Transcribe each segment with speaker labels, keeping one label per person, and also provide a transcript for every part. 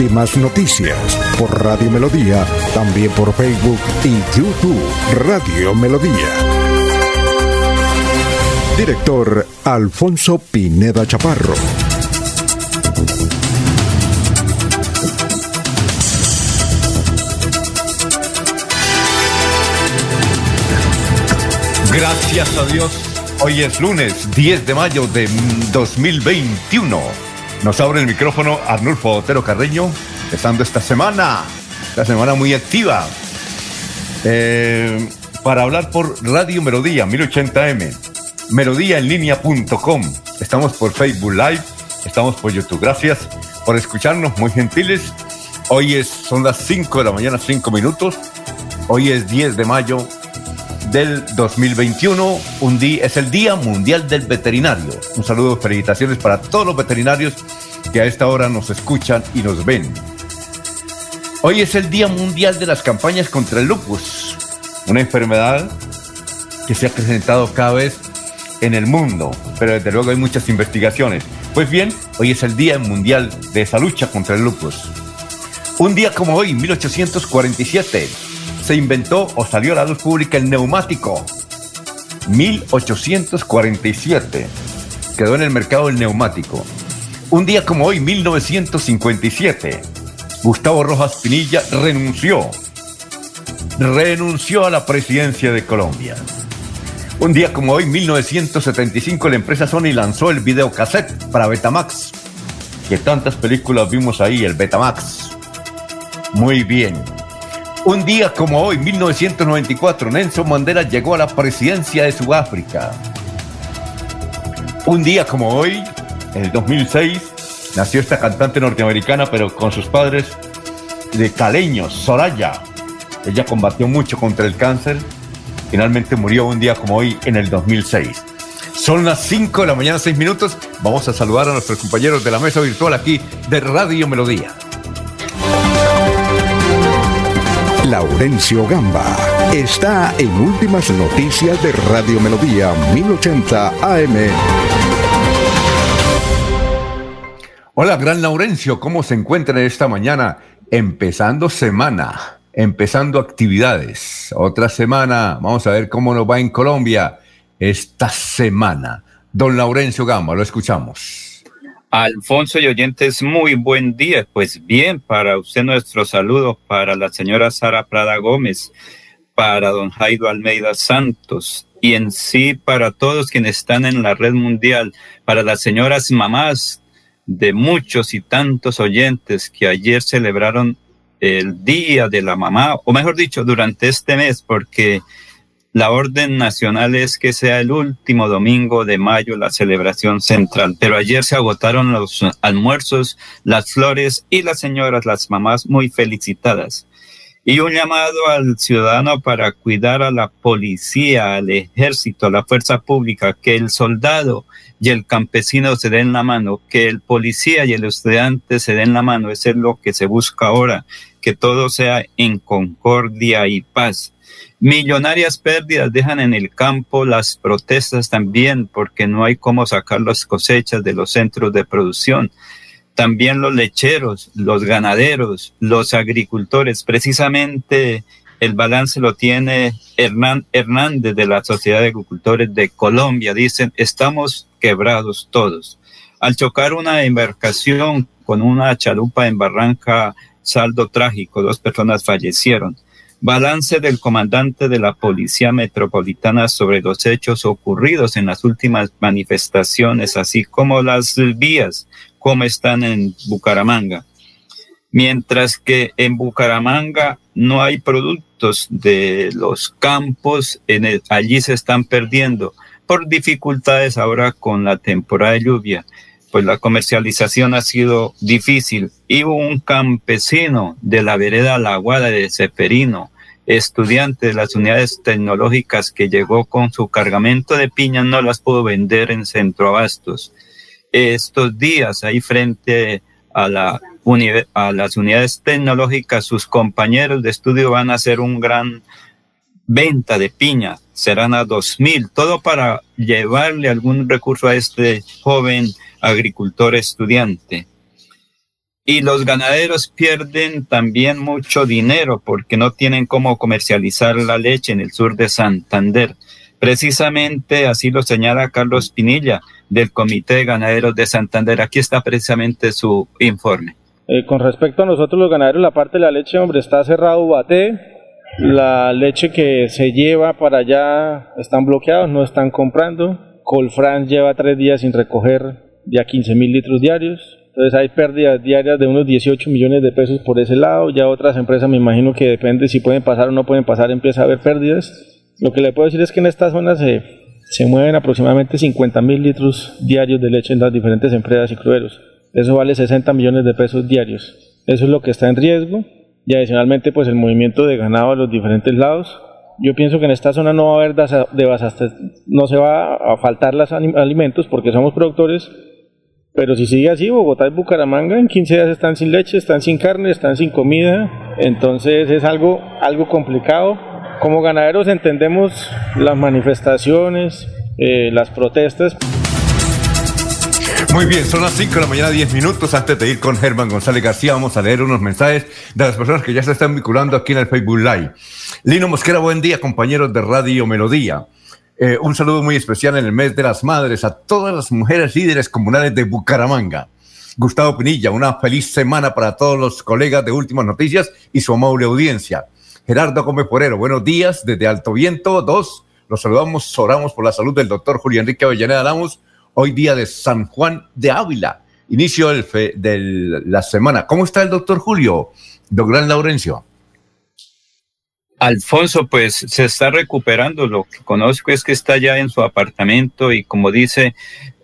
Speaker 1: Últimas noticias por Radio Melodía, también por Facebook y YouTube Radio Melodía. Director Alfonso Pineda Chaparro.
Speaker 2: Gracias a Dios. Hoy es lunes 10 de mayo de 2021. Nos abre el micrófono Arnulfo Otero Carreño, empezando esta semana, esta semana muy activa, eh, para hablar por Radio Melodía 1080m, melodíaenlínea.com. Estamos por Facebook Live, estamos por YouTube. Gracias por escucharnos, muy gentiles. Hoy es, son las 5 de la mañana, 5 minutos. Hoy es 10 de mayo del 2021. Un día, es el Día Mundial del Veterinario. Un saludo, felicitaciones para todos los veterinarios que a esta hora nos escuchan y nos ven. Hoy es el Día Mundial de las campañas contra el lupus, una enfermedad que se ha presentado cada vez en el mundo, pero desde luego hay muchas investigaciones. Pues bien, hoy es el Día Mundial de esa lucha contra el lupus. Un día como hoy, 1847, se inventó o salió a la luz pública el neumático. 1847. Quedó en el mercado el neumático. Un día como hoy, 1957, Gustavo Rojas Pinilla renunció. Renunció a la presidencia de Colombia. Un día como hoy, 1975, la empresa Sony lanzó el videocassette para Betamax. Que tantas películas vimos ahí, el Betamax. Muy bien. Un día como hoy, 1994, Nelson Mandela llegó a la presidencia de Sudáfrica. Un día como hoy, en el 2006, nació esta cantante norteamericana, pero con sus padres de caleños, Soraya. Ella combatió mucho contra el cáncer. Finalmente murió un día como hoy, en el 2006. Son las 5 de la mañana, 6 minutos. Vamos a saludar a nuestros compañeros de la mesa virtual aquí de Radio Melodía.
Speaker 1: Laurencio Gamba está en Últimas Noticias de Radio Melodía 1080 AM.
Speaker 2: Hola, gran Laurencio, ¿cómo se encuentra esta mañana? Empezando semana, empezando actividades. Otra semana, vamos a ver cómo nos va en Colombia esta semana. Don Laurencio Gamba, lo escuchamos.
Speaker 3: Alfonso y oyentes, muy buen día. Pues bien, para usted nuestro saludo, para la señora Sara Prada Gómez, para don Jaido Almeida Santos y en sí para todos quienes están en la red mundial, para las señoras mamás de muchos y tantos oyentes que ayer celebraron el Día de la Mamá, o mejor dicho, durante este mes, porque la orden nacional es que sea el último domingo de mayo la celebración central, pero ayer se agotaron los almuerzos, las flores y las señoras, las mamás muy felicitadas. Y un llamado al ciudadano para cuidar a la policía, al ejército, a la fuerza pública, que el soldado y el campesino se den la mano, que el policía y el estudiante se den la mano, eso es lo que se busca ahora, que todo sea en concordia y paz Millonarias pérdidas dejan en el campo las protestas también porque no hay cómo sacar las cosechas de los centros de producción. También los lecheros, los ganaderos, los agricultores. Precisamente el balance lo tiene Hernán Hernández de la Sociedad de Agricultores de Colombia. Dicen, estamos quebrados todos. Al chocar una embarcación con una chalupa en Barranca, saldo trágico, dos personas fallecieron. Balance del comandante de la Policía Metropolitana sobre los hechos ocurridos en las últimas manifestaciones, así como las vías, como están en Bucaramanga. Mientras que en Bucaramanga no hay productos de los campos, allí se están perdiendo por dificultades ahora con la temporada de lluvia pues la comercialización ha sido difícil. Y un campesino de la vereda La Aguada de Seferino, estudiante de las unidades tecnológicas que llegó con su cargamento de piña no las pudo vender en Centroabastos. Estos días ahí frente a, la, las unidades tecnológicas, sus compañeros de estudio van a hacer un gran venta de piña, serán a dos mil, todo para llevarle algún recurso a este joven agricultor estudiante. Y los ganaderos pierden también mucho dinero porque no tienen cómo comercializar la leche en el sur de Santander. Precisamente así lo señala Carlos Pinilla del Comité de Ganaderos de Santander. Aquí está precisamente su informe.
Speaker 4: Eh, con respecto a nosotros los ganaderos, la parte de la leche, hombre, está cerrado Bate. La leche que se lleva para allá están bloqueados, no están comprando. Colfran lleva tres días sin recoger ya 15 mil litros diarios. Entonces hay pérdidas diarias de unos 18 millones de pesos por ese lado. Ya otras empresas me imagino que depende si pueden pasar o no pueden pasar, empieza a haber pérdidas. Lo que le puedo decir es que en esta zona se, se mueven aproximadamente 50 mil litros diarios de leche en las diferentes empresas y cruderos. Eso vale 60 millones de pesos diarios. Eso es lo que está en riesgo. Y adicionalmente pues el movimiento de ganado a los diferentes lados. Yo pienso que en esta zona no va a haber no se va a faltar los alimentos porque somos productores pero si sigue así, Bogotá y Bucaramanga en 15 días están sin leche, están sin carne, están sin comida. Entonces es algo, algo complicado. Como ganaderos entendemos las manifestaciones, eh, las protestas.
Speaker 2: Muy bien, son las 5 de la mañana, 10 minutos. Antes de ir con Germán González García, vamos a leer unos mensajes de las personas que ya se están vinculando aquí en el Facebook Live. Lino Mosquera, buen día, compañeros de Radio Melodía. Eh, un saludo muy especial en el mes de las madres a todas las mujeres líderes comunales de Bucaramanga. Gustavo Pinilla, una feliz semana para todos los colegas de Últimas Noticias y su amable audiencia. Gerardo Gómez Porero, buenos días desde Alto Viento 2. Los saludamos, oramos por la salud del doctor Julio Enrique Avellaneda Damos, hoy día de San Juan de Ávila, inicio de la semana. ¿Cómo está el doctor Julio? Doctor Laurencio.
Speaker 3: Alfonso, pues se está recuperando. Lo que conozco es que está ya en su apartamento y como dice,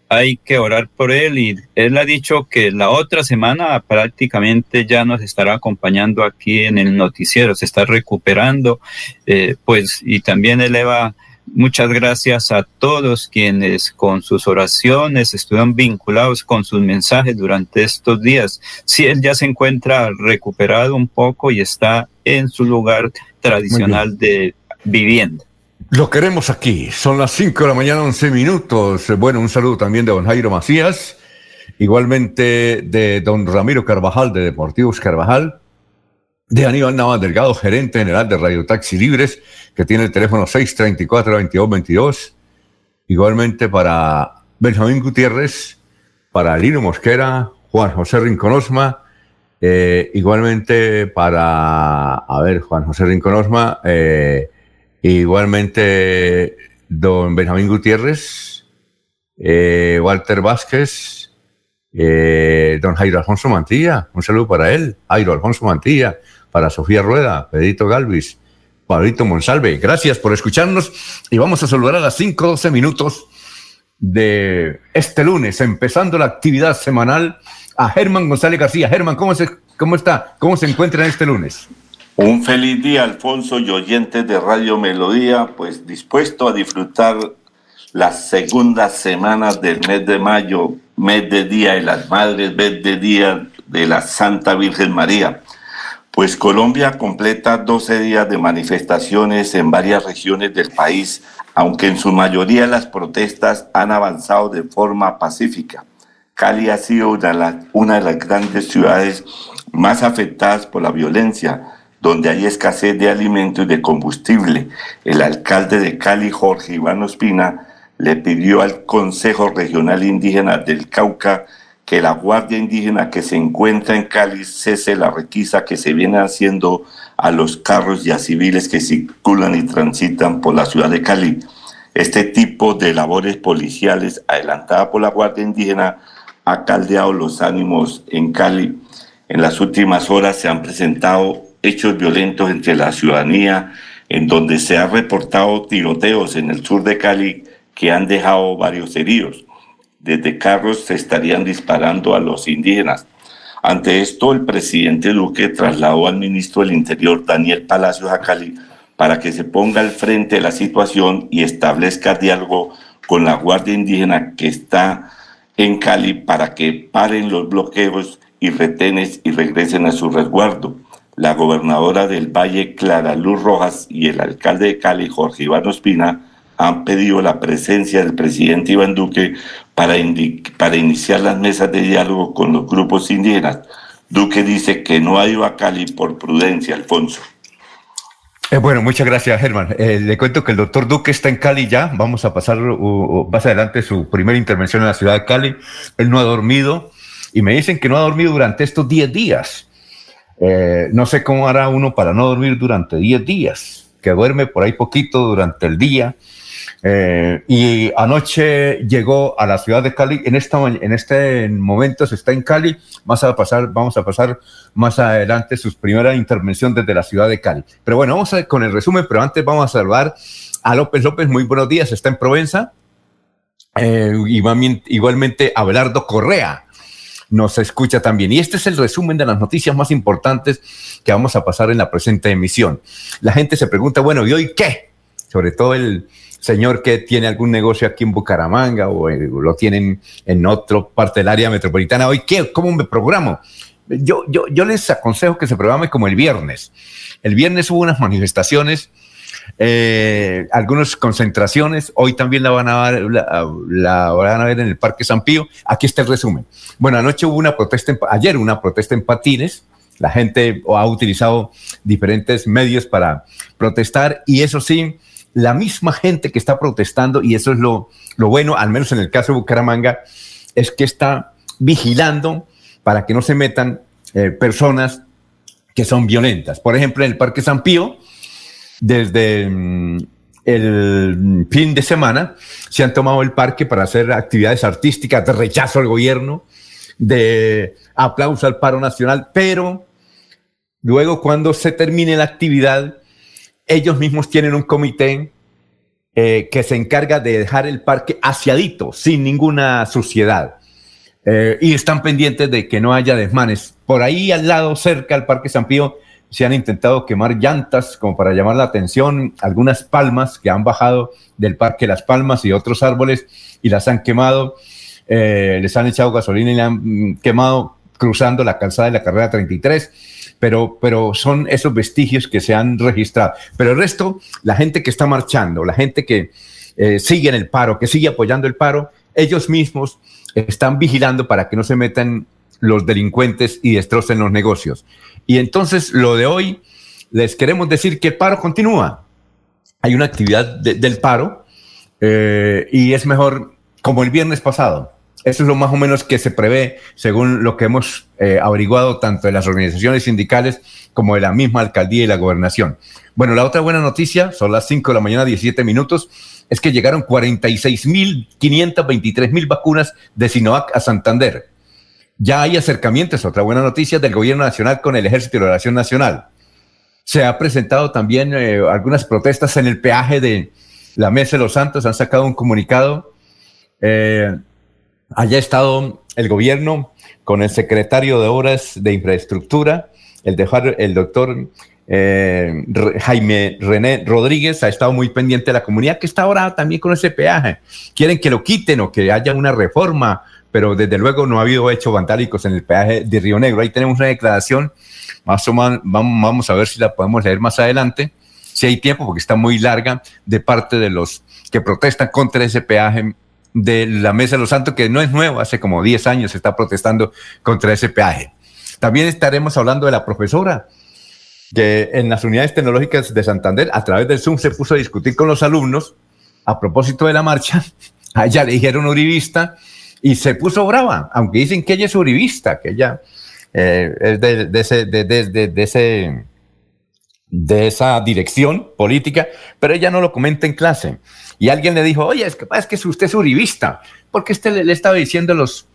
Speaker 3: hay que orar por él y él ha dicho que la otra semana prácticamente ya nos estará acompañando aquí en el noticiero, se está recuperando, eh, pues y también eleva muchas gracias a todos quienes con sus oraciones estuvieron vinculados con sus mensajes durante estos días. Si él ya se encuentra recuperado un poco y está en su lugar tradicional de vivienda.
Speaker 2: Lo queremos aquí. Son las 5 de la mañana, 11 minutos. Bueno, un saludo también de don Jairo Macías, igualmente de don Ramiro Carvajal de Deportivos Carvajal, de Aníbal Navas Delgado, gerente general de Radio Taxi Libres, que tiene el teléfono 634-2222. Igualmente para Benjamín Gutiérrez, para Lino Mosquera, Juan José Rinconosma, eh, igualmente para, a ver, Juan José Rinconosma, eh, igualmente don Benjamín Gutiérrez, eh, Walter Vázquez, don Jairo Alfonso Mantilla, un saludo para él, Jairo Alfonso Mantilla, para Sofía Rueda, Pedrito Galvis, Pablito Monsalve, gracias por escucharnos y vamos a saludar a las 5.12 minutos de este lunes, empezando la actividad semanal a Germán González García. Germán, ¿cómo, se, ¿cómo está? ¿Cómo se encuentra este lunes?
Speaker 5: Un feliz día, Alfonso y oyentes de Radio Melodía, pues dispuesto a disfrutar las segundas semanas del mes de mayo, mes de Día de las Madres, mes de Día de la Santa Virgen María. Pues Colombia completa 12 días de manifestaciones en varias regiones del país, aunque en su mayoría las protestas han avanzado de forma pacífica. Cali ha sido una, de las grandes ciudades más afectadas por la violencia, donde hay escasez de alimentos y de combustible. El alcalde de Cali, Jorge Iván Ospina, le pidió al Consejo Regional Indígena del Cauca que la Guardia Indígena que se encuentra en Cali cese la requisa que se viene haciendo a los carros y a civiles que circulan y transitan por la ciudad de Cali. Este tipo de labores policiales adelantada por la Guardia Indígena ha caldeado los ánimos en Cali. En las últimas horas se han presentado hechos violentos entre la ciudadanía, en donde se han reportado tiroteos en el sur de Cali que han dejado varios heridos. Desde carros se estarían disparando a los indígenas. Ante esto, el presidente Duque trasladó al ministro del Interior, Daniel Palacios, a Cali,
Speaker 6: para que se ponga al frente de la situación y establezca diálogo con la Guardia Indígena que está en Cali para que paren los bloqueos y retenes y regresen a su resguardo. La gobernadora del Valle, Clara Luz Rojas, y el alcalde de Cali, Jorge Iván Ospina, han pedido la presencia del presidente Iván Duque para, para iniciar las mesas de diálogo con los grupos indígenas. Duque dice que no ha ido a Cali por prudencia, Alfonso.
Speaker 2: Eh, bueno, muchas gracias, Germán. Eh, le cuento que el doctor Duque está en Cali ya. Vamos a pasar más adelante su primera intervención en la ciudad de Cali. Él no ha dormido y me dicen que no ha dormido durante estos 10 días. Eh, no sé cómo hará uno para no dormir durante 10 días, que duerme por ahí poquito durante el día eh, y anoche llegó a la ciudad de Cali. En, este momento se está en Cali. Más a pasar, vamos a pasar más adelante su primera intervención desde la ciudad de Cali. Pero bueno, vamos a, con el resumen, pero antes vamos a saludar a López López. Muy buenos días, está en Provenza. Eh, igualmente, Abelardo Correa nos escucha también. Y este es el resumen de las noticias más importantes que vamos a pasar en la presente emisión. La gente se pregunta, bueno, ¿y hoy qué? Sobre todo el, señor que tiene algún negocio aquí en Bucaramanga o eh, lo tienen en otra parte del área metropolitana, hoy, ¿qué? ¿Cómo me programo? Yo, yo, yo les aconsejo que se programe como el viernes. El viernes hubo unas manifestaciones, eh, algunas concentraciones, hoy también la van, a ver, la, van a ver en el Parque San Pío. Aquí está el resumen. Bueno, anoche hubo una protesta, ayer una protesta en patines, la gente ha utilizado diferentes medios para protestar y eso sí, la misma gente que está protestando, y eso es lo, bueno, al menos en el caso de Bucaramanga, es que está vigilando para que no se metan eh, personas que son violentas. Por ejemplo, en el Parque San Pío, desde mm, el fin de semana, se han tomado el parque para hacer actividades artísticas de rechazo al gobierno, de aplauso al paro nacional, pero luego cuando se termine la actividad, ellos mismos tienen un comité eh, que se encarga de dejar el parque aseadito, sin ninguna suciedad. Eh, y están pendientes de que no haya desmanes. Por ahí al lado, cerca al Parque San Pío, se han intentado quemar llantas como para llamar la atención, algunas palmas que han bajado del Parque Las Palmas y otros árboles y las han quemado. Eh, les han echado gasolina y le han mm, quemado cruzando la calzada de la carrera 33 pero, pero son esos vestigios que se han registrado. Pero el resto, la gente que está marchando, la gente que eh, sigue en el paro, que sigue apoyando el paro, ellos mismos están vigilando para que no se metan los delincuentes y destrocen los negocios. Y entonces lo de hoy, les queremos decir que el paro continúa. Hay una actividad del paro eh, y es mejor como el viernes pasado eso es lo más o menos que se prevé según lo que hemos eh, averiguado tanto de las organizaciones sindicales como de la misma alcaldía y la gobernación. Bueno, la otra buena noticia, son las 5 de la mañana, 17 minutos, es que llegaron 46.523 mil vacunas de Sinovac a Santander. Ya hay acercamientos, otra buena noticia, del gobierno nacional con el Ejército de la Nación Nacional. Se ha presentado también eh, algunas protestas en el peaje de la Mesa de los Santos, han sacado un comunicado. Eh, haya estado el gobierno con el secretario de Obras de Infraestructura, el, doctor eh, Jaime René Rodríguez ha estado muy pendiente de la comunidad que está ahora también con ese peaje. Quieren que lo quiten o que haya una reforma, pero desde luego no ha habido hechos vandálicos en el peaje de Río Negro. Ahí tenemos una declaración, más o menos, vamos a ver si la podemos leer más adelante, si hay tiempo, porque está muy larga, de parte de los que protestan contra ese peaje de la Mesa de los Santos, que no es nuevo, hace como 10 años se está protestando contra ese peaje. También estaremos hablando de la profesora, que en las unidades tecnológicas de Santander, a través del Zoom, se puso a discutir con los alumnos a propósito de la marcha. A ella le dijeron uribista y se puso brava, aunque dicen que ella es uribista, que ella eh, es de, ese, de, ese, de esa dirección política, pero ella no lo comenta en clase. Y alguien le dijo, oye, es que, es que usted es uribista, porque usted le, estaba diciendo a los,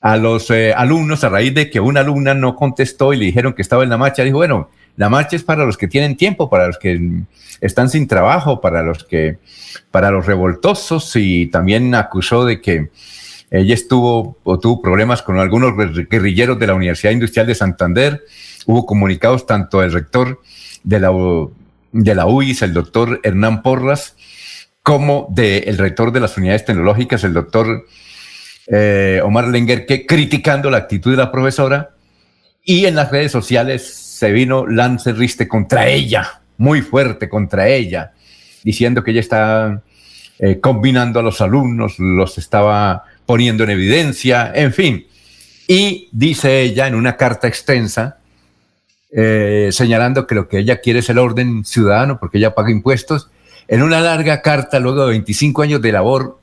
Speaker 2: a los eh, alumnos a raíz de que una alumna no contestó y le dijeron que estaba en la marcha. Dijo, bueno, la marcha es para los que tienen tiempo, para los que están sin trabajo, para los que, para los revoltosos y también acusó de que ella estuvo o tuvo problemas con algunos guerrilleros de la Universidad Industrial de Santander. Hubo comunicados tanto del rector de la de la UIS, el doctor Hernán Porras, como del rector de las unidades tecnológicas, el doctor eh, Omar Lenger, que criticando la actitud de la profesora, y en las redes sociales se vino Lance Riste contra ella, muy fuerte contra ella, diciendo que ella está eh, combinando a los alumnos, los estaba poniendo en evidencia, en fin. Y dice ella en una carta extensa, eh, señalando que lo que ella quiere es el orden ciudadano, porque ella paga impuestos, en una larga carta, luego de 25 años de labor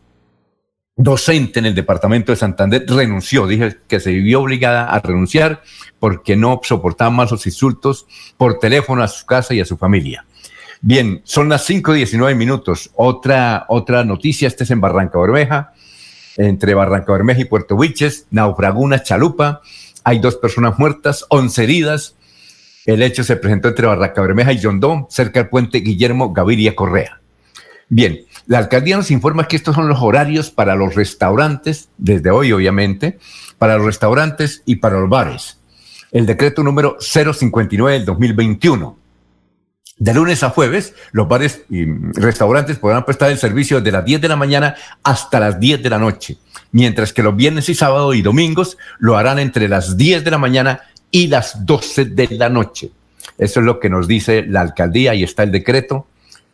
Speaker 2: docente en el departamento de Santander, renunció, dije que se vivió obligada a renunciar porque no soportaba más los insultos por teléfono a su casa y a su familia. Bien, son las 5.19 minutos. Otra, otra noticia, este es en Barranca Bermeja, entre Barranca Bermeja y Puerto Huiches, naufragó una chalupa, hay dos personas muertas, 11 heridas. El hecho se presentó entre Barranca Bermeja y Yondón, cerca del puente Guillermo Gaviria Correa. Bien, la alcaldía nos informa que estos son los horarios para los restaurantes, desde hoy obviamente, para los restaurantes y para los bares. El decreto número 059 del 2021. De lunes a jueves, los bares y restaurantes podrán prestar el servicio desde las 10 de la mañana hasta las 10 de la noche, mientras que los viernes y sábados y domingos lo harán entre las 10 de la mañana y las 12 de la noche. Eso es lo que nos dice la alcaldía y está el decreto.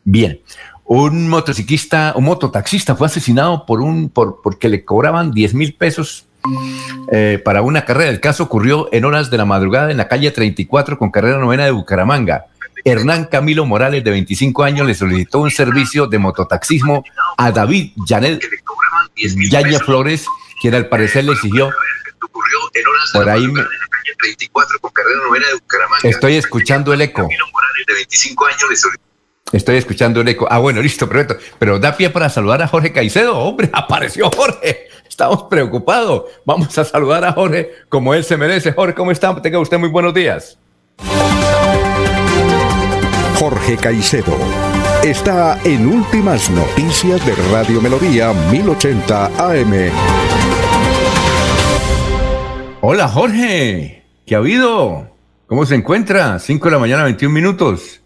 Speaker 2: Bien, un motociclista, un mototaxista fue asesinado por un, por, porque le cobraban 10 mil pesos eh, para una carrera. El caso ocurrió en horas de la madrugada en la calle 34 con carrera novena de Bucaramanga. Hernán Camilo Morales, de 25 años, le solicitó un servicio de mototaxismo a David Janet Yaña Flores, quien al parecer le exigió. Por ahí me... Estoy escuchando el eco. Estoy escuchando el eco. Ah, bueno, listo, perfecto. Pero da pie para saludar a Jorge Caicedo. Hombre, apareció Jorge. Estamos preocupados. Vamos a saludar a Jorge como él se merece. Jorge, ¿cómo está? Tenga usted muy buenos días.
Speaker 1: Jorge Caicedo está en Últimas Noticias de Radio Melodía 1080 AM.
Speaker 2: Hola Jorge, ¿qué ha habido? ¿Cómo se encuentra? 5 de la mañana, 21 minutos.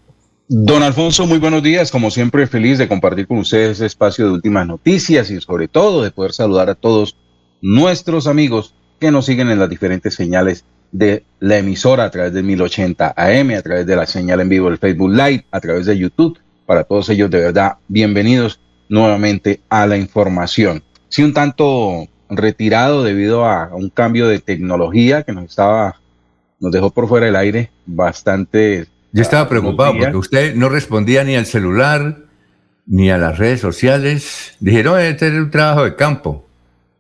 Speaker 7: Don Alfonso, muy buenos días. Como siempre, feliz de compartir con ustedes este espacio de últimas noticias y sobre todo de poder saludar a todos nuestros amigos que nos siguen en las diferentes señales de la emisora a través de 1080 AM, a través de la señal en vivo del Facebook Live, a través de YouTube. Para todos ellos, de verdad, bienvenidos nuevamente a la información. Sí, un tanto retirado debido a un cambio de tecnología que nos estaba, nos dejó por fuera del aire bastante.
Speaker 2: Yo estaba preocupado porque usted no respondía ni al celular ni a las redes sociales. Dijeron, este es un trabajo de campo.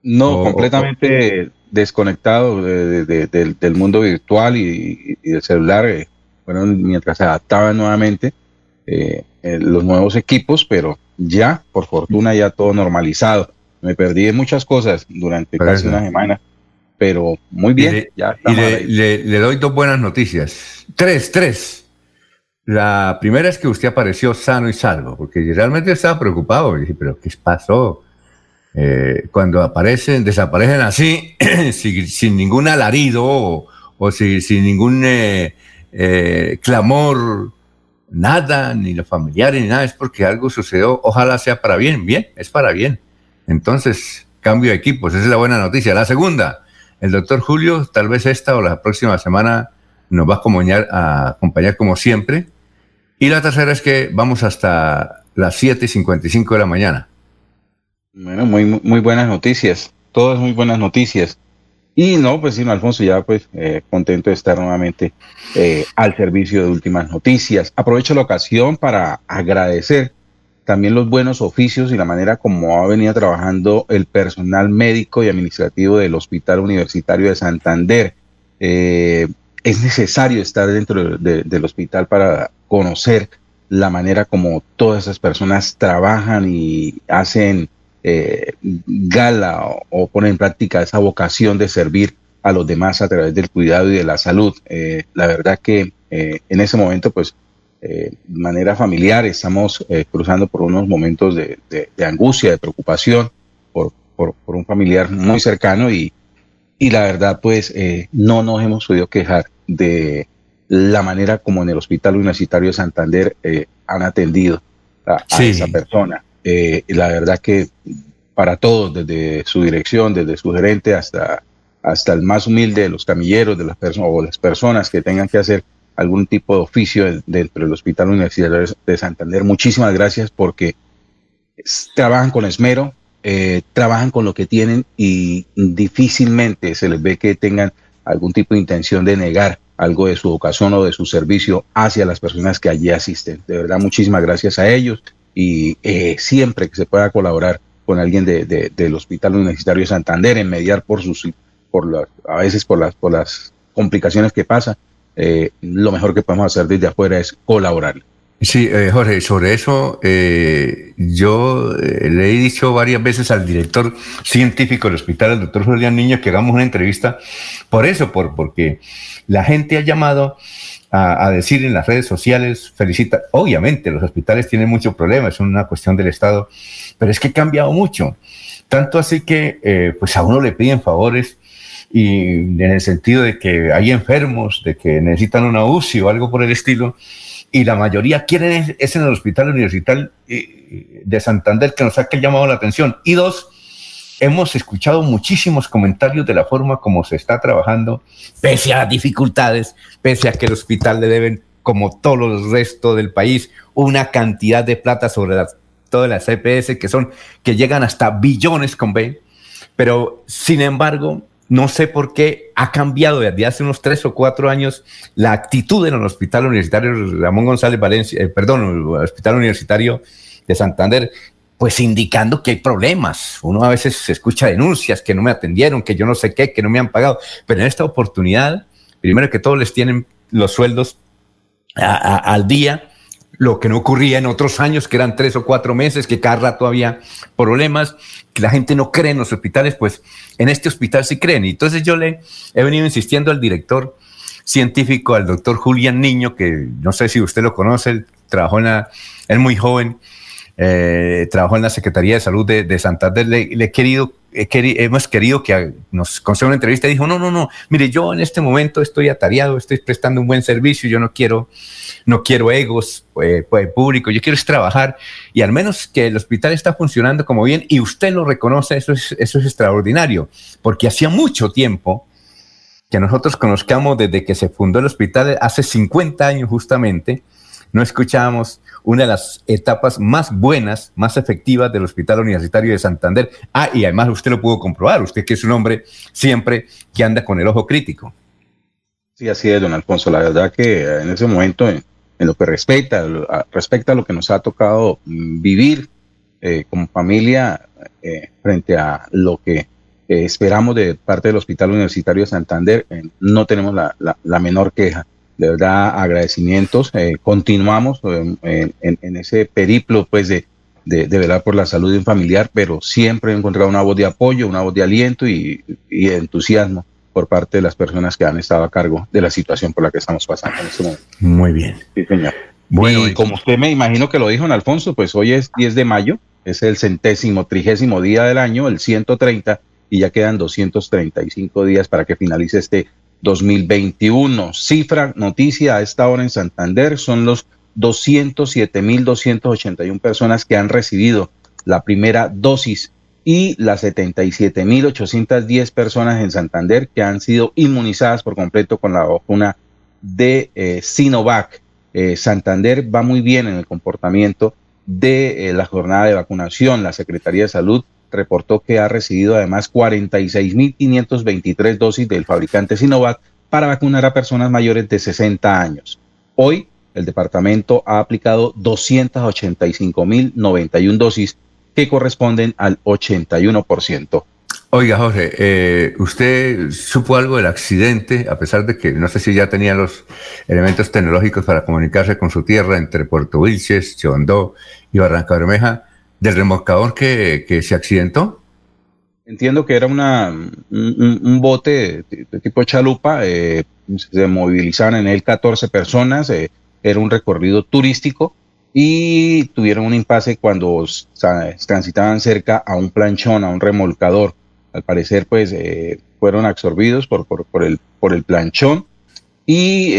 Speaker 7: No, completamente desconectado del mundo virtual y, del celular, eh, mientras se adaptaban nuevamente eh, los nuevos equipos, pero ya, por fortuna, ya todo normalizado. Me perdí de muchas cosas durante casi una semana, pero muy bien.
Speaker 2: le, ya le, doy dos buenas noticias. Tres, tres. La primera es que usted apareció sano y salvo, porque realmente estaba preocupado. dije, pero ¿qué pasó? Eh, cuando aparecen, desaparecen así, sin, ningún alarido o, sin, ningún eh, eh, clamor, nada, ni los familiares, ni nada, es porque algo sucedió, ojalá sea para bien, bien, es para bien. Entonces, cambio de equipos, esa es la buena noticia. La segunda, el doctor Julio, tal vez esta o la próxima semana nos va a acompañar, a acompañar como siempre. Y la tercera es que vamos hasta las 7.55 de la mañana.
Speaker 7: Bueno, muy, muy buenas noticias, todas muy buenas noticias. Y no, pues sí, Alfonso, ya pues eh, contento de estar nuevamente eh, al servicio de últimas noticias. Aprovecho la ocasión para agradecer también los buenos oficios y la manera como ha venido trabajando el personal médico y administrativo del Hospital Universitario de Santander. Eh, es necesario estar dentro del hospital para conocer la manera como todas esas personas trabajan y hacen eh, gala o, pone en práctica esa vocación de servir a los demás a través del cuidado y de la salud. Eh, la verdad que en ese momento, pues, de manera familiar, estamos cruzando por unos momentos de, angustia, de preocupación por, por, un familiar muy cercano y, y la verdad, pues, no nos hemos podido quejar de, la manera como en el Hospital Universitario de Santander han atendido a, esa persona. la verdad que para todos, desde su dirección, desde su gerente hasta, hasta el más humilde de los camilleros, de las personas o las personas que tengan que hacer algún tipo de oficio dentro del Hospital Universitario de Santander. Muchísimas gracias porque trabajan con esmero, eh, trabajan con lo que tienen y difícilmente se les ve que tengan algún tipo de intención de negar algo de su vocación o de su servicio hacia las personas que allí asisten. De verdad, muchísimas gracias a ellos y eh, siempre que se pueda colaborar con alguien de, del Hospital Universitario de Santander en mediar por sus, por las, a veces por las, por las complicaciones que pasa, eh, lo mejor que podemos hacer desde afuera es colaborar.
Speaker 2: Sí, eh, Jorge, sobre eso eh, yo le he dicho varias veces al director científico del hospital, el doctor Julián Niño, que hagamos una entrevista por eso, por, porque la gente ha llamado a, decir en las redes sociales, felicita, obviamente los hospitales tienen muchos problemas, es una cuestión del Estado, pero es que ha cambiado mucho, tanto así que pues a uno le piden favores y en el sentido de que hay enfermos, de que necesitan una UCI o algo por el estilo, y la mayoría quieren es en el hospital universitario eh, de Santander que nos ha llamado la atención. Y dos, hemos escuchado muchísimos comentarios de la forma como se está trabajando, pese a las dificultades, pese a que el hospital le deben, como todo el resto del país, una cantidad de plata sobre las, todas las CPS que son, que llegan hasta billones con B. Pero, sin embargo, no sé por qué ha cambiado desde hace unos tres o cuatro años la actitud en el Hospital Universitario Ramón González Valencia, eh, perdón, el Hospital Universitario de Santander, pues indicando que hay problemas. Uno a veces escucha denuncias que no me atendieron, que yo no sé qué, que no me han pagado, pero en esta oportunidad, primero que todo les tienen los sueldos al día lo que no ocurría en otros años, que eran tres o cuatro meses, que cada rato había problemas, que la gente no cree en los hospitales, pues en este hospital sí creen. Y entonces yo le he venido insistiendo al director científico, al doctor Julián Niño, que no sé si usted lo conoce, trabajó en la, él muy joven, eh, trabajó en la Secretaría de Salud de, Santander, le, he querido, hemos querido que nos conceda una entrevista. Y dijo, no, no, no, mire, yo en este momento estoy atareado, estoy prestando un buen servicio, yo no quiero, no quiero egos pues, pues, públicos, yo quiero es trabajar. Y al menos que el hospital está funcionando como bien y usted lo reconoce, eso es, eso es extraordinario, porque hacía mucho tiempo que nosotros conozcamos desde que se fundó el hospital hace 50 años justamente, no escuchábamos una de las etapas más buenas, más efectivas del Hospital Universitario de Santander. Ah, y además usted lo pudo comprobar, usted que es un hombre siempre que anda con el ojo crítico.
Speaker 7: Sí, así es, don Alfonso. La verdad que en ese momento, en, lo que respecta, respecta a lo que nos ha tocado mm, vivir eh, como familia eh, frente a lo que eh, esperamos de parte del Hospital Universitario de Santander, no tenemos la menor queja de verdad agradecimientos. Eh, continuamos en, ese periplo pues de, de, velar por la salud de un familiar, pero siempre he encontrado una voz de apoyo, una voz de aliento y, y entusiasmo por parte de las personas que han estado a cargo de la situación por la que estamos pasando en este momento.
Speaker 2: Muy bien.
Speaker 7: Sí, señor. Bueno, y como usted me imagino que lo dijo en Alfonso, pues hoy es 10 de mayo, es el centésimo, trigésimo día del año, el 130, y ya quedan 235 días para que finalice este 2021. Cifra, noticia a esta hora en Santander son los 207.281 personas que han recibido la primera dosis y las 77.810 personas en Santander que han sido inmunizadas por completo con la vacuna de eh, Sinovac. Eh, Santander va muy bien en el comportamiento de eh, la jornada de vacunación. La Secretaría de Salud reportó que ha recibido además 46.523 dosis del fabricante Sinovac para vacunar a personas mayores de 60 años. Hoy, el departamento ha aplicado 285.091 dosis que corresponden al 81%.
Speaker 2: Oiga, Jorge, eh, ¿usted supo algo del accidente, a pesar de que no sé si ya tenía los elementos tecnológicos para comunicarse con su tierra entre Puerto Wilches, Chondó y Barranca Bermeja? Del remolcador que, que se accidentó?
Speaker 7: Entiendo que era una, un, bote de, tipo chalupa, eh, se movilizaban en él 14 personas, eh, era un recorrido turístico y tuvieron un impasse cuando transitaban cerca a un planchón, a un remolcador. Al parecer, pues, eh, fueron absorbidos por, por, el, por el planchón y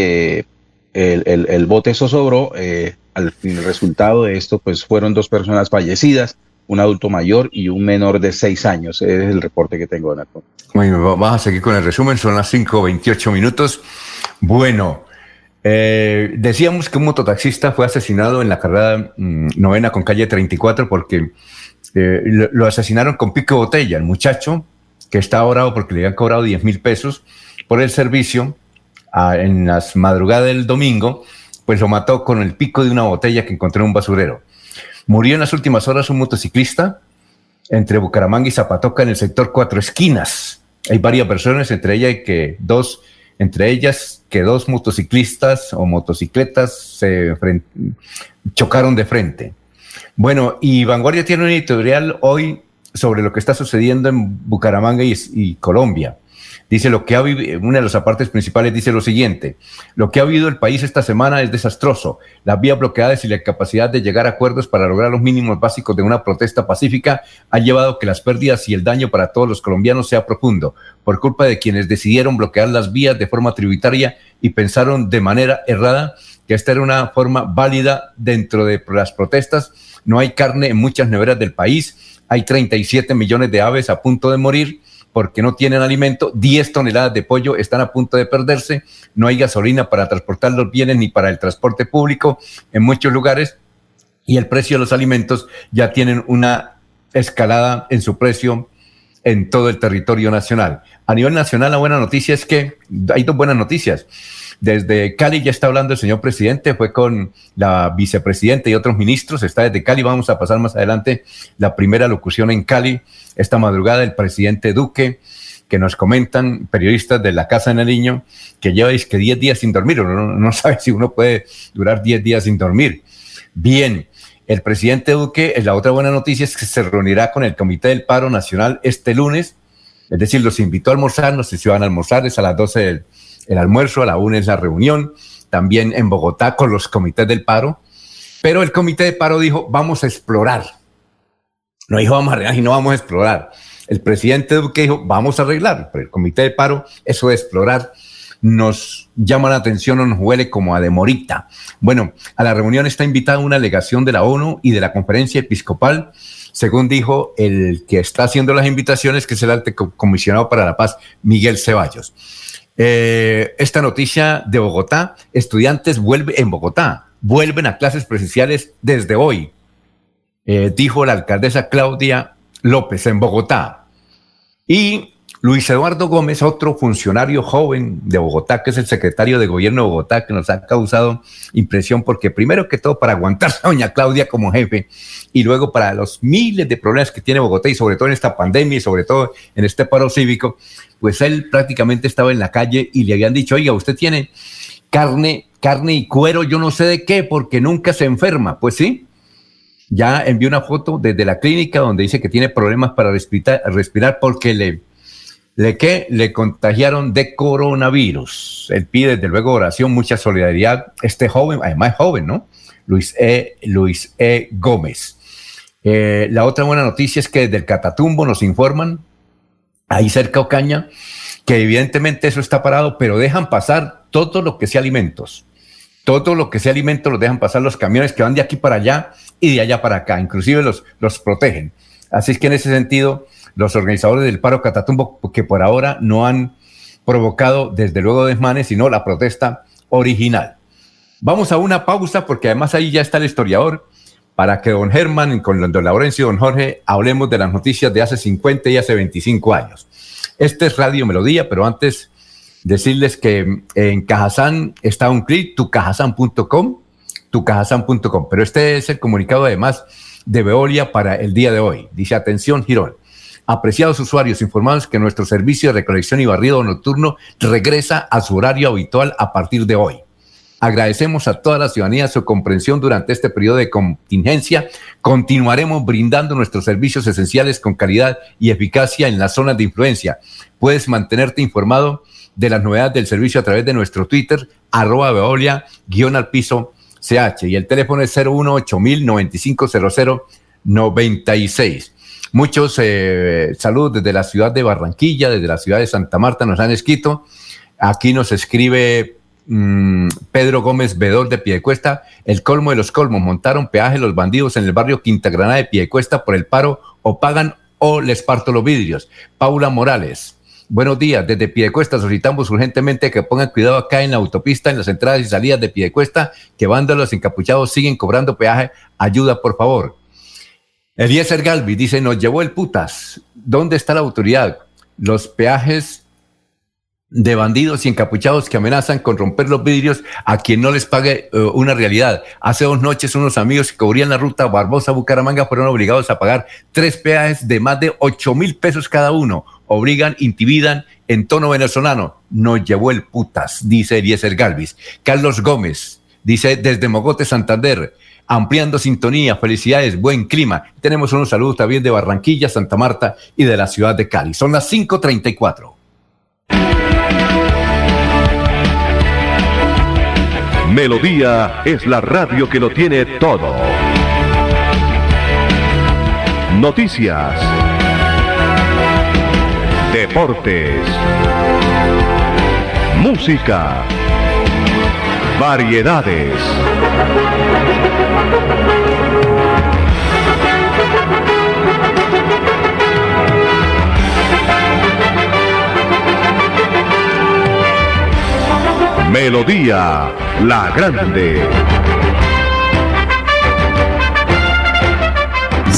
Speaker 8: el, el, bote zozobró. Eh, al el resultado de esto, pues fueron dos personas fallecidas, un adulto mayor y un menor de seis años. Es el reporte que tengo, Nato.
Speaker 2: Bueno, vamos a seguir con el resumen, son las 5.28 minutos. Bueno, eh, decíamos que un mototaxista fue asesinado en la carrera mm, novena con calle 34 porque eh, lo, asesinaron con pico botella. El muchacho, que está orado porque le habían cobrado 10 mil pesos por el servicio en las madrugadas del domingo, pues lo mató con el pico de una botella que encontró en un basurero. Murió en las últimas horas un motociclista entre Bucaramanga y Zapatoca en el sector Cuatro Esquinas. Hay varias personas, entre ellas que dos, entre ellas que dos motociclistas o motocicletas se chocaron de frente. Bueno, y Vanguardia tiene un editorial hoy sobre lo que está sucediendo en Bucaramanga y Colombia. Dice lo que ha vivido, una de las apartes principales dice lo siguiente, lo que ha habido el país esta semana es desastroso. Las vías bloqueadas y la capacidad de llegar a acuerdos para lograr los mínimos básicos de una protesta pacífica ha llevado a que las pérdidas y el daño para todos los colombianos sea profundo, por culpa de quienes decidieron bloquear las vías de forma tributaria y pensaron de manera errada que esta era una forma válida dentro de las protestas. No hay carne en muchas neveras del país, hay 37 millones de aves a punto de morir porque no tienen alimento, 10 toneladas de pollo están a punto de perderse, no hay gasolina para transportar los bienes ni para el transporte público en muchos lugares y el precio de los alimentos ya tienen una escalada en su precio en todo el territorio nacional. A nivel nacional, la buena noticia es que hay dos buenas noticias. Desde Cali ya está hablando el señor presidente, fue con la vicepresidenta y otros ministros, está desde Cali, vamos a pasar más adelante la primera locución en Cali, esta madrugada el presidente Duque, que nos comentan periodistas de la Casa de Niño, que lleva que 10 días sin dormir, uno no, no sabe si uno puede durar 10 días sin dormir. Bien, el presidente Duque, la otra buena noticia es que se reunirá con el Comité del Paro Nacional este lunes, es decir, los invitó a almorzar, no sé si van a almorzar, es a las 12 del el almuerzo, a la una es la reunión, también en Bogotá con los comités del paro, pero el comité de paro dijo, vamos a explorar. No dijo, vamos a arreglar, y no vamos a explorar. El presidente Duque dijo, vamos a arreglar, pero el comité de paro, eso de explorar, nos llama la atención o nos huele como a demorita. Bueno, a la reunión está invitada una delegación de la ONU y de la conferencia episcopal, según dijo el que está haciendo las invitaciones, que es el alto comisionado para la paz, Miguel Ceballos. Eh, esta noticia de Bogotá, estudiantes vuelven en Bogotá, vuelven a clases presenciales desde hoy, eh, dijo la alcaldesa Claudia López en Bogotá. Y Luis Eduardo Gómez, otro funcionario joven de Bogotá, que es el secretario de gobierno de Bogotá, que nos ha causado impresión porque primero que todo para aguantar a doña Claudia como jefe y luego para los miles de problemas que tiene Bogotá y sobre todo en esta pandemia y sobre todo en este paro cívico, pues él prácticamente estaba en la calle y le habían dicho, oiga, usted tiene carne, carne y cuero, yo no sé de qué, porque nunca se enferma. Pues sí, ya envió una foto desde la clínica donde dice que tiene problemas para respirar, respirar porque le, le, ¿qué? le contagiaron de coronavirus. Él pide desde luego oración, mucha solidaridad. Este joven, además joven, ¿no? Luis E. Luis E. Gómez. Eh, la otra buena noticia es que desde el Catatumbo nos informan ahí cerca Ocaña, que evidentemente eso está parado, pero dejan pasar todo lo que sea alimentos. Todo lo que sea alimentos los dejan pasar los camiones que van de aquí para allá y de allá para acá, inclusive los, los protegen. Así es que en ese sentido, los organizadores del paro Catatumbo, que por ahora no han provocado desde luego desmanes, sino la protesta original. Vamos a una pausa porque además ahí ya está el historiador para que don Germán, con don Laurencio y don Jorge, hablemos de las noticias de hace 50 y hace 25 años. Este es Radio Melodía, pero antes decirles que en Cajazán está un clic, tucajazán.com, tucajazán.com, pero este es el comunicado además de Veolia para el día de hoy. Dice, atención, Girón. Apreciados usuarios, informados que nuestro servicio de recolección y barrido nocturno regresa a su horario habitual a partir de hoy. Agradecemos a toda la ciudadanía su comprensión durante este periodo de contingencia. Continuaremos brindando nuestros servicios esenciales con calidad y eficacia en las zonas de influencia. Puedes mantenerte informado de las novedades del servicio a través de nuestro Twitter, arroba veolia, guion al piso CH. Y el teléfono es 018 96 Muchos eh, saludos desde la ciudad de Barranquilla, desde la ciudad de Santa Marta nos han escrito. Aquí nos escribe mm, Pedro Gómez Bedor de Piedecuesta, el colmo de los colmos, montaron peaje los bandidos en el barrio Quinta Granada de Piedecuesta por el paro, o pagan o les parto los vidrios. Paula Morales, buenos días, desde Piedecuesta solicitamos urgentemente que pongan cuidado acá en la autopista, en las entradas y salidas de Piedecuesta, que vándalos encapuchados siguen cobrando peaje, ayuda por favor. Eliezer Galvi dice, nos llevó el putas, ¿dónde está la autoridad? Los peajes de bandidos y encapuchados que amenazan con romper los vidrios a quien no les pague eh, una realidad. Hace dos noches unos amigos que cubrían la ruta Barbosa-Bucaramanga fueron obligados a pagar tres peajes de más de ocho mil pesos cada uno. Obligan, intimidan en tono venezolano. Nos llevó el putas, dice Eliezer Galvis. Carlos Gómez dice desde Mogote, Santander ampliando sintonía, felicidades, buen clima. Tenemos unos saludos también de Barranquilla, Santa Marta y de la ciudad de Cali. Son las 5.34.
Speaker 9: Melodía es la radio que lo tiene todo. Noticias. Deportes. Música. Variedades. Melodía La Grande.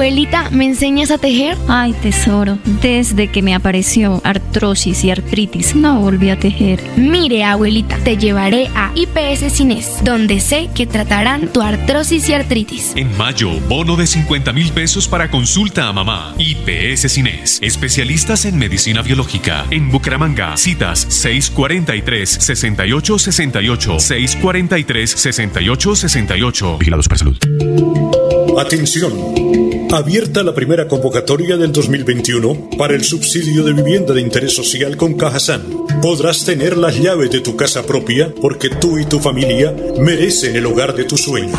Speaker 10: Abuelita, ¿me enseñas a tejer?
Speaker 11: Ay, tesoro, desde que me apareció artrosis y artritis, no volví a tejer.
Speaker 10: Mire, abuelita, te llevaré a IPS Cines, donde sé que tratarán tu artrosis y artritis.
Speaker 12: En mayo, bono de 50 mil pesos para consulta a mamá. IPS Cines, especialistas en medicina biológica. En Bucaramanga, citas 643-6868, 643-6868. Vigilados para salud.
Speaker 13: Atención. Abierta la primera convocatoria del 2021 para el subsidio de vivienda de interés social con Cajasan. Podrás tener las llaves de tu casa propia porque tú y tu familia merecen el hogar de tus sueños.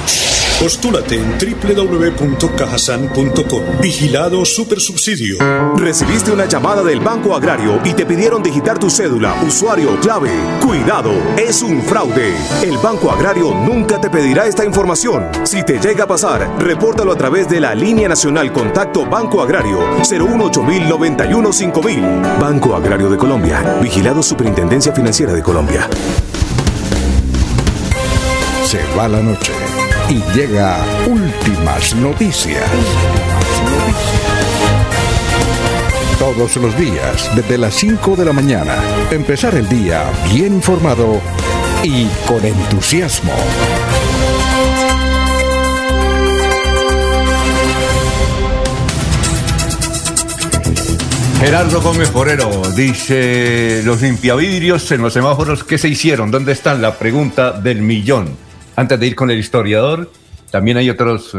Speaker 13: Postúlate en www.cajasan.com. Vigilado Supersubsidio.
Speaker 14: Recibiste una llamada del Banco Agrario y te pidieron digitar tu cédula, usuario, clave. Cuidado, es un fraude. El Banco Agrario nunca te pedirá esta información. Si te llega a pasar, repórtalo a través de la línea nacional Contacto Banco Agrario 018 5000 Banco Agrario de Colombia. Vigilado Superintendencia Financiera de Colombia.
Speaker 1: Se va la noche y llega últimas noticias. Todos los días, desde las 5 de la mañana, empezar el día bien informado y con entusiasmo.
Speaker 2: Gerardo Gómez Forero dice, los limpiavidrios en los semáforos, ¿qué se hicieron? ¿Dónde están? La pregunta del millón. Antes de ir con el historiador, también hay otros,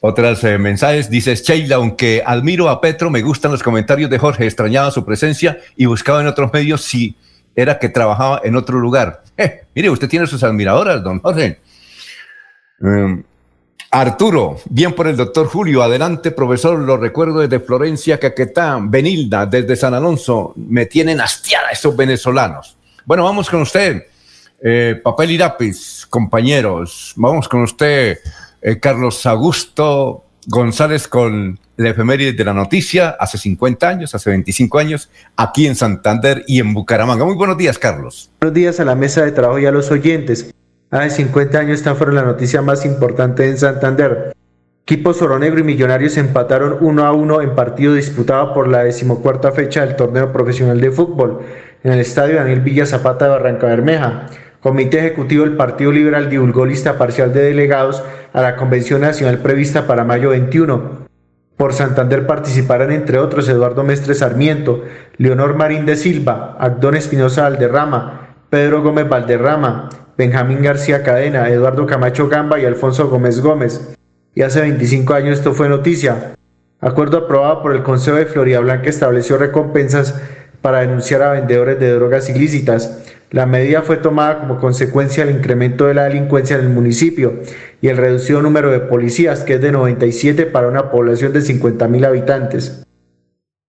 Speaker 2: otros eh, mensajes. Dice Sheila, aunque admiro a Petro, me gustan los comentarios de Jorge, extrañaba su presencia y buscaba en otros medios si era que trabajaba en otro lugar. Eh, mire, usted tiene sus admiradoras, don Jorge. Um, Arturo, bien por el doctor Julio. Adelante, profesor. Lo recuerdo desde Florencia, Caquetá, Benilda, desde San Alonso. Me tienen hastiada esos venezolanos. Bueno, vamos con usted. Eh, papel y lápiz, compañeros. Vamos con usted, eh, Carlos Augusto González, con la efeméride de la noticia hace 50 años, hace 25 años, aquí en Santander y en Bucaramanga. Muy buenos días, Carlos.
Speaker 15: Buenos días a la mesa de trabajo y a los oyentes. Hace 50 años esta fue la noticia más importante en Santander. Equipos Negro y Millonarios empataron 1 a 1 en partido disputado por la decimocuarta fecha del torneo profesional de fútbol en el estadio Daniel Villa Zapata de Barranca Bermeja. Comité Ejecutivo del Partido Liberal divulgó lista parcial de delegados a la Convención Nacional prevista para mayo 21. Por Santander participarán entre otros Eduardo Mestre Sarmiento, Leonor Marín de Silva, Agdón Espinosa Valderrama, Pedro Gómez Valderrama, Benjamín García Cadena, Eduardo Camacho Gamba y Alfonso Gómez Gómez y hace 25 años esto fue noticia. Acuerdo aprobado por el Consejo de Florida Blanca estableció recompensas para denunciar a vendedores de drogas ilícitas. La medida fue tomada como consecuencia del incremento de la delincuencia en el municipio y el reducido número de policías, que es de 97 para una población de 50.000 habitantes.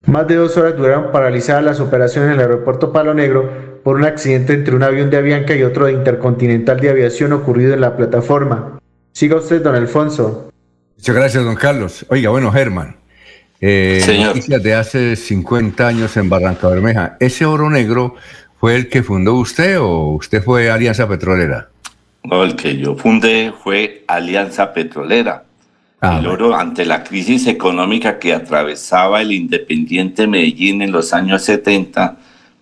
Speaker 15: Más de dos horas duraron paralizadas las operaciones en el aeropuerto Palo Negro por un accidente entre un avión de Avianca y otro de Intercontinental de Aviación ocurrido en la plataforma. Siga usted, don Alfonso.
Speaker 2: Muchas gracias, don Carlos. Oiga, bueno, Germán. Eh, noticias de hace 50 años en Barranca Bermeja. ¿Ese oro negro fue el que fundó usted o usted fue Alianza Petrolera?
Speaker 5: No, el que yo fundé fue Alianza Petrolera. Ah, el oro ante la crisis económica que atravesaba el Independiente Medellín en los años 70,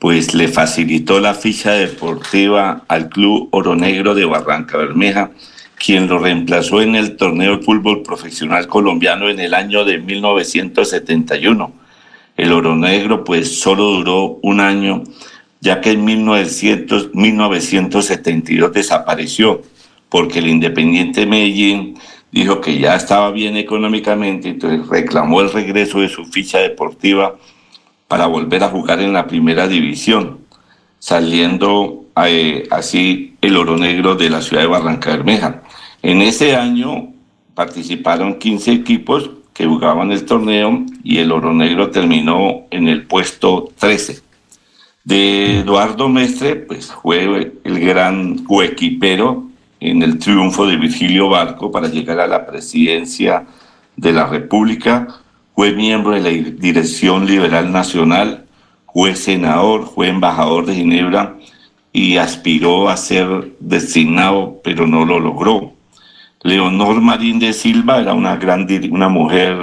Speaker 5: pues le facilitó la ficha deportiva al Club Oro Negro de Barranca Bermeja quien lo reemplazó en el torneo de fútbol profesional colombiano en el año de 1971. El oro negro pues solo duró un año, ya que en 1900, 1972 desapareció, porque el Independiente Medellín dijo que ya estaba bien económicamente, entonces reclamó el regreso de su ficha deportiva para volver a jugar en la primera división, saliendo eh, así el oro negro de la ciudad de Barranca Bermeja. En ese año participaron 15 equipos que jugaban el torneo y el oro negro terminó en el puesto 13. De Eduardo Mestre, pues fue el gran coequipero en el triunfo de Virgilio Barco para llegar a la presidencia de la República. Fue miembro de la Dirección Liberal Nacional, fue senador, fue embajador de Ginebra y aspiró a ser designado, pero no lo logró. Leonor Marín de Silva era una una mujer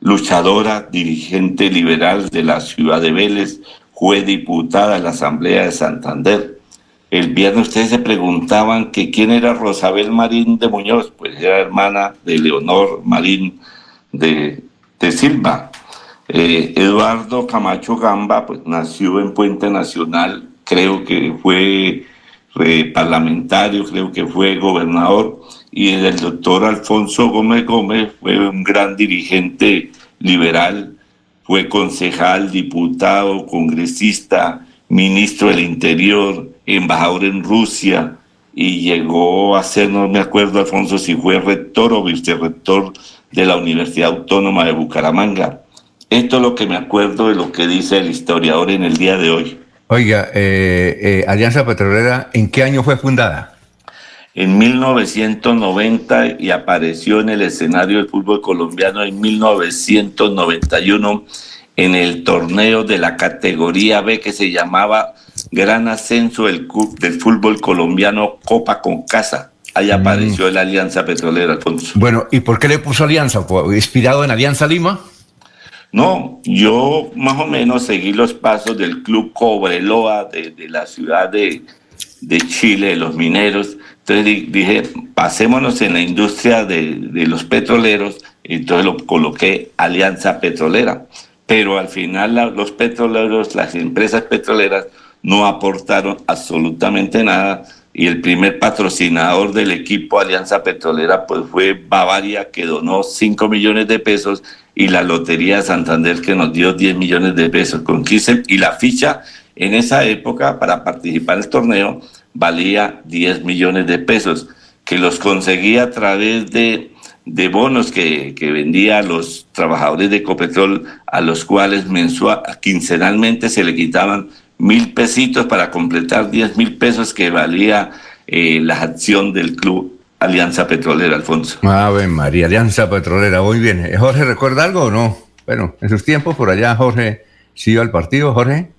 Speaker 5: luchadora, dirigente liberal de la ciudad de Vélez, fue diputada en la Asamblea de Santander. El viernes ustedes se preguntaban que quién era Rosabel Marín de Muñoz, pues era hermana de Leonor Marín de, Silva. Eh, Eduardo Camacho Gamba, pues nació en Puente Nacional creo que fue eh, parlamentario, creo que fue gobernador, y el doctor Alfonso Gómez Gómez fue un gran dirigente liberal, fue concejal, diputado, congresista, ministro del Interior, embajador en Rusia, y llegó a ser, no me acuerdo Alfonso si fue rector o vicerrector de la Universidad Autónoma de Bucaramanga. Esto es lo que me acuerdo de lo que dice el historiador en el día de hoy.
Speaker 2: Oiga, eh, eh, Alianza Petrolera, ¿en qué año fue fundada?
Speaker 5: En 1990 y apareció en el escenario del fútbol colombiano en 1991 en el torneo de la categoría B que se llamaba Gran Ascenso del, del Fútbol Colombiano Copa con Casa. Ahí mm. apareció la Alianza Petrolera, Alfonso.
Speaker 2: Bueno, ¿y por qué le puso Alianza? ¿Inspirado en Alianza Lima?
Speaker 5: No, yo más o menos seguí los pasos del club Cobreloa de, la ciudad de, Chile, de los mineros. Entonces dije, pasémonos en la industria de, los petroleros. Entonces lo coloqué Alianza Petrolera. Pero al final los petroleros, las empresas petroleras, no aportaron absolutamente nada. Y el primer patrocinador del equipo Alianza Petrolera pues fue Bavaria, que donó 5 millones de pesos y la Lotería de Santander que nos dio 10 millones de pesos. Con 15 y la ficha en esa época para participar en torneo valía 10 millones de pesos que los conseguía a través de, de bonos que, que vendía a los trabajadores de Ecopetrol a los cuales mensual, quincenalmente se le quitaban mil pesitos para completar 10 mil pesos que valía eh, la acción del club Alianza Petrolera, Alfonso.
Speaker 2: Ave María, Alianza Petrolera, muy bien. Eh, ¿Jorge recuerda algo o no? Bueno, en sus tiempos por allá, Jorge, ¿sí iba al partido, Jorge?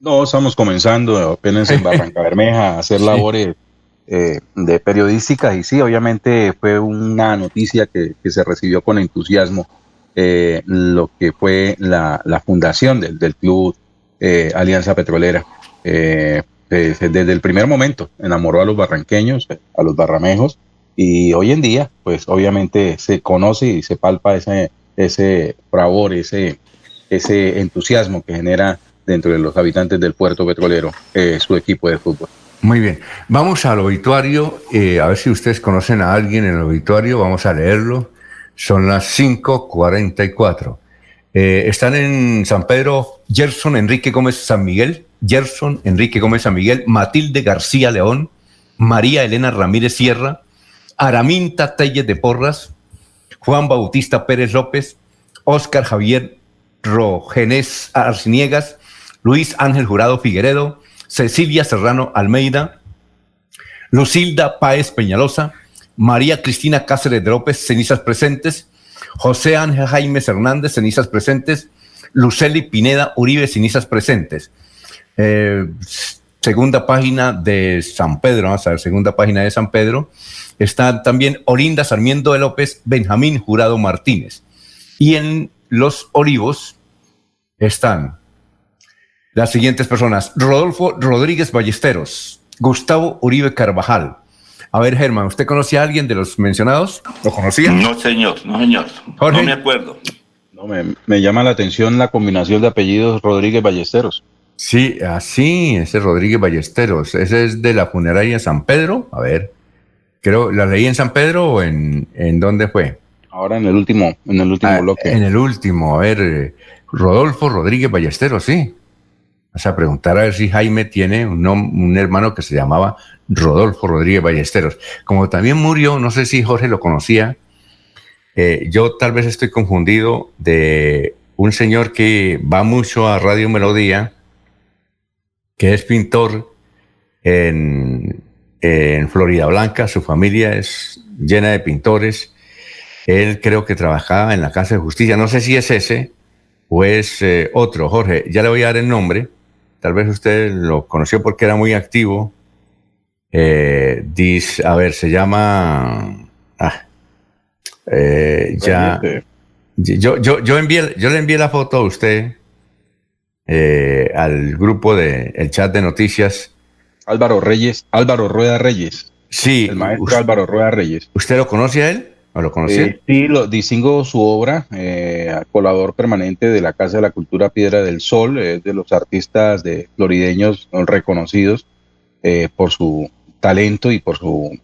Speaker 7: No, estamos comenzando apenas en Barranca Bermeja a hacer labores eh, de periodísticas y sí, obviamente fue una noticia que, se recibió con entusiasmo eh, lo que fue la, fundación del, del club eh, Alianza Petrolera. desde el primer momento enamoró a los barranqueños, a los barramejos y hoy en día, pues obviamente se conoce y se palpa ese, ese favor, ese, ese entusiasmo que genera dentro de los habitantes del puerto petrolero su equipo de fútbol.
Speaker 2: Muy bien. Vamos al obituario, eh, a ver si ustedes conocen a alguien en el obituario, vamos a leerlo. Son las 5.44. Eh, están en San Pedro Gerson Enrique Gómez San Miguel, Gerson Enrique Gómez San Miguel, Matilde García León, María Elena Ramírez Sierra, Araminta Telles de Porras, Juan Bautista Pérez López, Óscar Javier Rogenés Arciniegas, Luis Ángel Jurado Figueredo, Cecilia Serrano Almeida, Lucilda Páez Peñalosa, María Cristina Cáceres de López, cenizas presentes, José Ángel Jaime Hernández, cenizas presentes, Luceli Pineda Uribe, cenizas presentes. Eh, segunda página de San Pedro, vamos a ver, segunda página de San Pedro, está también Olinda Sarmiento de López, Benjamín Jurado Martínez. Y en Los Olivos están las siguientes personas. Rodolfo Rodríguez Ballesteros, Gustavo Uribe Carvajal. A ver, Germán, ¿usted conocía a alguien de los mencionados? ¿Lo conocía?
Speaker 5: No, señor, no, señor. No me acuerdo.
Speaker 7: No, me, llama la atención la combinación de apellidos Rodríguez Ballesteros.
Speaker 2: Sí, así, ese Rodríguez Ballesteros. Ese es de la funeraria San Pedro. A ver, creo, ¿la leí en San Pedro o en, en dónde fue?
Speaker 7: Ahora en el último, en el último
Speaker 2: ah,
Speaker 7: bloque.
Speaker 2: En el último, a ver, eh, Rodolfo Rodríguez Ballesteros, sí. Vas a preguntar a ver si Jaime tiene un, un hermano que se llamaba Rodolfo Rodríguez Ballesteros. Como también murió, no sé si Jorge lo conocía, eh, yo tal vez estoy confundido de un señor que va mucho a Radio Melodía, que es pintor en, Florida Blanca, su familia es llena de pintores. Él creo que trabajaba en la Casa de Justicia, no sé si es ese o es eh, otro. Jorge, ya le voy a dar el nombre tal vez usted lo conoció porque era muy activo. Eh, dice, a ver, se llama. Ah, eh, ya. Yo, yo, yo, envié, yo le envié la foto a usted eh, al grupo de el chat de noticias.
Speaker 7: Álvaro Reyes, Álvaro Rueda Reyes.
Speaker 2: Sí.
Speaker 7: El maestro Álvaro Rueda Reyes.
Speaker 2: ¿Usted lo conoce a él? Lo conocía?
Speaker 7: Eh, sí, lo, distingo su obra, eh, colaborador permanente de la Casa de la Cultura Piedra del Sol, es de los artistas de florideños reconocidos eh, por su talento y por su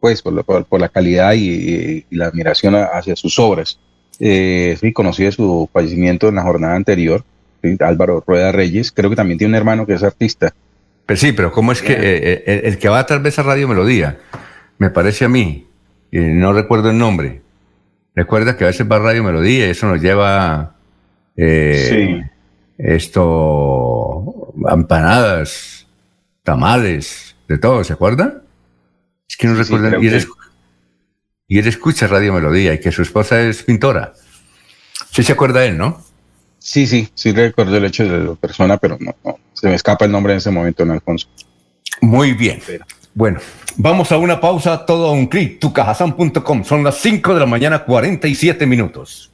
Speaker 7: pues por, la calidad y, la admiración hacia sus obras. Eh, sí, conocí de su fallecimiento en la jornada anterior, Álvaro Rueda Reyes, creo que también tiene un hermano que es artista.
Speaker 2: Pero sí, pero ¿cómo es que el, que va tal vez a Radio Melodía, me parece a mí, no recuerdo el nombre. Recuerda que a veces va Radio Melodía y eso nos lleva eh, esto, empanadas, tamales, de todo, ¿se acuerda? Es que no recuerda. Y, él, escucha Radio Melodía y que su esposa es pintora. Sí se acuerda él, ¿no?
Speaker 7: Sí, sí, sí recuerdo el hecho de la persona, pero no, se me escapa el nombre en ese momento, en Alfonso.
Speaker 2: Muy bien. Bueno, vamos a una pausa, todo a un clic, tucajasan.com. Son las 5 de la mañana, 47 minutos.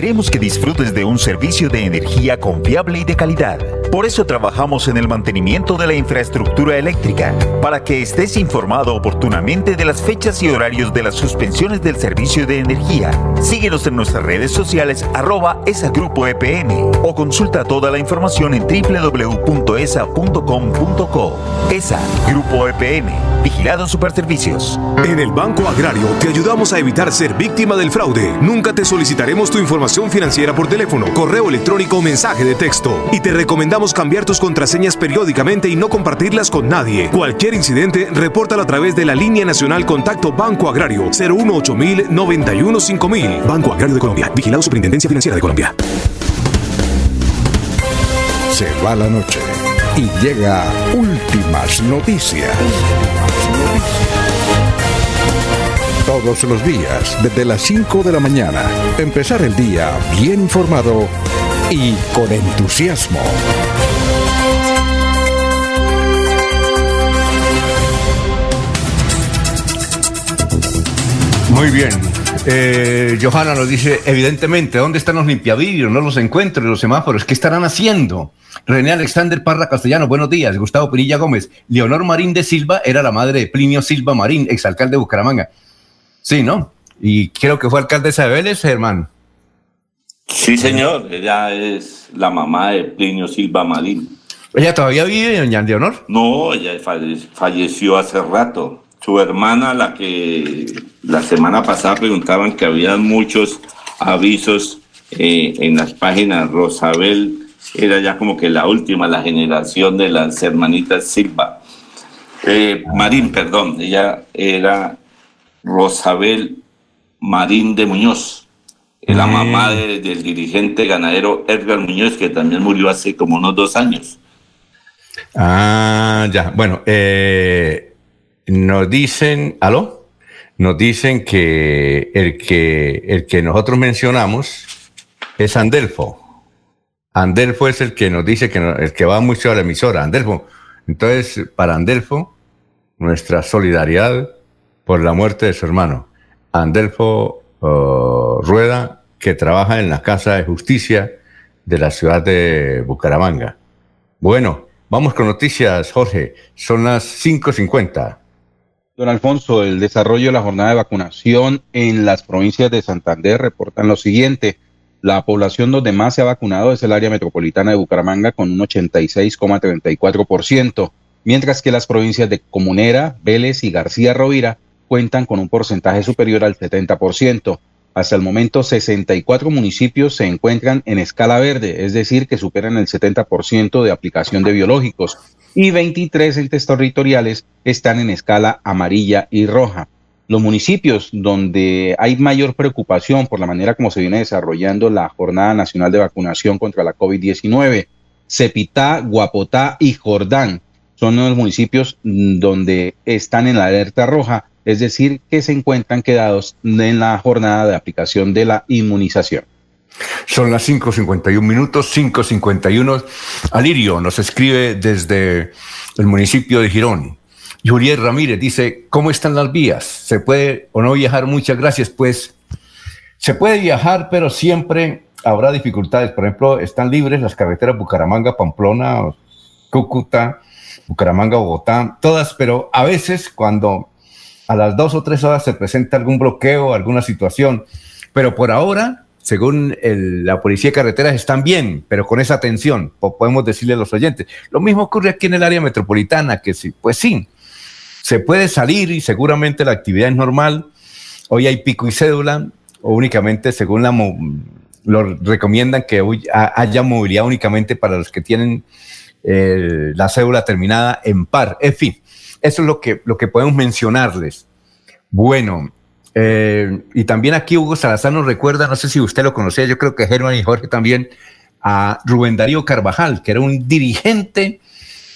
Speaker 16: Queremos que disfrutes de un servicio de energía confiable y de calidad. Por eso trabajamos en el mantenimiento de la infraestructura eléctrica, para que estés informado oportunamente de las fechas y horarios de las suspensiones del servicio de energía. Síguenos en nuestras redes sociales arroba esa grupo EPM o consulta toda la información en www.esa.com.co. ESA, Grupo EPM, Vigilado Superservicios.
Speaker 17: En el Banco Agrario te ayudamos a evitar ser víctima del fraude. Nunca te solicitaremos tu información financiera por teléfono, correo electrónico o mensaje de texto. Y te recomendamos cambiar tus contraseñas periódicamente y no compartirlas con nadie. Cualquier incidente, repórtalo a través de la línea nacional Contacto Banco Agrario 018 91 5000. Banco Agrario de Colombia. Vigilado Superintendencia Financiera de Colombia.
Speaker 1: Se va la noche y llega últimas noticias. Todos los días, desde las 5 de la mañana, empezar el día bien informado y con entusiasmo.
Speaker 2: Muy bien. Eh, Johanna nos dice, evidentemente, ¿dónde están los limpiavidrios? No los encuentro en los semáforos. ¿Qué estarán haciendo? René Alexander Parra Castellano, buenos días. Gustavo Pinilla Gómez. Leonor Marín de Silva era la madre de Plinio Silva Marín, exalcalde de Bucaramanga. Sí, ¿no? Y creo que fue alcaldesa de Vélez, hermano.
Speaker 5: Sí, señor. Ella es la mamá de Plinio Silva Marín.
Speaker 2: ¿Ella todavía vive, doña Leonor?
Speaker 5: No, ella falle- falleció hace rato. Su hermana, la que la semana pasada preguntaban que había muchos avisos eh, en las páginas, Rosabel era ya como que la última, la generación de las hermanitas Silva. Eh, Marín, perdón, ella era Rosabel Marín de Muñoz, eh, la mamá de- del dirigente ganadero Edgar Muñoz, que también murió hace como unos dos años.
Speaker 2: Ah, ya. Bueno, eh, nos dicen, ¿aló? Nos dicen que el que el que nosotros mencionamos es Andelfo. Andelfo es el que nos dice que no- el que va mucho a la emisora, Andelfo. Entonces, para Andelfo, nuestra solidaridad por la muerte de su hermano. Andelfo oh, Rueda, que trabaja en la Casa de Justicia de la ciudad de Bucaramanga. Bueno, vamos con noticias, Jorge. Son las 5.50.
Speaker 7: Don Alfonso, el desarrollo de la jornada de vacunación en las provincias de Santander reportan lo siguiente. La población donde más se ha vacunado es el área metropolitana de Bucaramanga con un 86,34%, mientras que las provincias de Comunera, Vélez y García Rovira cuentan con un porcentaje superior al 70%. Hasta el momento, 64 municipios se encuentran en escala verde, es decir, que superan el 70% de aplicación de biológicos, y 23 entes territoriales están en escala amarilla y roja. Los municipios donde hay mayor preocupación por la manera como se viene desarrollando la Jornada Nacional de Vacunación contra la COVID-19, Cepitá, Guapotá y Jordán son los municipios donde están en la alerta roja, es decir, que se encuentran quedados en la jornada de aplicación de la inmunización.
Speaker 2: Son las 5.51 minutos, 5.51. Alirio nos escribe desde el municipio de Girón. Yuriel Ramírez dice, ¿cómo están las vías? ¿Se puede o no viajar? Muchas gracias. Pues se puede viajar, pero siempre habrá dificultades. Por ejemplo, están libres las carreteras Bucaramanga, Pamplona, Cúcuta, Bucaramanga, Bogotá, todas, pero a veces cuando a las dos o tres horas se presenta algún bloqueo, alguna situación, pero por ahora, según la policía de carreteras, están bien, pero con esa atención, po- podemos decirle a los oyentes. Lo mismo ocurre aquí en el área metropolitana, que sí, pues sí, se puede salir y seguramente la actividad es normal. Hoy hay pico y cédula, o únicamente según la lo recomiendan que hoy ha- haya movilidad únicamente para los que tienen eh, la cédula terminada en par. En fin, eso es lo que, lo que podemos mencionarles. Bueno, eh, y también aquí Hugo Salazar nos recuerda, no sé si usted lo conocía, yo creo que Germán y Jorge también, a Rubén Darío Carvajal, que era un dirigente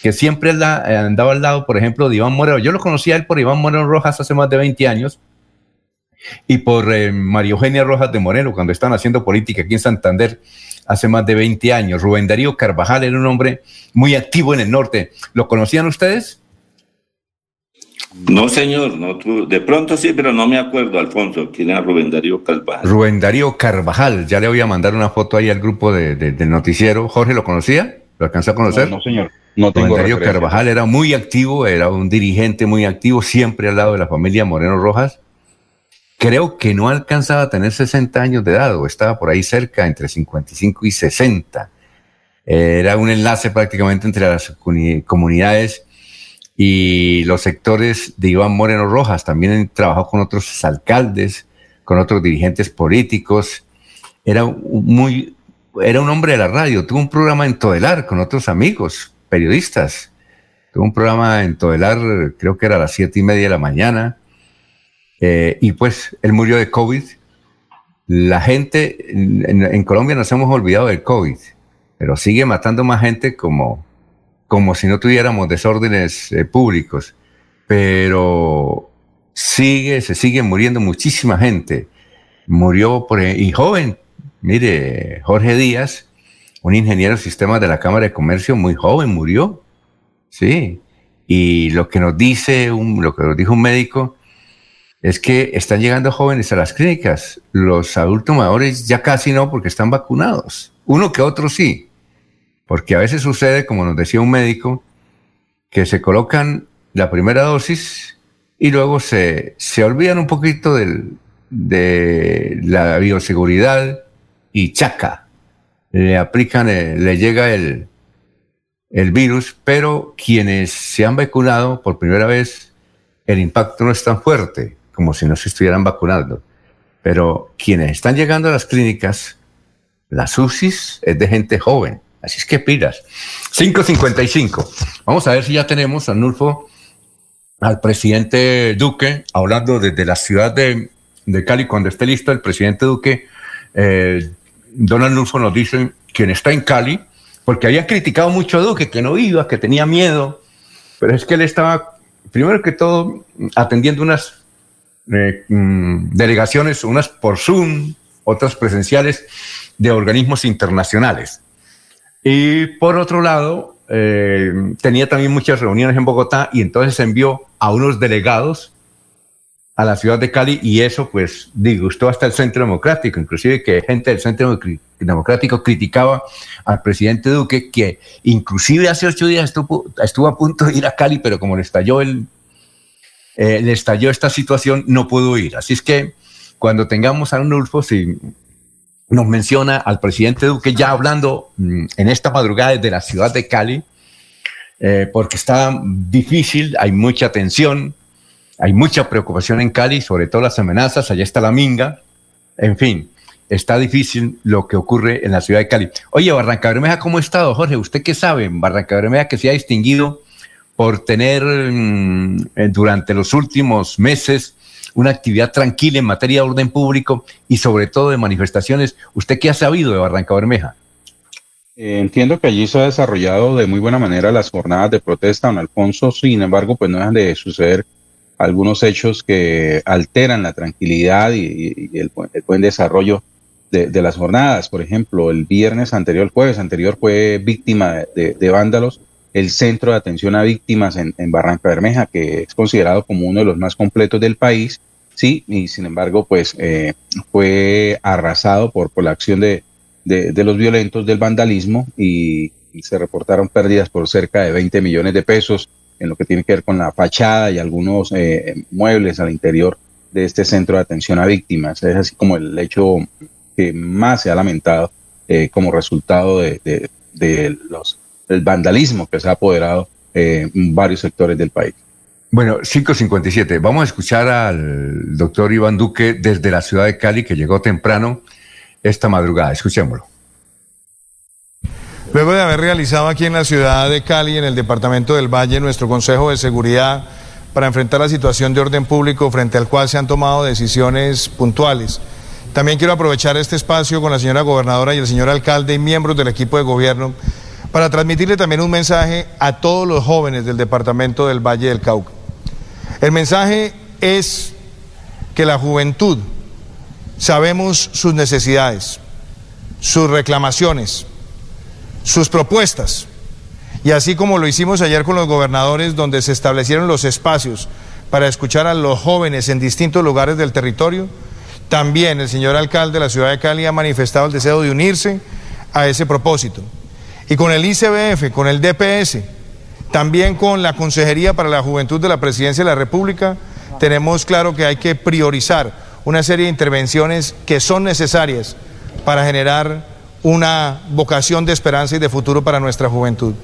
Speaker 2: que siempre eh, andaba al lado, por ejemplo, de Iván Moreno. Yo lo conocía él por Iván Moreno Rojas hace más de 20 años y por eh, María Eugenia Rojas de Moreno, cuando estaban haciendo política aquí en Santander hace más de 20 años. Rubén Darío Carvajal era un hombre muy activo en el norte. ¿Lo conocían ustedes?
Speaker 5: No, señor, no, tú- de pronto sí, pero no me acuerdo, Alfonso, quién era Rubén Darío Carvajal.
Speaker 2: Rubén Darío Carvajal, ya le voy a mandar una foto ahí al grupo de, de- del noticiero. Jorge, ¿lo conocía? ¿Lo alcanzó a conocer?
Speaker 7: No, no, señor. No tengo
Speaker 2: Rubén Darío
Speaker 7: referencia.
Speaker 2: Carvajal era muy activo, era un dirigente muy activo, siempre al lado de la familia Moreno Rojas. Creo que no alcanzaba a tener 60 años de edad, o estaba por ahí cerca, entre 55 y 60. Era un enlace prácticamente entre las comuni- comunidades y los sectores de Iván Moreno Rojas. También trabajó con otros alcaldes, con otros dirigentes políticos. Era muy, era un hombre de la radio. Tuvo un programa en Todelar con otros amigos, periodistas. Tuvo un programa en Todelar, creo que era a las siete y media de la mañana. Eh, y pues él murió de COVID. La gente en, en- en Colombia nos hemos olvidado del COVID, pero sigue matando más gente como, como si no tuviéramos desórdenes eh, públicos. Pero sigue, se sigue muriendo muchísima gente. Murió por, y joven. Mire, Jorge Díaz, un ingeniero de sistemas de la Cámara de Comercio, muy joven, murió. Sí. Y lo que nos dice lo que nos dijo un médico es que están llegando jóvenes a las clínicas. Los adultos mayores ya casi no porque están vacunados. Uno que otro sí. Porque a veces sucede, como nos decía un médico, que se colocan la primera dosis y luego se, se olvidan un poquito del- de la bioseguridad y chaca. Le aplican, eh, le llega el, el virus, pero quienes se han vacunado por primera vez, el impacto no es tan fuerte como si no se estuvieran vacunando. Pero quienes están llegando a las clínicas, las UCIs es de gente joven. Así es que pilas. 555. Vamos a ver si ya tenemos, Anulfo, al presidente Duque, hablando desde la ciudad de, de Cali. Cuando esté listo el presidente Duque, eh, Don Anulfo nos dice quien está en Cali, porque había criticado mucho a Duque, que no iba, que tenía miedo, pero es que él estaba, primero que todo, atendiendo unas eh, mm, delegaciones, unas por Zoom, otras presenciales de organismos internacionales. Y por otro lado, eh, tenía también muchas reuniones en Bogotá y entonces envió a unos delegados a la ciudad de Cali y eso pues disgustó hasta el Centro Democrático, inclusive que gente del Centro Democr- Democrático criticaba al presidente Duque que inclusive hace ocho días estuvo, estuvo a punto de ir a Cali, pero como le estalló el, eh, le estalló esta situación, no pudo ir. Así es que cuando tengamos a Arnulfo, si nos menciona al presidente Duque ya hablando mm, en esta madrugada desde la ciudad de Cali, eh, porque está difícil, hay mucha tensión, hay mucha preocupación en Cali, sobre todo las amenazas, allá está la minga, en fin, está difícil lo que ocurre en la ciudad de Cali. Oye, Barranca Bermeja, ¿cómo ha estado, Jorge? ¿Usted qué sabe? Barranca Bermeja que se ha distinguido por tener mm, eh, durante los últimos meses una actividad tranquila en materia de orden público y sobre todo de manifestaciones. ¿Usted qué ha sabido de Barranca Bermeja?
Speaker 7: Eh, entiendo que allí se ha desarrollado de muy buena manera las jornadas de protesta, don Alfonso. Sin embargo, pues no dejan de suceder algunos hechos que alteran la tranquilidad y, y- el, el buen desarrollo de, las jornadas. Por ejemplo, el viernes anterior, el jueves anterior, fue víctima de vándalos el centro de atención a víctimas en, Barranca Bermeja, que es considerado como uno de los más completos del país. Sí, y sin embargo, pues eh, fue arrasado por, por la acción de, de, los violentos del vandalismo y, se reportaron pérdidas por cerca de 20 millones de pesos en lo que tiene que ver con la fachada y algunos eh, muebles al interior de este centro de atención a víctimas. Es así como el hecho que más se ha lamentado eh, como resultado de- de los, del vandalismo que se ha apoderado eh, en varios sectores del país.
Speaker 2: Bueno, 557. Vamos a escuchar al doctor Iván Duque desde la ciudad de Cali, que llegó temprano esta madrugada. Escuchémoslo.
Speaker 18: Luego de haber realizado aquí en la ciudad de Cali, en el departamento del Valle, nuestro Consejo de Seguridad para enfrentar la situación de orden público frente al cual se han tomado decisiones puntuales. También quiero aprovechar este espacio con la señora gobernadora y el señor alcalde y miembros del equipo de gobierno para transmitirle también un mensaje a todos los jóvenes del departamento del Valle del Cauca. El mensaje es que la juventud sabemos sus necesidades, sus reclamaciones, sus propuestas. Y así como lo hicimos ayer con los gobernadores, donde se establecieron los espacios para escuchar a los jóvenes en distintos lugares del territorio. También el señor alcalde de la ciudad de Cali ha manifestado el deseo de unirse a ese propósito. Y con el ICBF, con el DPS, también con la Consejería para la Juventud de la Presidencia de la República, tenemos claro que hay que priorizar una serie de intervenciones que son necesarias para generar una vocación de esperanza y de futuro para nuestra juventud.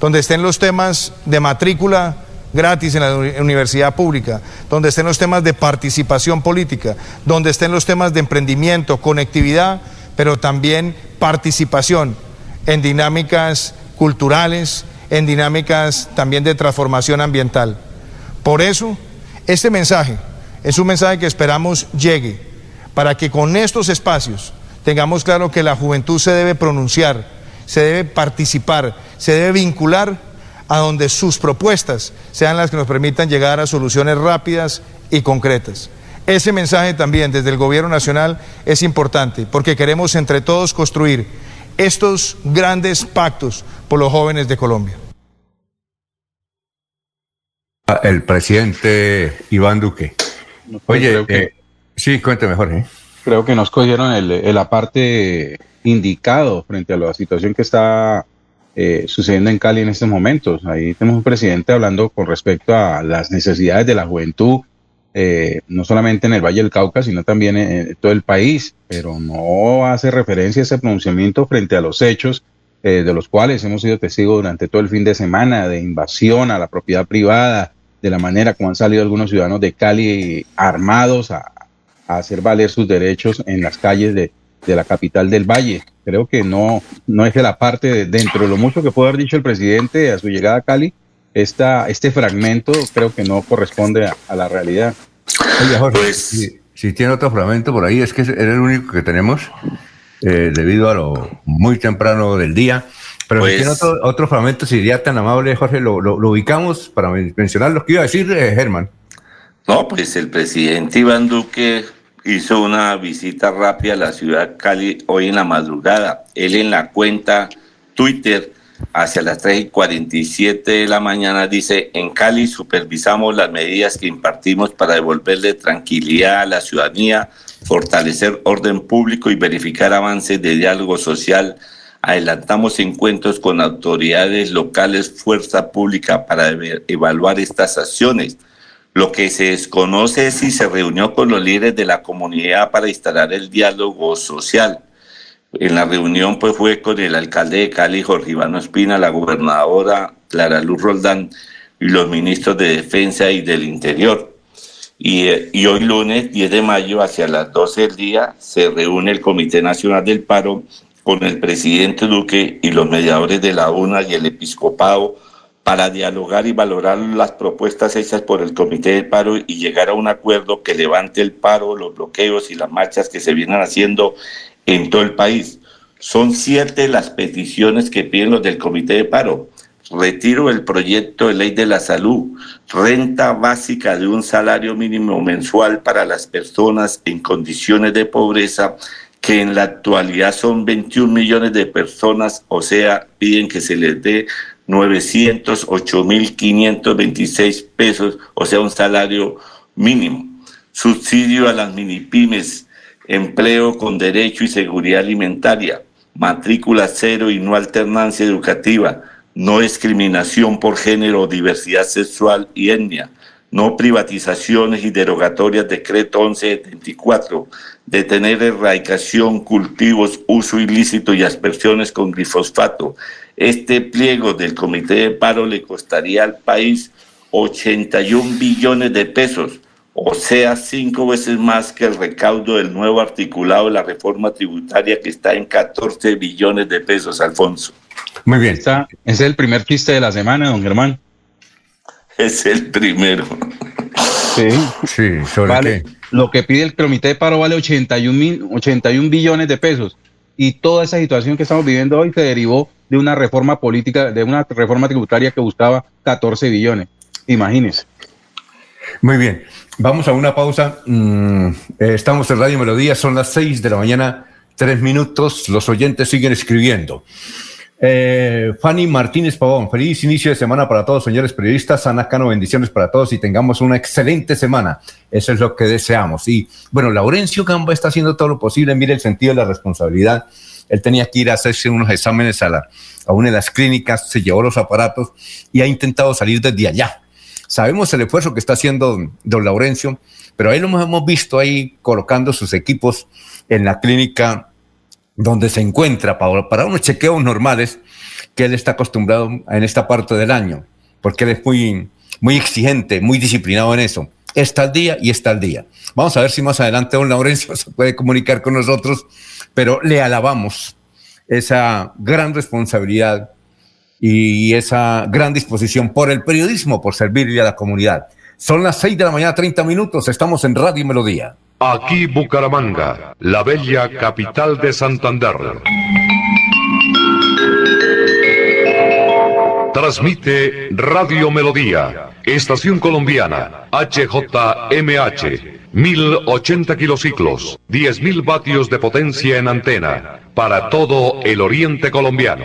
Speaker 18: Donde estén los temas de matrícula gratis en la universidad pública, donde estén los temas de participación política, donde estén los temas de emprendimiento, conectividad, pero también participación en dinámicas culturales, en dinámicas también de transformación ambiental. Por eso, este mensaje es un mensaje que esperamos llegue para que con estos espacios tengamos claro que la juventud se debe pronunciar, se debe participar, se debe vincular a donde sus propuestas sean las que nos permitan llegar a soluciones rápidas y concretas. Ese mensaje también desde el Gobierno Nacional es importante porque queremos entre todos construir estos grandes pactos por los jóvenes de Colombia.
Speaker 2: El presidente Iván Duque. Oye, eh, sí, cuénteme, Jorge.
Speaker 7: Creo que nos cogieron el, el aparte indicado frente a la situación que está eh, sucediendo en Cali en estos momentos. Ahí tenemos un presidente hablando con respecto a las necesidades de la juventud, eh, no solamente en el Valle del Cauca, sino también en, todo el país, pero no hace referencia a ese pronunciamiento frente a los hechos eh, de los cuales hemos sido testigos durante todo el fin de semana, de invasión a la propiedad privada, de la manera como han salido algunos ciudadanos de Cali armados a, hacer valer sus derechos en las calles de, la capital del Valle. Creo que no, no es de la parte, dentro de lo mucho que puede haber dicho el presidente a su llegada a Cali, esta, este fragmento creo que no corresponde a, la realidad.
Speaker 2: Oye, Jorge, pues si, tiene otro fragmento por ahí, es que es el único que tenemos eh, debido a lo muy temprano del día. Pero si tiene pues otro, fragmento, si sería tan amable, Jorge, lo, ubicamos para mencionar lo que iba a decir eh, Germán.
Speaker 5: No, pues el presidente Iván Duque hizo una visita rápida a la ciudad de Cali hoy en la madrugada. Él en la cuenta Twitter hacia las 3 y 47 de la mañana dice, en Cali supervisamos las medidas que impartimos para devolverle tranquilidad a la ciudadanía, fortalecer orden público y verificar avances de diálogo social. Adelantamos encuentros con autoridades locales, fuerza pública para evaluar estas acciones. Lo que se desconoce es si se reunió con los líderes de la comunidad para instalar el diálogo social. En la reunión pues fue con el alcalde de Cali, Jorge Iván Espina, la gobernadora Clara Luz Roldán y los ministros de Defensa y del Interior. Y, y, hoy lunes 10 de mayo, hacia las 12 del día, se reúne el Comité Nacional del Paro con el presidente Duque y los mediadores de la UNA y el episcopado para dialogar y valorar las propuestas hechas por el Comité del Paro y llegar a un acuerdo que levante el paro, los bloqueos y las marchas que se vienen haciendo en todo el país. Son siete las peticiones que piden los del Comité de Paro. Retiro del proyecto de ley de la salud, renta básica de un salario mínimo mensual para las personas en condiciones de pobreza, que en la actualidad son 21 millones de personas, o sea, piden que se les dé 908.526 pesos, o sea, un salario mínimo. Subsidio a las minipymes, empleo con derecho y seguridad alimentaria, matrícula cero y no alternancia educativa, no discriminación por género, diversidad sexual y etnia, no privatizaciones y derogatorias, decreto 1174, detener erradicación, cultivos, uso ilícito y aspersiones con glifosfato, este pliego del Comité de Paro le costaría al país 81 billones de pesos, o sea, cinco veces más que el recaudo del nuevo articulado de la reforma tributaria que está en 14 billones de pesos, Alfonso.
Speaker 7: Muy bien. Está, es el primer chiste de la semana, don Germán.
Speaker 5: Es el primero.
Speaker 7: Sí, sí, sobre Lo que pide el Comité de Paro vale 81, 81 billones de pesos. Y toda esa situación que estamos viviendo hoy se derivó de una reforma política, de una reforma tributaria que buscaba 14 billones. Imagínense.
Speaker 2: Muy bien, vamos a una pausa. Mm, eh, estamos en Radio Melodía, son las 6 de la mañana, tres minutos. Los oyentes siguen escribiendo. Eh, Fanny Martínez Pavón, feliz inicio de semana para todos, señores periodistas. Sanacano, bendiciones para todos y tengamos una excelente semana. Eso es lo que deseamos. Y bueno, Laurencio Gamba está haciendo todo lo posible. Mire el sentido de la responsabilidad. Él tenía que ir a hacerse unos exámenes a, la, a una de las clínicas, se llevó los aparatos y ha intentado salir desde allá. Sabemos el esfuerzo que está haciendo don Laurencio, pero ahí lo hemos visto ahí colocando sus equipos en la clínica donde se encuentra para, para unos chequeos normales que él está acostumbrado en esta parte del año, porque él es muy, muy exigente, muy disciplinado en eso. Está al día y está al día. Vamos a ver si más adelante don Laurencio se puede comunicar con nosotros, pero le alabamos esa gran responsabilidad y esa gran disposición por el periodismo, por servirle a la comunidad. Son las 6 de la mañana, 30 minutos, estamos en Radio Melodía.
Speaker 9: Aquí Bucaramanga, la bella capital de Santander. Transmite Radio Melodía, Estación Colombiana, HJMH, 1080 kilociclos, 10.000 vatios de potencia en antena, para todo el oriente colombiano.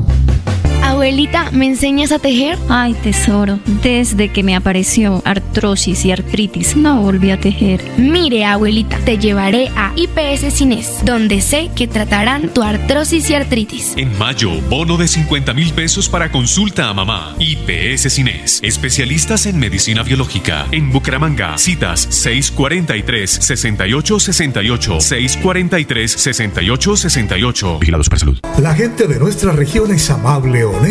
Speaker 10: Abuelita, ¿me enseñas a tejer?
Speaker 11: Ay, tesoro, desde que me apareció artrosis y artritis, no volví a tejer.
Speaker 10: Mire, abuelita, te llevaré a IPS Cines, donde sé que tratarán tu artrosis y artritis.
Speaker 12: En mayo, bono de 50 mil pesos para consulta a mamá. IPS Cines, especialistas en medicina biológica. En Bucaramanga, citas 643-6868, 643-6868. Vigilados para salud.
Speaker 19: La gente de nuestra región es amable, honesta,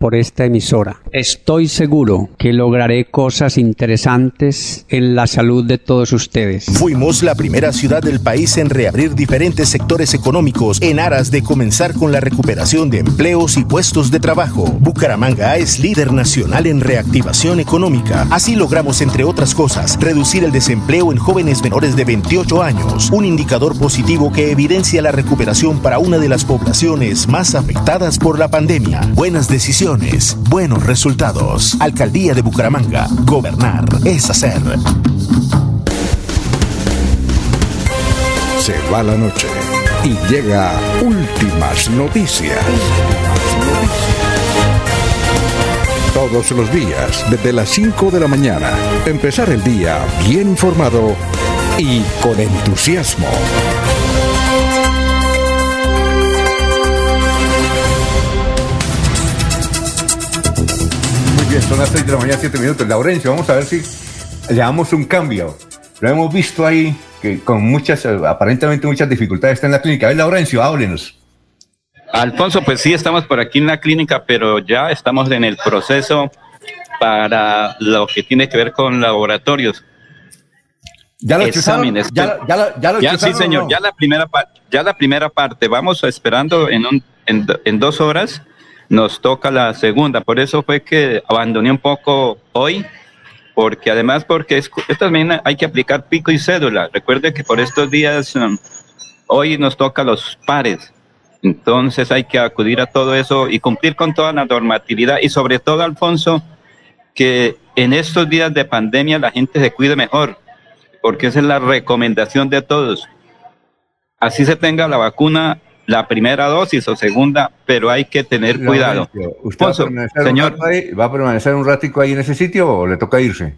Speaker 20: por esta emisora. Estoy seguro que lograré cosas interesantes en la salud de todos ustedes.
Speaker 21: Fuimos la primera ciudad del país en reabrir diferentes sectores económicos en aras de comenzar con la recuperación de empleos y puestos de trabajo. Bucaramanga es líder nacional en reactivación económica. Así logramos, entre otras cosas, reducir el desempleo en jóvenes menores de 28 años, un indicador positivo que evidencia la recuperación para una de las poblaciones más afectadas por la pandemia. Buenas decisiones buenos resultados. Alcaldía de Bucaramanga. Gobernar es hacer.
Speaker 1: Se va la noche y llega últimas noticias. Todos los días, desde las 5 de la mañana, empezar el día bien informado y con entusiasmo.
Speaker 2: Bien, son las 6 de la mañana, 7 minutos. Laurencio, vamos a ver si le damos un cambio. Lo hemos visto ahí que con muchas, aparentemente muchas dificultades está en la clínica. A ver, Laurencio, háblenos.
Speaker 3: Alfonso, pues sí, estamos por aquí en la clínica, pero ya estamos en el proceso para lo que tiene que ver con laboratorios.
Speaker 2: Ya lo
Speaker 3: exámenes.
Speaker 2: Ya, ya, ya, lo
Speaker 3: ya sí, señor. Ya la primera parte. Ya la primera parte. Vamos esperando en, un, en, en dos horas. Nos toca la segunda. Por eso fue que abandoné un poco hoy porque además porque es, también hay que aplicar pico y cédula. Recuerde que por estos días um, hoy nos toca los pares. Entonces hay que acudir a todo eso y cumplir con toda la normatividad y sobre todo, Alfonso, que en estos días de pandemia la gente se cuide mejor, porque esa es la recomendación de todos. Así se tenga la vacuna, la primera dosis o segunda, pero hay que tener cuidado.
Speaker 2: ¿Usted va, a señor, ¿va a permanecer un ratico ahí en ese sitio o le toca irse?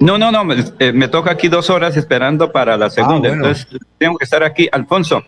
Speaker 3: No, no, no, me, eh, toca aquí dos horas esperando para la segunda, ah, entonces tengo que estar aquí, Alfonso.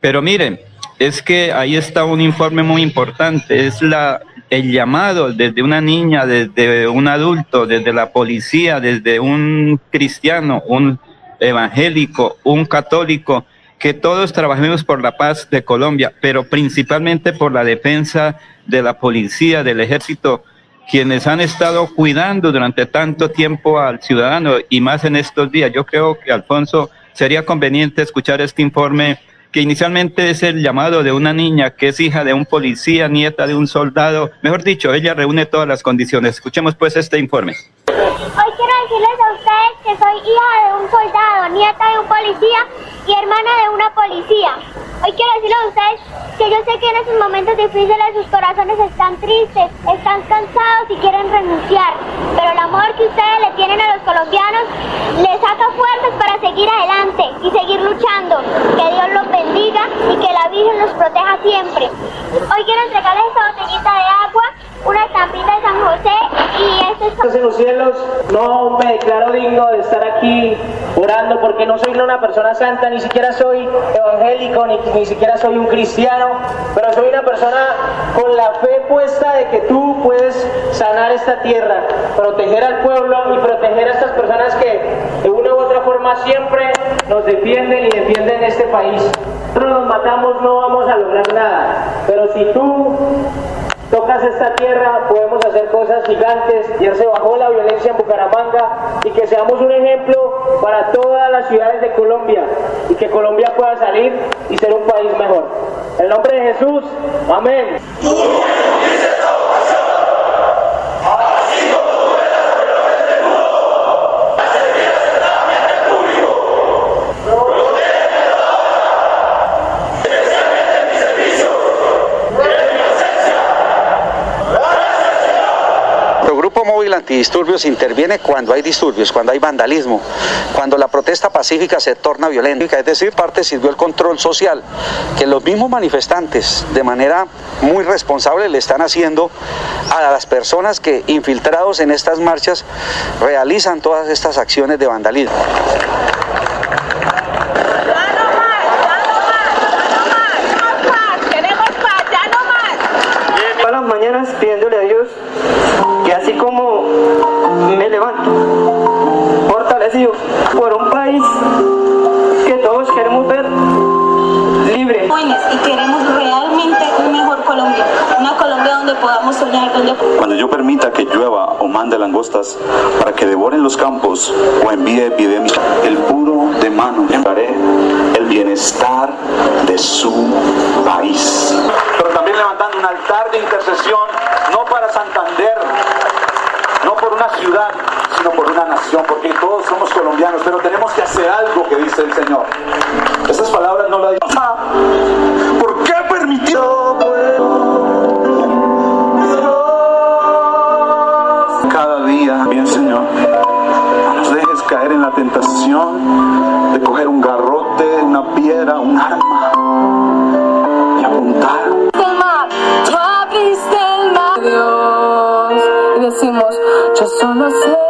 Speaker 3: Pero miren, es que ahí está un informe muy importante, es la el llamado desde una niña, desde un adulto, desde la policía, desde un cristiano, un evangélico, un católico, que todos trabajemos por la paz de Colombia, pero principalmente por la defensa de la policía, del ejército, quienes han estado cuidando durante tanto tiempo al ciudadano y más en estos días. Yo creo que, Alfonso, sería conveniente escuchar este informe que inicialmente es el llamado de una niña que es hija de un policía, nieta de un soldado. Mejor dicho, ella reúne todas las condiciones. Escuchemos pues este informe.
Speaker 22: Hoy decirles a ustedes que soy hija de un soldado, nieta de un policía y hermana de una policía. Hoy quiero decirles a ustedes que yo sé que en esos momentos difíciles sus corazones están tristes, están cansados y quieren renunciar, pero el amor que ustedes le tienen a los colombianos les saca fuerzas para seguir adelante y seguir luchando. Que Dios los bendiga y que la Virgen los proteja siempre. Hoy quiero entregarles esta botellita de agua, una estampita de San José y este es...
Speaker 23: En los cielos no me declaro digno de estar aquí orando porque no soy una persona santa, ni siquiera soy evangélico, ni, ni siquiera soy un cristiano, pero soy una persona con la fe puesta de que tú puedes sanar esta tierra, proteger al pueblo y proteger a estas personas que de una u otra forma siempre nos defienden y defienden este país. Nosotros nos matamos, no vamos a lograr nada, pero si tú tocas esta tierra, podemos hacer cosas gigantes. Ya se bajó la violencia en Bucaramanga y que seamos un ejemplo para todas las ciudades de Colombia y que Colombia pueda salir y ser un país mejor. En nombre de Jesús, amén.
Speaker 24: Móvil antidisturbios interviene cuando hay disturbios, cuando hay vandalismo, cuando la protesta pacífica se torna violenta. Es decir, parte sirvió el control social que los mismos manifestantes de manera muy responsable le están haciendo a las personas que infiltrados en estas marchas realizan todas estas acciones de vandalismo.
Speaker 23: Mañanas pidiéndole a Dios y así como me levanto, fortalecido por un país que todos queremos ver libre.
Speaker 25: Y queremos realmente un mejor Colombia, una Colombia donde podamos soñar. Donde...
Speaker 26: Cuando yo permita que llueva o mande langostas para que devoren los campos o envíe epidemias, el puro de mano enviaré el bienestar de su país.
Speaker 27: Pero también levantando un altar de intercesión, no para Santander, una ciudad, sino por una nación, porque todos somos colombianos, pero tenemos que hacer algo que dice el Señor. Esas palabras no las digo. ¿Por qué permitió?
Speaker 26: Cada día, bien Señor, no nos dejes caer en la tentación de coger un garrote, una piedra, un arma
Speaker 25: solo sé.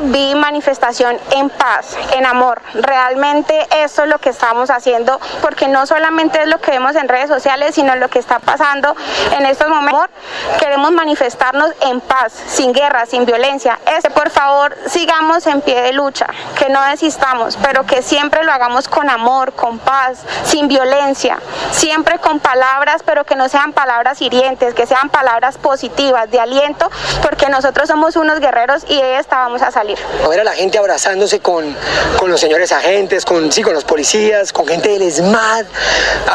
Speaker 28: Vi
Speaker 29: manifestación en paz, en amor. Realmente eso es lo que estamos haciendo porque no solamente es lo que vemos en redes sociales, sino lo que está pasando en estos momentos. Queremos manifestarnos en paz, sin guerra, sin violencia. Este, por favor, sigamos en pie de lucha, que no desistamos, pero que siempre lo hagamos con amor, con paz, sin violencia, siempre con palabras, pero que no sean palabras hirientes, que sean palabras positivas, de aliento, porque nosotros somos unos guerreros y de esta vamos a salir.
Speaker 30: Ver a la gente abrazándose con, con los señores agentes, con, sí, con los policías, con gente del ESMAD.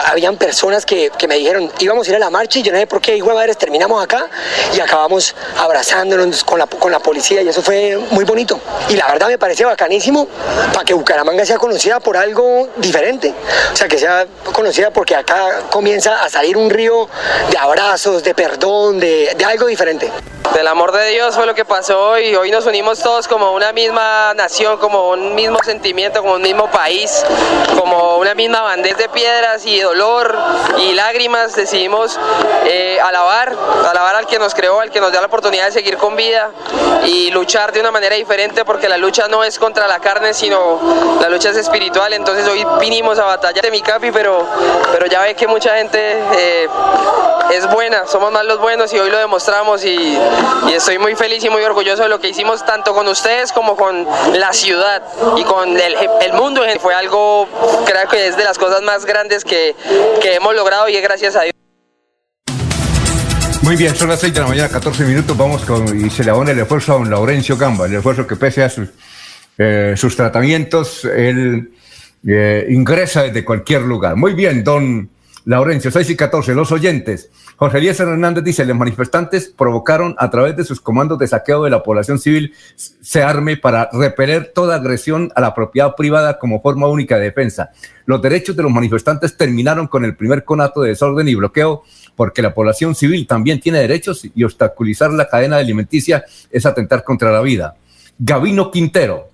Speaker 30: Habían personas que, que me dijeron, íbamos a ir a la marcha y yo no sé por qué, hijo de terminamos acá y acabamos abrazándonos con la, con la policía y eso fue muy bonito. Y la verdad me parece bacanísimo para que Bucaramanga sea conocida por algo diferente. O sea, que sea conocida porque acá comienza a salir un río de abrazos, de perdón, de, de algo diferente.
Speaker 31: Del amor de Dios fue lo que pasó y hoy nos unimos todos como una misma nación, como un mismo sentimiento, como un mismo país, como una misma bandera de piedras y dolor y lágrimas. Decidimos eh, alabar, alabar al que nos creó, al que nos da la oportunidad de seguir con vida y luchar de una manera diferente porque la lucha no es contra la carne, sino la lucha es espiritual. Entonces hoy vinimos a batallar de mi capi, pero, pero ya ve que mucha gente eh, es buena, somos más los buenos y hoy lo demostramos y, y estoy muy feliz y muy orgulloso de lo que hicimos tanto con ustedes como con la ciudad y con el, el mundo. Fue algo, creo que es de las cosas más grandes que, que hemos logrado y es gracias a Dios.
Speaker 2: Muy bien, son las 6 de la mañana, 14 minutos. Vamos con y se le abona el esfuerzo a don Laurencio Gamba, el esfuerzo que pese a sus, eh, tratamientos, él eh, ingresa desde cualquier lugar. Muy bien, don Laurencio, 6 y 14, los oyentes. Jorge Eliezer Hernández dice, los manifestantes provocaron a través de sus comandos de saqueo de la población civil se arme para repeler toda agresión a la propiedad privada como forma única de defensa. Los derechos de los manifestantes terminaron con el primer conato de desorden y bloqueo porque la población civil también tiene derechos y obstaculizar la cadena alimenticia es atentar contra la vida. Gavino Quintero,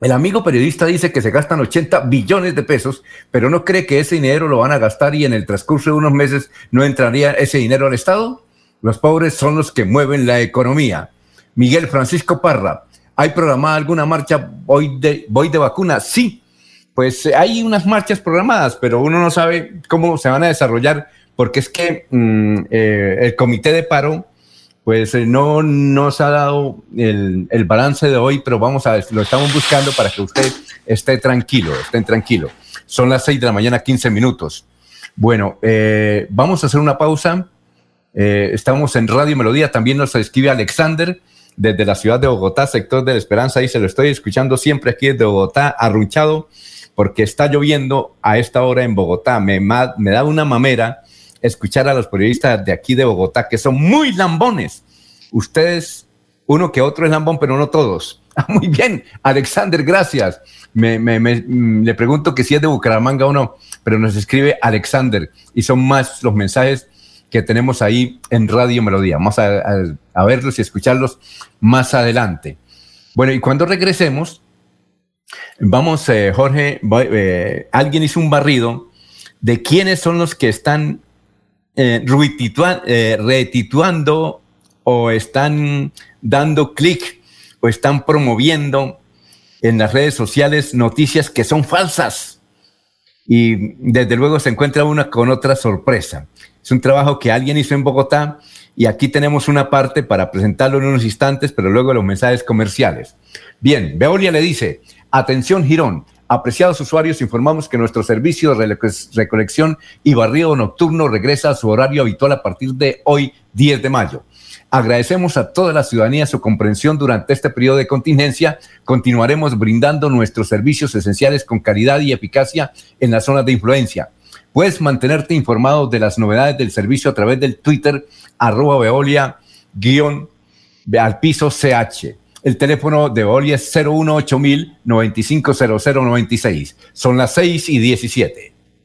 Speaker 2: el amigo periodista dice que se gastan 80 billones de pesos, pero no cree que ese dinero lo van a gastar y en el transcurso de unos meses no entraría ese dinero al Estado. Los pobres son los que mueven la economía. Miguel Francisco Parra, ¿hay programada alguna marcha hoy de, voy de vacuna? Sí, pues hay unas marchas programadas, pero uno no sabe cómo se van a desarrollar porque es que mmm, eh, el comité de paro pues eh, no nos ha dado el, balance de hoy, pero vamos a lo estamos buscando para que usted esté tranquilo, estén tranquilo. Son las 6 de la mañana, 15 minutos. Bueno, eh, vamos a hacer una pausa. Estamos en Radio Melodía, también nos escribe Alexander desde la ciudad de Bogotá, sector de la Esperanza, y se lo estoy escuchando siempre aquí desde Bogotá, arrunchado, porque está lloviendo a esta hora en Bogotá. Me da una mamera escuchar a los periodistas de aquí de Bogotá, que son muy lambones. Ustedes, uno que otro es lambón, pero no todos. Muy bien, Alexander, gracias. Me, me, le pregunto que si es de Bucaramanga o no, pero nos escribe Alexander y son más los mensajes que tenemos ahí en Radio Melodía. Vamos a verlos y escucharlos más adelante. Bueno, y cuando regresemos, vamos, eh, Jorge, eh, alguien hizo un barrido de quiénes son los que están eh, eh, retituando o están dando clic o están promoviendo en las redes sociales noticias que son falsas. Y desde luego se encuentra una con otra sorpresa. Es un trabajo que alguien hizo en Bogotá y aquí tenemos una parte para presentarlo en unos instantes, pero luego los mensajes comerciales. Bien, Veolia le dice, atención Girón, Apreciados usuarios, informamos que nuestro servicio de recolección y barrido nocturno regresa a su horario habitual a partir de hoy, 10 de mayo. Agradecemos a toda la ciudadanía su comprensión durante este periodo de contingencia. Continuaremos brindando nuestros servicios esenciales con calidad y eficacia en las zonas de influencia. Puedes mantenerte informado de las novedades del servicio a través del Twitter arroba veolia guion al piso CH. El teléfono de Oli es 018 950096. Son las 6 y 17.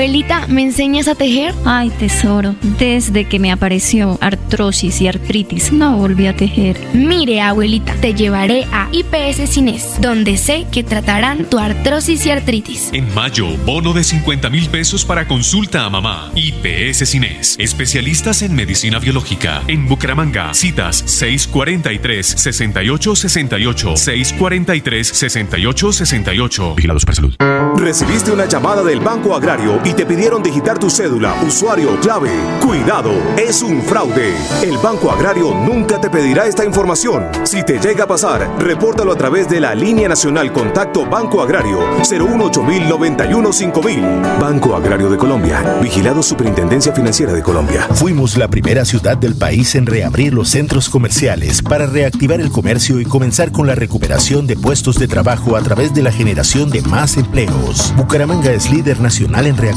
Speaker 10: Abuelita, ¿me enseñas a tejer?
Speaker 32: Ay, tesoro, desde que me apareció artrosis y artritis, no volví a tejer.
Speaker 10: Mire, abuelita, te llevaré a IPS Cines, donde sé que tratarán tu artrosis y artritis.
Speaker 12: En mayo, bono de 50 mil pesos para consulta a mamá. IPS Cines, especialistas en medicina biológica. En Bucaramanga, citas 643-6868, 643-6868. Vigilados para salud.
Speaker 17: Recibiste una llamada del Banco Agrario y te pidieron digitar tu cédula, usuario, clave. Cuidado, es un fraude. El Banco Agrario nunca te pedirá esta información. Si te llega a pasar, repórtalo a través de la línea nacional Contacto Banco Agrario 018 5000 Banco Agrario de Colombia. Vigilado Superintendencia Financiera de Colombia.
Speaker 21: Fuimos la primera ciudad del país en reabrir los centros comerciales para reactivar el comercio y comenzar con la recuperación de puestos de trabajo a través de la generación de más empleos. Bucaramanga es líder nacional en reactivación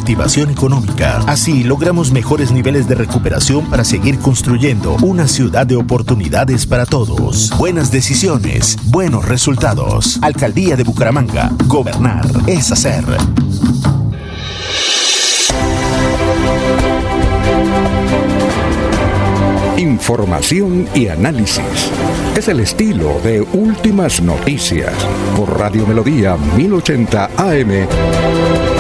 Speaker 21: económica. Así logramos mejores niveles de recuperación para seguir construyendo una ciudad de oportunidades para todos. Buenas decisiones, buenos resultados. Alcaldía de Bucaramanga. Gobernar es hacer.
Speaker 1: Información y análisis. Es el estilo de Últimas Noticias por Radio Melodía 1080 AM.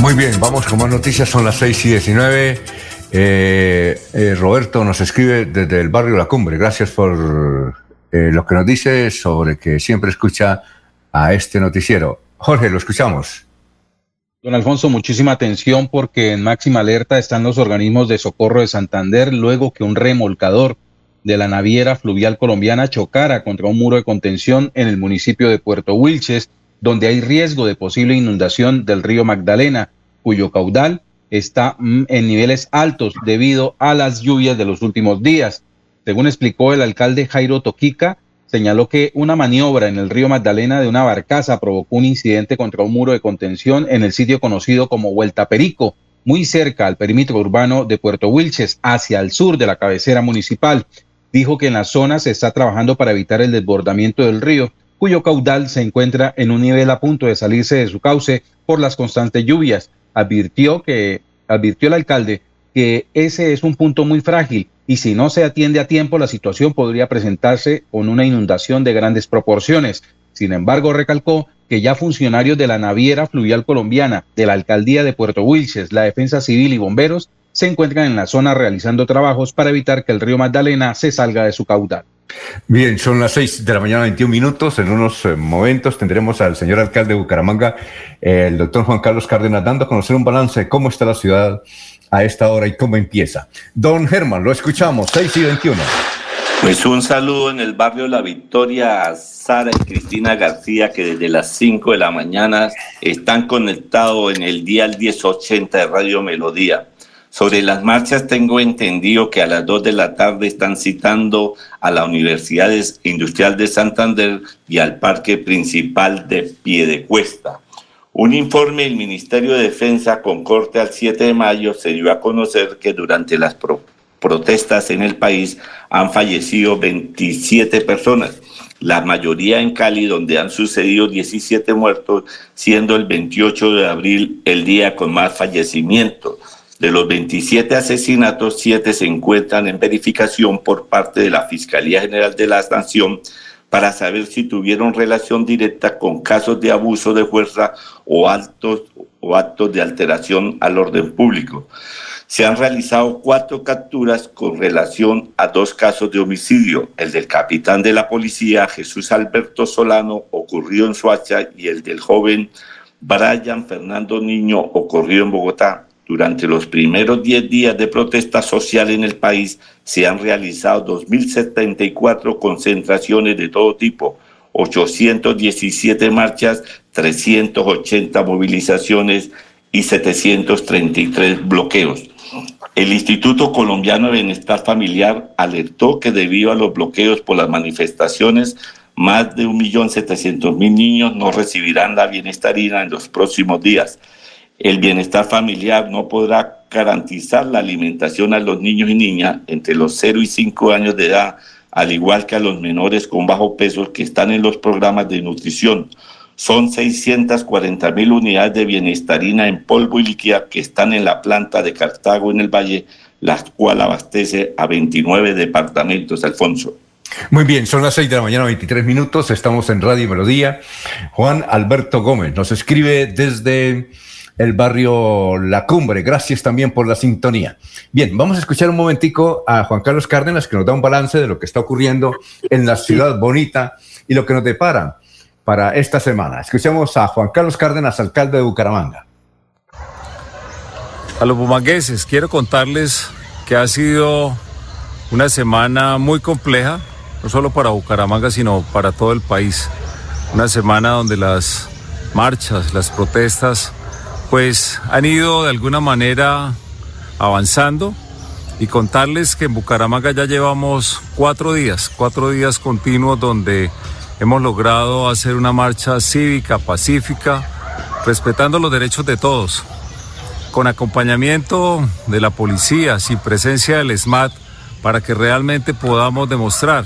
Speaker 2: Muy bien, vamos con más noticias, son las 6 y 19. Eh, eh, Roberto nos escribe desde el barrio La Cumbre. Gracias por eh, lo que nos dice sobre que siempre escucha a este noticiero. Jorge, lo escuchamos.
Speaker 7: Don Alfonso, muchísima atención porque en máxima alerta están los organismos de socorro de Santander luego que un remolcador de la naviera fluvial colombiana chocara contra un muro de contención en el municipio de Puerto Wilches, donde hay riesgo de posible inundación del río Magdalena, cuyo caudal está mm, en niveles altos debido a las lluvias de los últimos días. Según explicó el alcalde Jairo Toquica, señaló que una maniobra en el río Magdalena de una barcaza provocó un incidente contra un muro de contención en el sitio conocido como Vuelta Perico, muy cerca al perímetro urbano de Puerto Wilches, hacia el sur de la cabecera municipal. Dijo que en la zona se está trabajando para evitar el desbordamiento del río, cuyo caudal se encuentra en un nivel a punto de salirse de su cauce por las constantes lluvias. Advirtió que advirtió el alcalde que ese es un punto muy frágil y si no se atiende a tiempo la situación podría presentarse con una inundación de grandes proporciones. Sin embargo, recalcó que ya funcionarios de la naviera fluvial colombiana, de la alcaldía de Puerto Wilches, la defensa civil y bomberos se encuentran en la zona realizando trabajos para evitar que el río Magdalena se salga de su caudal.
Speaker 2: Bien, son las 6 de la mañana, 21 minutos. En unos eh, momentos tendremos al señor alcalde de Bucaramanga, el doctor Juan Carlos Cárdenas, dando a conocer un balance de cómo está la ciudad a esta hora y cómo empieza. Don Germán, lo escuchamos, 6 y 21.
Speaker 5: Pues un saludo en el barrio La Victoria a Sara y Cristina García que desde las 5 de la mañana están conectados en el día 1080 de Radio Melodía. Sobre las marchas tengo entendido que a las 2 de la tarde están citando a la Universidad Industrial de Santander y al Parque Principal de Piedecuesta. Un informe del Ministerio de Defensa con corte al 7 de mayo se dio a conocer que durante las protestas en el país han fallecido 27 personas, la mayoría en Cali, donde han sucedido 17 muertos, siendo el 28 de abril el día con más fallecimientos. De los 27 asesinatos, 7 se encuentran en verificación por parte de la Fiscalía General de la Nación para saber si tuvieron relación directa con casos de abuso de fuerza o, actos, o actos de alteración al orden público. se han realizado cuatro capturas con relación a dos casos de homicidio. El del capitán de la policía, Jesús Alberto Solano, ocurrió en Suacha, y el del joven Brian Fernando Niño ocurrió en Bogotá. Durante los primeros 10 días de protesta social en el país se han realizado 2.074 concentraciones de todo tipo, 817 marchas, 380 movilizaciones y 733 bloqueos. El Instituto Colombiano de Bienestar Familiar alertó que debido a los bloqueos por las manifestaciones, más de 1.700.000 niños no recibirán la bienestarina en los próximos días. El bienestar familiar no podrá garantizar la alimentación a los niños y niñas entre los 0 y 5 años de edad, al igual que a los menores con bajo peso que están en los programas de nutrición. Son 640 mil unidades de bienestarina en polvo y líquida que están en la planta de Cartago en el Valle, la cual abastece a 29 departamentos, Alfonso.
Speaker 2: Muy bien, son las 6 de la mañana, 23 minutos, estamos en Radio Melodía. Juan Alberto Gómez nos escribe desde el barrio La Cumbre. Gracias también por la sintonía. Bien, vamos a escuchar un momentico a Juan Carlos Cárdenas que nos da un balance de lo que está ocurriendo en la ciudad bonita y lo que nos depara para esta semana. Escuchemos a Juan Carlos Cárdenas, alcalde de Bucaramanga.
Speaker 33: A los bumangueses, quiero contarles que ha sido una semana muy compleja no solo para Bucaramanga, sino para todo el país. Una semana donde las marchas, las protestas, pues han ido de alguna manera avanzando y contarles que en Bucaramanga ya llevamos cuatro días, cuatro días continuos donde hemos logrado hacer una marcha cívica, pacífica, respetando los derechos de todos, con acompañamiento de la policía, sin presencia del SMAT, para que realmente podamos demostrar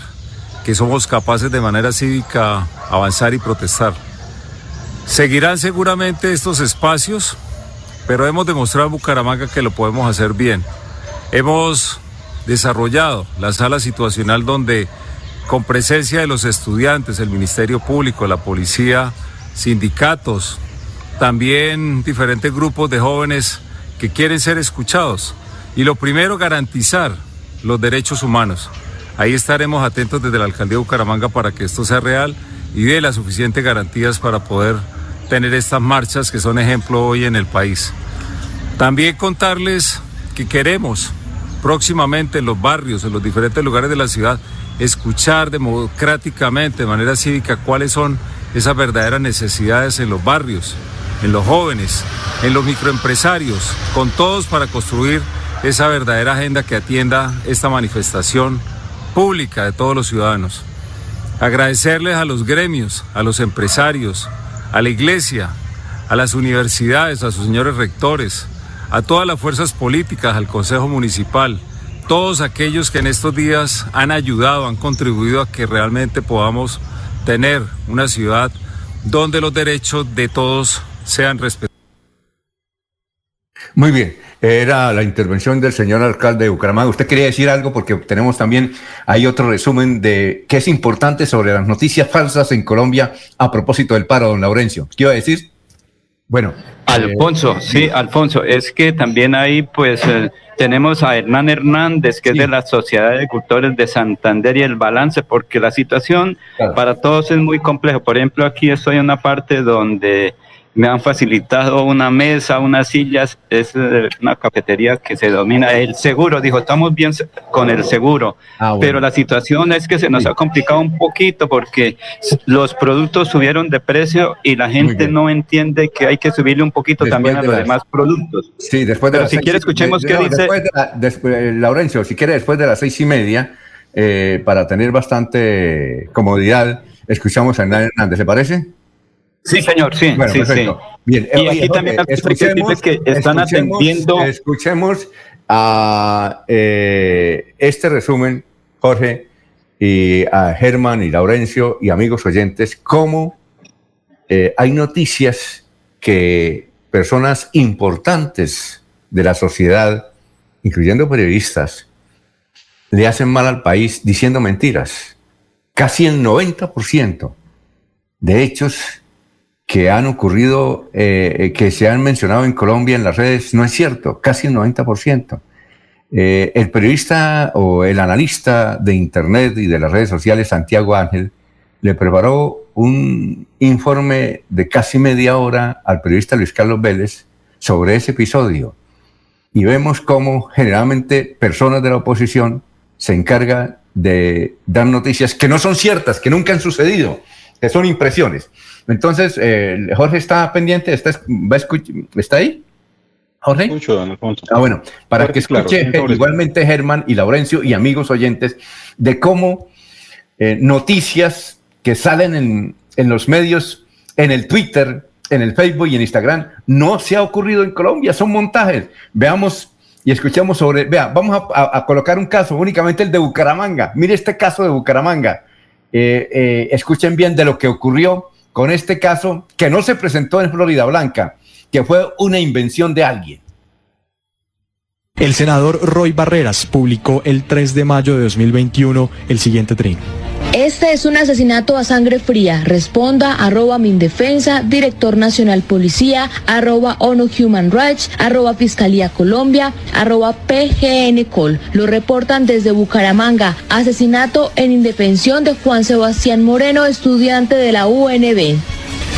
Speaker 33: que somos capaces de manera cívica avanzar y protestar. Seguirán seguramente estos espacios, pero hemos demostrado en Bucaramanga que lo podemos hacer bien. Hemos desarrollado la sala situacional donde con presencia de los estudiantes, el Ministerio Público, la policía, sindicatos, también diferentes grupos de jóvenes que quieren ser escuchados. Y lo primero, garantizar los derechos humanos. Ahí estaremos atentos desde la alcaldía de Bucaramanga para que esto sea real y dé las suficientes garantías para poder tener estas marchas que son ejemplo hoy en el país. También contarles que queremos próximamente en los barrios, en los diferentes lugares de la ciudad, escuchar democráticamente, de manera cívica, cuáles son esas verdaderas necesidades en los barrios, en los jóvenes, en los microempresarios, con todos para construir esa verdadera agenda que atienda esta manifestación pública de todos los ciudadanos. Agradecerles a los gremios, a los empresarios, a la iglesia, a las universidades, a sus señores rectores, a todas las fuerzas políticas, al Consejo Municipal, todos aquellos que en estos días han ayudado, han contribuido a que realmente podamos tener una ciudad donde los derechos de todos sean respetados.
Speaker 2: Muy bien, era la intervención del señor alcalde de Bucaramanga. ¿Usted quería decir algo? Porque tenemos también, hay otro resumen de qué es importante sobre las noticias falsas en Colombia a propósito del paro, don Laurencio. ¿Qué iba a decir? Bueno.
Speaker 34: Alfonso, sí, Alfonso, es que también ahí pues eh, tenemos a Hernán Hernández, que es de la Sociedad de Agricultores de Santander y el balance, porque la situación para todos es muy compleja. Por ejemplo, aquí estoy en una parte donde me han facilitado una mesa, unas sillas, es eh, una cafetería que se domina el seguro, dijo, estamos bien con el seguro, ah, pero la situación es que se nos ha complicado un poquito porque los productos subieron de precio y la gente no entiende que hay que subirle un poquito también a los demás productos.
Speaker 2: Sí, después de
Speaker 34: pero si quiere escuchemos qué dice...
Speaker 2: Después eh, Laurencio, si quiere después de las seis y media, eh, para tener bastante comodidad, escuchamos a Hernán Hernández, ¿se parece?
Speaker 34: Sí, señor, sí, sí, sí.
Speaker 2: Bien,
Speaker 34: y aquí también escuchemos, que están atendiendo.
Speaker 2: Escuchemos a eh, este resumen, Jorge, y a Germán y Laurencio y amigos oyentes, cómo eh, hay noticias que personas importantes de la sociedad, incluyendo periodistas, le hacen mal al país diciendo mentiras. Casi el 90% de hechos que han ocurrido, eh, eh, que se han mencionado en Colombia en las redes, no es cierto, casi el 90%. Eh, el periodista o el analista de Internet y de las redes sociales, Santiago Ángel, le preparó un informe de casi media hora al periodista Luis Carlos Vélez sobre ese episodio. Y vemos cómo generalmente personas de la oposición se encargan de dar noticias que no son ciertas, que nunca han sucedido, que son impresiones. Entonces, eh, Jorge está pendiente, está, va ¿está ahí? Jorge. Ah, bueno, para que escuche igualmente Germán y Laurencio y amigos oyentes de cómo eh, noticias que salen en, en los medios, en el Twitter, en el Facebook y en Instagram, no se ha ocurrido en Colombia, son montajes. Veamos y escuchemos sobre, vea, vamos a, colocar un caso, únicamente el de Bucaramanga. Mire este caso de Bucaramanga. Eh, eh, escuchen bien de lo que ocurrió con este caso que no se presentó en Florida Blanca, que fue una invención de alguien.
Speaker 35: El senador Roy Barreras publicó el 3 de mayo de 2021 el siguiente trino.
Speaker 36: Este es un asesinato a sangre fría. Responda arroba Mindefensa, Director Nacional Policía, arroba ONU Human Rights, arroba Fiscalía Colombia, arroba PGN Col. Lo reportan desde Bucaramanga. Asesinato en indefensión de Juan Sebastián Moreno, estudiante de la UNB.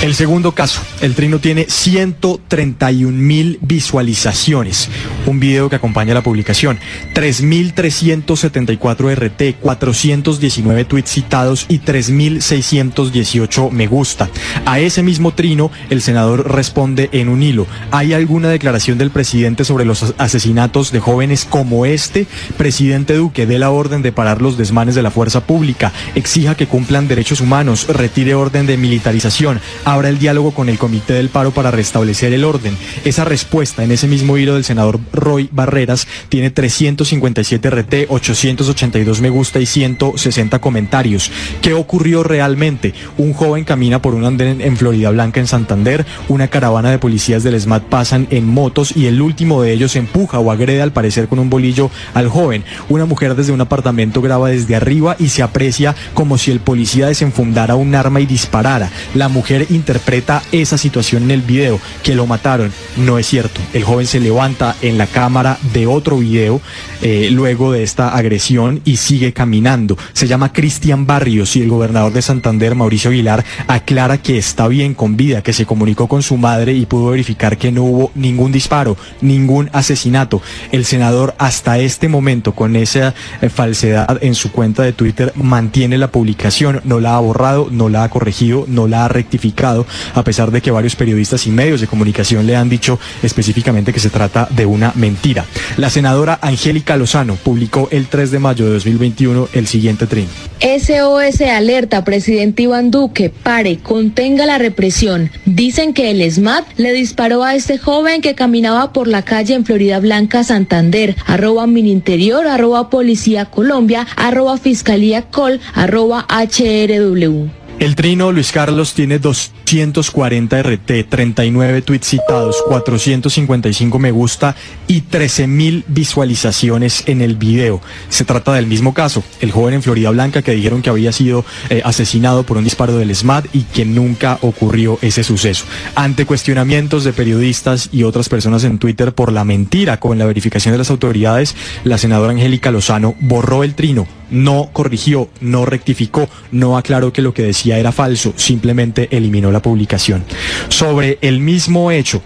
Speaker 35: El segundo caso, el trino tiene 131 mil visualizaciones. Un video que acompaña la publicación. 3.374 RT, 419 tweets citados y 3.618 me gusta. A ese mismo trino, el senador responde en un hilo. ¿Hay alguna declaración del presidente sobre los asesinatos de jóvenes como este? Presidente Duque, dé la orden de parar los desmanes de la fuerza pública, exija que cumplan derechos humanos, retire orden de militarización Ahora el diálogo con el Comité del Paro para restablecer el orden. Esa respuesta en ese mismo hilo del senador Roy Barreras tiene 357 RT, 882 me gusta y 160 comentarios. ¿Qué ocurrió realmente? Un joven camina por un andén en Florida Blanca, en Santander, una caravana de policías del SMAT pasan en motos y el último de ellos empuja o agrede al parecer con un bolillo al joven. Una mujer desde un apartamento graba desde arriba y se aprecia como si el policía desenfundara un arma y disparara. La mujer interpreta esa situación en el video, que lo mataron. No es cierto. El joven se levanta en la cámara de otro video eh, luego de esta agresión y sigue caminando. Se llama Cristian Barrios y el gobernador de Santander, Mauricio Aguilar, aclara que está bien con vida, que se comunicó con su madre y pudo verificar que no hubo ningún disparo, ningún asesinato. El senador hasta este momento, con esa eh, falsedad en su cuenta de Twitter, mantiene la publicación, no la ha borrado, no la ha corregido, no la ha rectificado a pesar de que varios periodistas y medios de comunicación le han dicho específicamente que se trata de una mentira. La senadora Angélica Lozano publicó el 3 de mayo de 2021 el siguiente trin.
Speaker 36: SOS alerta, presidente Iván Duque, pare, contenga la represión. Dicen que el SMAT le disparó a este joven que caminaba por la calle en Florida Blanca, Santander, arroba Mininterior, arroba Policía Colombia, arroba Fiscalía Col, arroba HRW.
Speaker 35: El trino Luis Carlos tiene 240 RT, 39 tweets citados, 455 me gusta y 13 mil visualizaciones en el video. Se trata del mismo caso, el joven en Florida Blanca que dijeron que había sido eh, asesinado por un disparo del SMAT y que nunca ocurrió ese suceso. Ante cuestionamientos de periodistas y otras personas en Twitter por la mentira con la verificación de las autoridades, la senadora Angélica Lozano borró el trino no corrigió, no rectificó, no aclaró que lo que decía era falso, simplemente eliminó la publicación. Sobre el mismo hecho,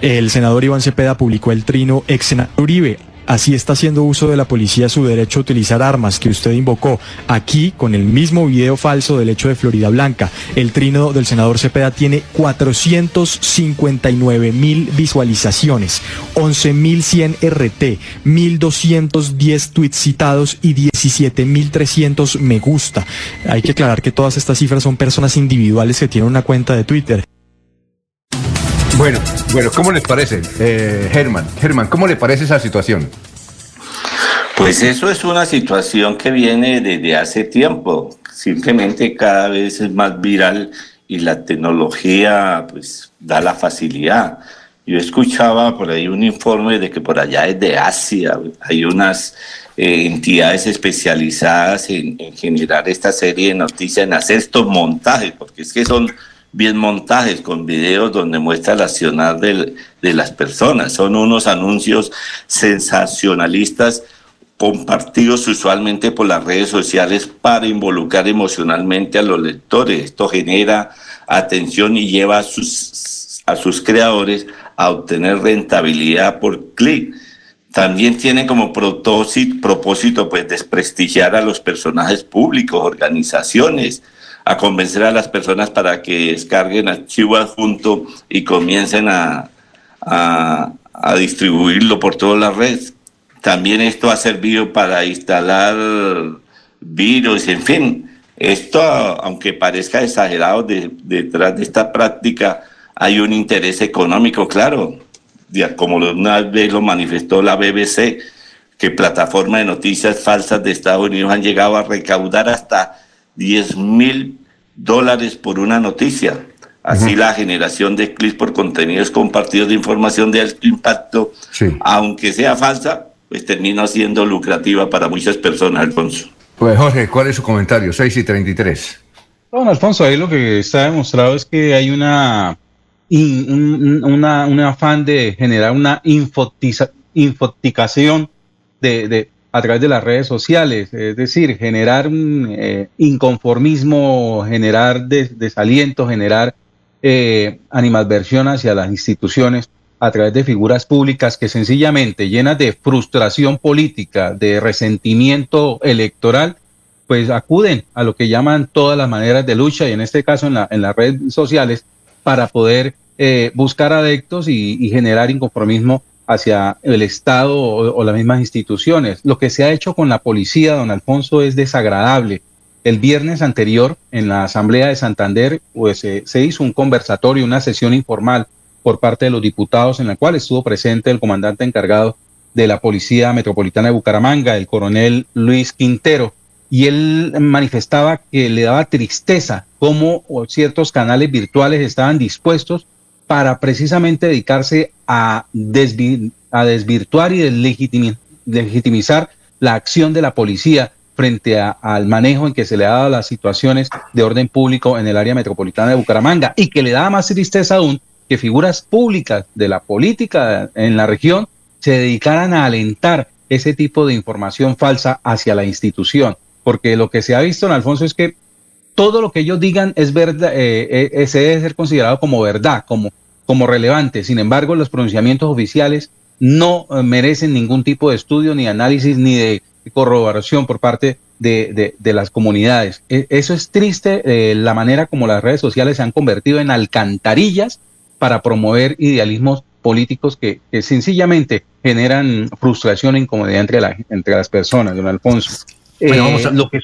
Speaker 35: el senador Iván Cepeda publicó el trino ex Uribe Así está haciendo uso de la policía su derecho a utilizar armas que usted invocó. Aquí, con el mismo video falso del hecho de Florida Blanca, el trino del senador Cepeda tiene 459 mil visualizaciones, 11.100 RT, 1.210 tweets citados y 17.300 me gusta. Hay que aclarar que todas estas cifras son personas individuales que tienen una cuenta de Twitter.
Speaker 2: Bueno, bueno, ¿cómo les parece, eh, Germán? Germán, ¿cómo le parece esa situación?
Speaker 5: Pues eso es una situación que viene desde hace tiempo. Simplemente cada vez es más viral y la tecnología pues da la facilidad. Yo escuchaba por ahí un informe de que por allá desde Asia hay unas eh, entidades especializadas en, en, generar esta serie de noticias, en hacer estos montajes, porque es que son bien montajes con videos donde muestra el accionar de las personas. Son unos anuncios sensacionalistas compartidos usualmente por las redes sociales para involucrar emocionalmente a los lectores. Esto genera atención y lleva a sus, a sus creadores a obtener rentabilidad por clic. También tiene como propósito, propósito pues desprestigiar a los personajes públicos, organizaciones, a convencer a las personas para que descarguen archivo adjunto y comiencen a, a, a distribuirlo por todas las redes. También esto ha servido para instalar virus, en fin. Esto, aunque parezca exagerado, detrás de esta práctica hay un interés económico, claro. Como una vez lo manifestó la BBC, que plataformas de noticias falsas de Estados Unidos han llegado a recaudar hasta 10 mil dólares por una noticia. Así la generación de clics por contenidos compartidos de información de alto impacto, aunque sea falsa, pues termina siendo lucrativa para muchas personas, Alfonso.
Speaker 2: Pues Jorge, ¿cuál es su comentario? 6 y 33.
Speaker 7: Bueno, Alfonso, ahí lo que está demostrado es que hay una, un, afán de generar una infoticación de, a través de las redes sociales, es decir, generar un eh, inconformismo, generar desaliento, generar eh, animadversión hacia las instituciones a través de figuras públicas que sencillamente llenas de frustración política, de resentimiento electoral, pues acuden a lo que llaman todas las maneras de lucha y en este caso en, la, en las redes sociales para poder eh, buscar adeptos y, generar inconformismo hacia el Estado o, las mismas instituciones. Lo que se ha hecho con la policía, don Alfonso, es desagradable. El viernes anterior, en la Asamblea de Santander, pues eh, se hizo un conversatorio, una sesión informal por parte de los diputados en la cual estuvo presente el comandante encargado de la Policía Metropolitana de Bucaramanga, el coronel Luis Quintero, y él manifestaba que le daba tristeza cómo ciertos canales virtuales estaban dispuestos para precisamente dedicarse a, a desvirtuar y legitimizar la acción de la policía frente al manejo en que se le ha dado las situaciones de orden público en el área metropolitana de Bucaramanga y que le daba más tristeza aún que figuras públicas de la política en la región se dedicaran a alentar ese tipo de información falsa hacia la institución. Porque lo que se ha visto en Alfonso es que todo lo que ellos digan es verdad, eh, eh, eh, se debe ser considerado como verdad, como, como relevante. Sin embargo, los pronunciamientos oficiales no merecen ningún tipo de estudio, ni análisis, ni de corroboración por parte de, de, las comunidades. E, eso es triste, la manera como las redes sociales se han convertido en alcantarillas para promover idealismos políticos que, sencillamente generan frustración e incomodidad entre, la, entre las personas, don Alfonso. Eh, lo, que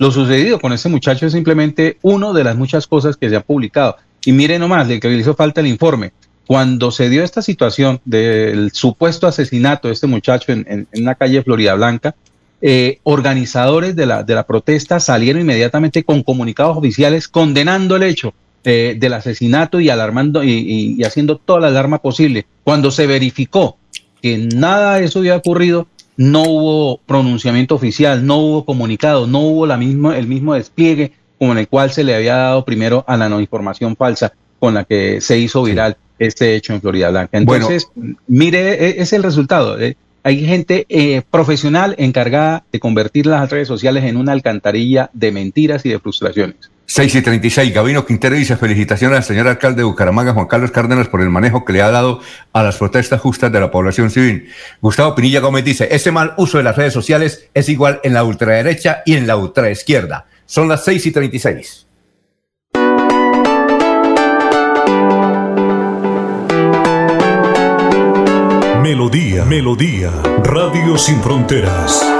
Speaker 7: lo sucedido con este muchacho es simplemente una de las muchas cosas que se han publicado. Y mire nomás, le que le hizo falta el informe. Cuando se dio esta situación del supuesto asesinato de este muchacho en, en, una calle Florida Blanca, eh, organizadores de la, de la protesta salieron inmediatamente con comunicados oficiales condenando el hecho eh, del asesinato y alarmando y, haciendo toda la alarma posible. Cuando se verificó que nada de eso había ocurrido, no hubo pronunciamiento oficial, no hubo comunicado, no hubo la misma, el mismo despliegue con el cual se le había dado primero a la no información falsa con la que se hizo viral este hecho en Florida Blanca. Entonces, mire, e, es el resultado. Eh, hay gente eh, profesional encargada de convertir las redes sociales en una alcantarilla de mentiras y de frustraciones.
Speaker 2: 6 y 36, Gabino Quintero dice felicitaciones al señor alcalde de Bucaramanga, Juan Carlos Cárdenas, por el manejo que le ha dado a las protestas justas de la población civil. Gustavo Pinilla Gómez dice, ese mal uso de las redes sociales es igual en la ultraderecha y en la ultraizquierda. Son las 6 y 36.
Speaker 37: Melodía, Melodía, Radio Sin Fronteras.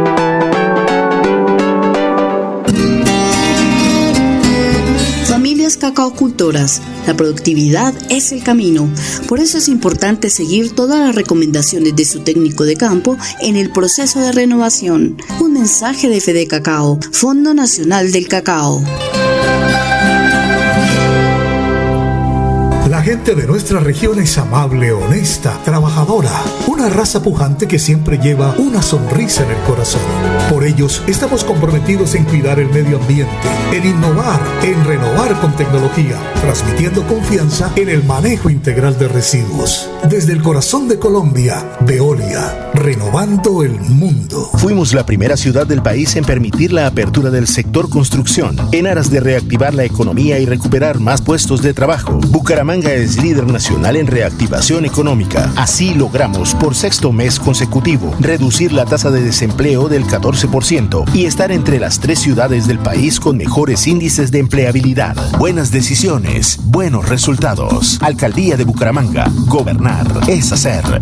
Speaker 38: Grandes cacaocultoras. La productividad es el camino. Por eso es importante seguir todas las recomendaciones de su técnico de campo en el proceso de renovación. Un mensaje de Fede Cacao, Fondo Nacional del Cacao.
Speaker 39: La gente de nuestra región es amable, honesta, trabajadora, una raza pujante que siempre lleva una sonrisa en el corazón. Por ellos estamos comprometidos en cuidar el medio ambiente, en innovar, en renovar con tecnología, transmitiendo confianza en el manejo integral de residuos. Desde el corazón de Colombia, Veolia, renovando el mundo.
Speaker 21: Fuimos la primera ciudad del país en permitir la apertura del sector construcción, en aras de reactivar la economía y recuperar más puestos de trabajo. Bucaramanga es líder nacional en reactivación económica. Así logramos por sexto mes consecutivo reducir la tasa de desempleo del 14% y estar entre las tres ciudades del país con mejores índices de empleabilidad. Buenas decisiones, buenos resultados. Alcaldía de Bucaramanga. Gobernar es hacer.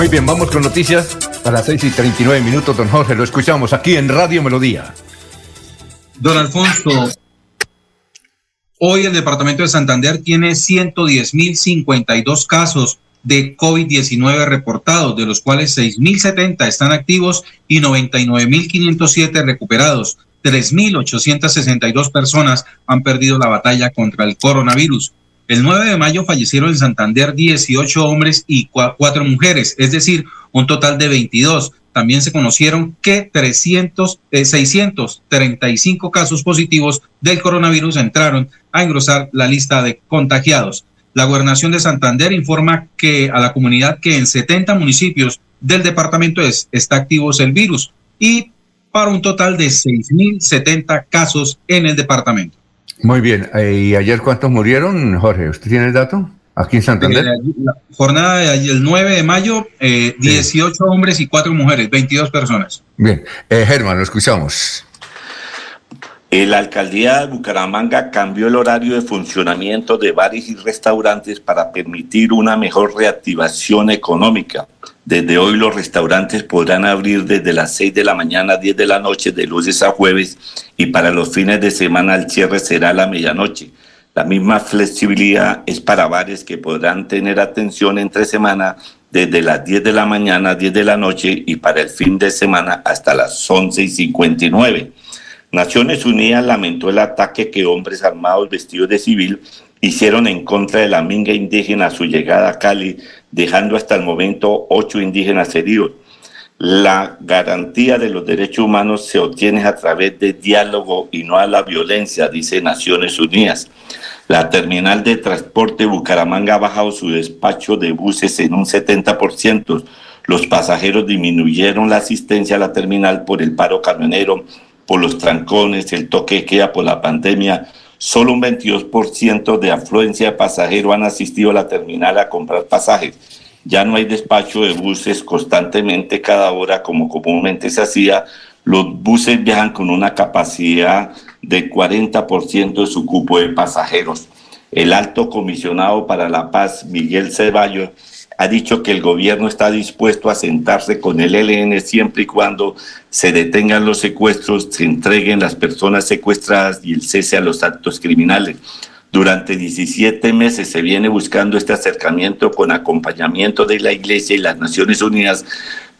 Speaker 2: Muy bien, vamos con noticias a las 6 y 39 minutos, don Jorge. Lo escuchamos aquí en Radio Melodía.
Speaker 7: Don Alfonso, hoy el departamento de Santander tiene 110.052 casos de COVID-19 reportados, de los cuales 6.070 están activos y 99.507 recuperados. 3.862 personas han perdido la batalla contra el coronavirus. El 9 de mayo fallecieron en Santander 18 hombres y 4 mujeres, es decir, un total de 22. También se conocieron que 300, 635 eh, casos positivos del coronavirus entraron a engrosar la lista de contagiados. La gobernación de Santander informa que a la comunidad que en 70 municipios del departamento es, está activo el virus y para un total de 6.070 casos en el departamento.
Speaker 2: Muy bien. Eh, ¿Y ayer cuántos murieron, Jorge? ¿Usted tiene el dato? Aquí en Santander.
Speaker 7: La jornada de ayer, el 9 de mayo, 18 eh, hombres y 4 mujeres, 22 personas.
Speaker 2: Bien. Eh, Germán, lo escuchamos.
Speaker 5: La alcaldía de Bucaramanga cambió el horario de funcionamiento de bares y restaurantes para permitir una mejor reactivación económica. Desde hoy los restaurantes podrán abrir desde las 6 de la mañana a 10 de la noche de lunes a jueves y para los fines de semana el cierre será a la medianoche. La misma flexibilidad es para bares que podrán tener atención entre semana desde las 10 de la mañana a 10 de la noche y para el fin de semana hasta las 11 y 59. Naciones Unidas lamentó el ataque que hombres armados vestidos de civil hicieron en contra de la minga indígena su llegada a Cali, dejando hasta el momento ocho indígenas heridos. La garantía de los derechos humanos se obtiene a través de diálogo y no a la violencia, dice Naciones Unidas. La terminal de transporte Bucaramanga ha bajado su despacho de buses en un 70%. Los pasajeros disminuyeron la asistencia a la terminal por el paro camionero, por los trancones, el toque que queda por la pandemia, solo un 22% de afluencia de pasajeros han asistido a la terminal a comprar pasajes. Ya no hay despacho de buses constantemente cada hora como comúnmente se hacía. Los buses viajan con una capacidad de 40% de su cupo de pasajeros. El alto comisionado para la paz, Miguel Ceballos, ha dicho que el gobierno está dispuesto a sentarse con el ELN siempre y cuando se detengan los secuestros, se entreguen las personas secuestradas y el cese a los actos criminales. Durante 17 meses se viene buscando este acercamiento con acompañamiento de la Iglesia y las Naciones Unidas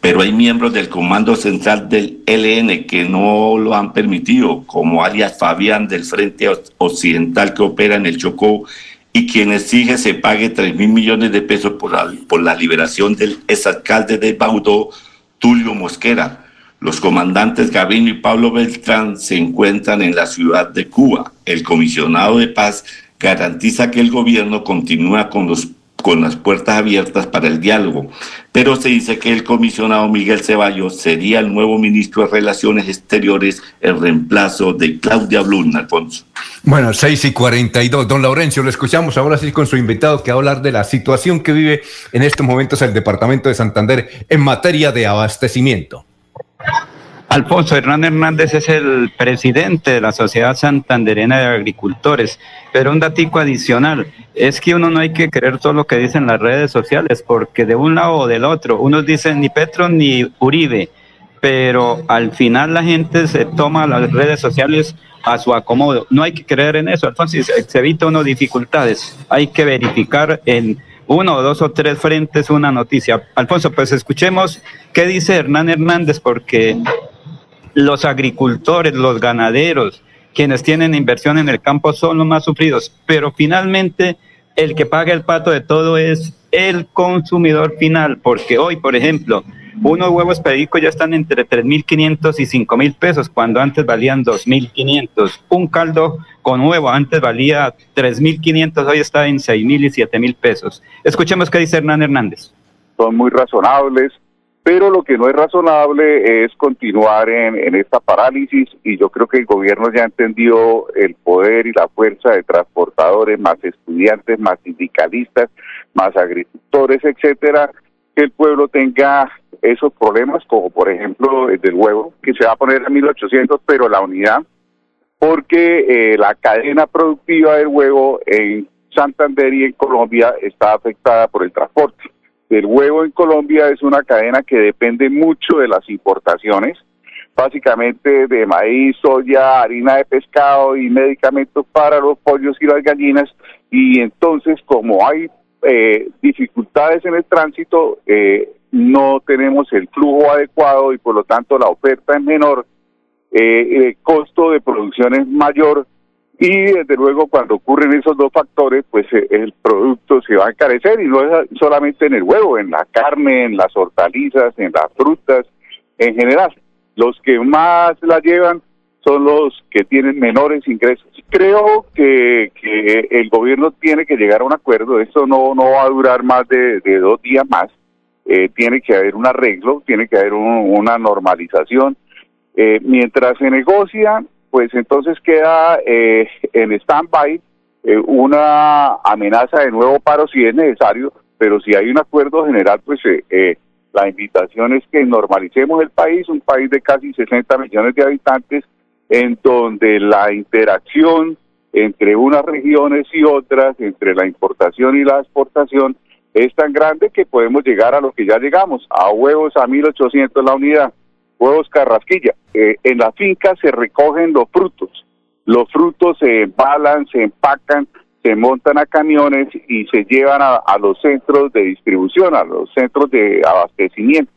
Speaker 5: pero hay miembros del Comando Central del LN que no lo han permitido, como alias Fabián del Frente Occidental que opera en el Chocó y quien exige se pague 3 mil millones de pesos por la, liberación del exalcalde de Baudó, Tulio Mosquera. Los comandantes Gavino y Pablo Beltrán se encuentran en la ciudad de Cuba. El comisionado de paz garantiza que el gobierno continúa con los con las puertas abiertas para el diálogo, pero se dice que el comisionado Miguel Ceballos sería el nuevo ministro de Relaciones Exteriores en reemplazo de Claudia Blum, Alfonso.
Speaker 2: Bueno, 6 y 42. Don Laurencio, lo escuchamos ahora sí con su invitado que va a hablar de la situación que vive en estos momentos el departamento de Santander en materia de abastecimiento.
Speaker 3: Alfonso Hernán Hernández es el presidente de la Sociedad Santanderena de Agricultores, pero un datico adicional es que uno no hay que creer todo lo que dicen las redes sociales, porque de un lado o del otro, unos dicen ni Petro ni Uribe, pero al final la gente se toma las redes sociales a su acomodo. No hay que creer en eso, Alfonso, se, evita uno dificultades, hay que verificar en uno, dos o tres frentes una noticia. Alfonso, pues escuchemos qué dice Hernán Hernández, porque los agricultores, los ganaderos, quienes tienen inversión en el campo son los más sufridos, pero finalmente el que paga el pato de todo es el consumidor final, porque hoy, por ejemplo, unos huevos pedicos ya están entre 3.500 y 5.000 pesos, cuando antes valían 2.500. Un caldo con huevo antes valía 3.500, hoy está en 6.000 y 7.000 pesos. Escuchemos qué dice Hernán Hernández.
Speaker 40: Son muy razonables, pero lo que no es razonable es continuar en, esta parálisis y yo creo que el gobierno ya entendió el poder y la fuerza de transportadores, más estudiantes, más sindicalistas, más agricultores, etcétera, que el pueblo tenga esos problemas, como por ejemplo el del huevo, que se va a poner a 1800, pero la unidad, porque eh, la cadena productiva del huevo en Santander y en Colombia está afectada por el transporte. El huevo en Colombia es una cadena que depende mucho de las importaciones, básicamente de maíz, soya, harina de pescado y medicamentos para los pollos y las gallinas. Y entonces, como hay eh, dificultades en el tránsito, eh, no tenemos el flujo adecuado y por lo tanto la oferta es menor, eh, el costo de producción es mayor y desde luego cuando ocurren esos dos factores, pues eh, el producto se va a encarecer y no es solamente en el huevo, en la carne, en las hortalizas, en las frutas, en general. Los que más la llevan son los que tienen menores ingresos. Creo que, el gobierno tiene que llegar a un acuerdo, esto no, no va a durar más de, dos días más, eh, tiene que haber un arreglo, tiene que haber una normalización. Eh, mientras se negocia, pues entonces queda eh, en stand-by eh, una amenaza de nuevo paro si es necesario, pero si hay un acuerdo general, pues eh, la invitación es que normalicemos el país, un país de casi 60 millones de habitantes, en donde la interacción entre unas regiones y otras, entre la importación y la exportación, es tan grande que podemos llegar a lo que ya llegamos, a huevos a 1.800 la unidad huevos carrasquilla. Eh, en la finca se recogen los frutos. Los frutos se embalan, se empacan, se montan a camiones y se llevan a, los centros de distribución, a los centros de abastecimiento.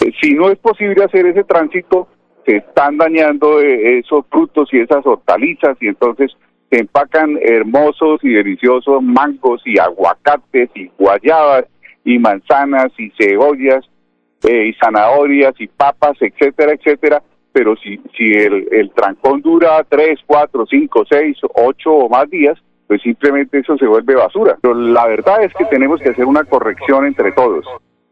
Speaker 40: Eh, si no es posible hacer ese tránsito, se están dañando eh, esos frutos y esas hortalizas y entonces se empacan hermosos y deliciosos mangos y aguacates y guayabas y manzanas y cebollas eh, y zanahorias y papas, etcétera, etcétera, pero si, si el, el trancón dura tres, cuatro, cinco, seis, ocho o más días, pues simplemente eso se vuelve basura. Pero la verdad es que tenemos que hacer una corrección entre todos.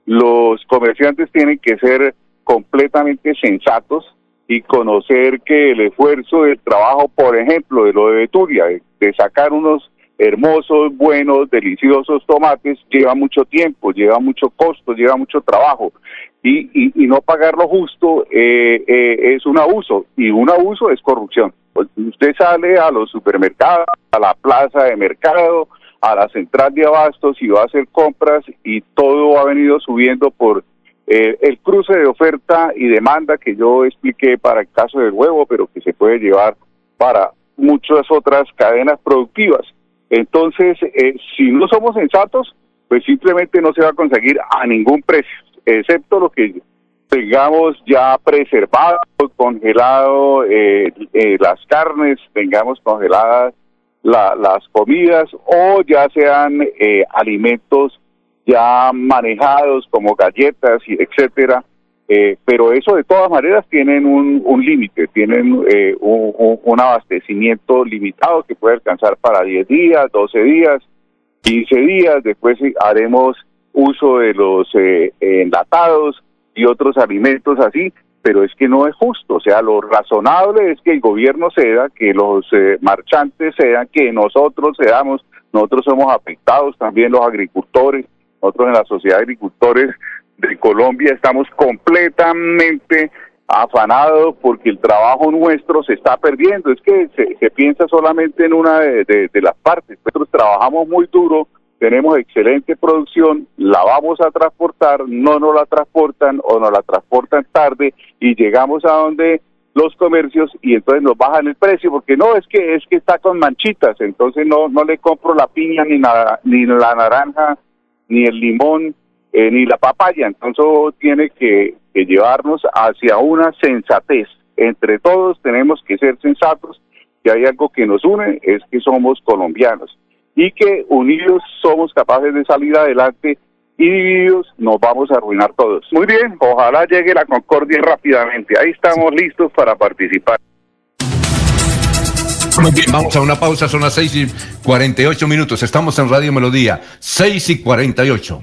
Speaker 40: Los comerciantes tienen que ser completamente sensatos y conocer que el esfuerzo del trabajo, por ejemplo, de lo de Betulia, de sacar unos hermosos, buenos, deliciosos tomates, lleva mucho tiempo, lleva mucho costo, lleva mucho trabajo. Y, y, no pagar lo justo eh, eh, es un abuso, y un abuso es corrupción. Pues, usted sale a los supermercados, a la plaza de mercado, a la central de abastos y va a hacer compras y todo ha venido subiendo por eh, el cruce de oferta y demanda que yo expliqué para el caso del huevo, pero que se puede llevar para muchas otras cadenas productivas. Entonces, eh, si no somos sensatos, pues simplemente no se va a conseguir a ningún precio, excepto lo que tengamos ya preservado, congelado eh, eh, las carnes, tengamos congeladas las comidas o ya sean eh, alimentos ya manejados como galletas y etcétera. pero eso de todas maneras tienen un, un límite, tienen un, un, abastecimiento limitado que puede alcanzar para 10 días, 12 días, 15 días, después haremos uso de los enlatados, y otros alimentos así, pero es que no es justo, o sea, lo razonable es que el gobierno ceda, que los eh, marchantes sean, que nosotros seamos, nosotros somos afectados, también los agricultores, nosotros en la sociedad de agricultores de Colombia. Estamos completamente afanados porque el trabajo nuestro se está perdiendo, es que se, piensa solamente en una de, las partes, nosotros trabajamos muy duro, tenemos excelente producción, la vamos a transportar, no nos la transportan o nos la transportan tarde y llegamos a donde los comercios y entonces nos bajan el precio porque no es que es que está con manchitas, entonces no no le compro la piña ni la ni la naranja ni el limón eh, ni la papaya, entonces tiene que, llevarnos hacia una sensatez. Entre todos tenemos que ser sensatos, que hay algo que nos une, es que somos colombianos y que unidos somos capaces de salir adelante y divididos nos vamos a arruinar todos. Muy bien, ojalá llegue la concordia rápidamente. Ahí estamos listos para participar.
Speaker 2: Muy bien, vamos a una pausa, son las 6 y 48 minutos. Estamos en Radio Melodía, 6 y 48.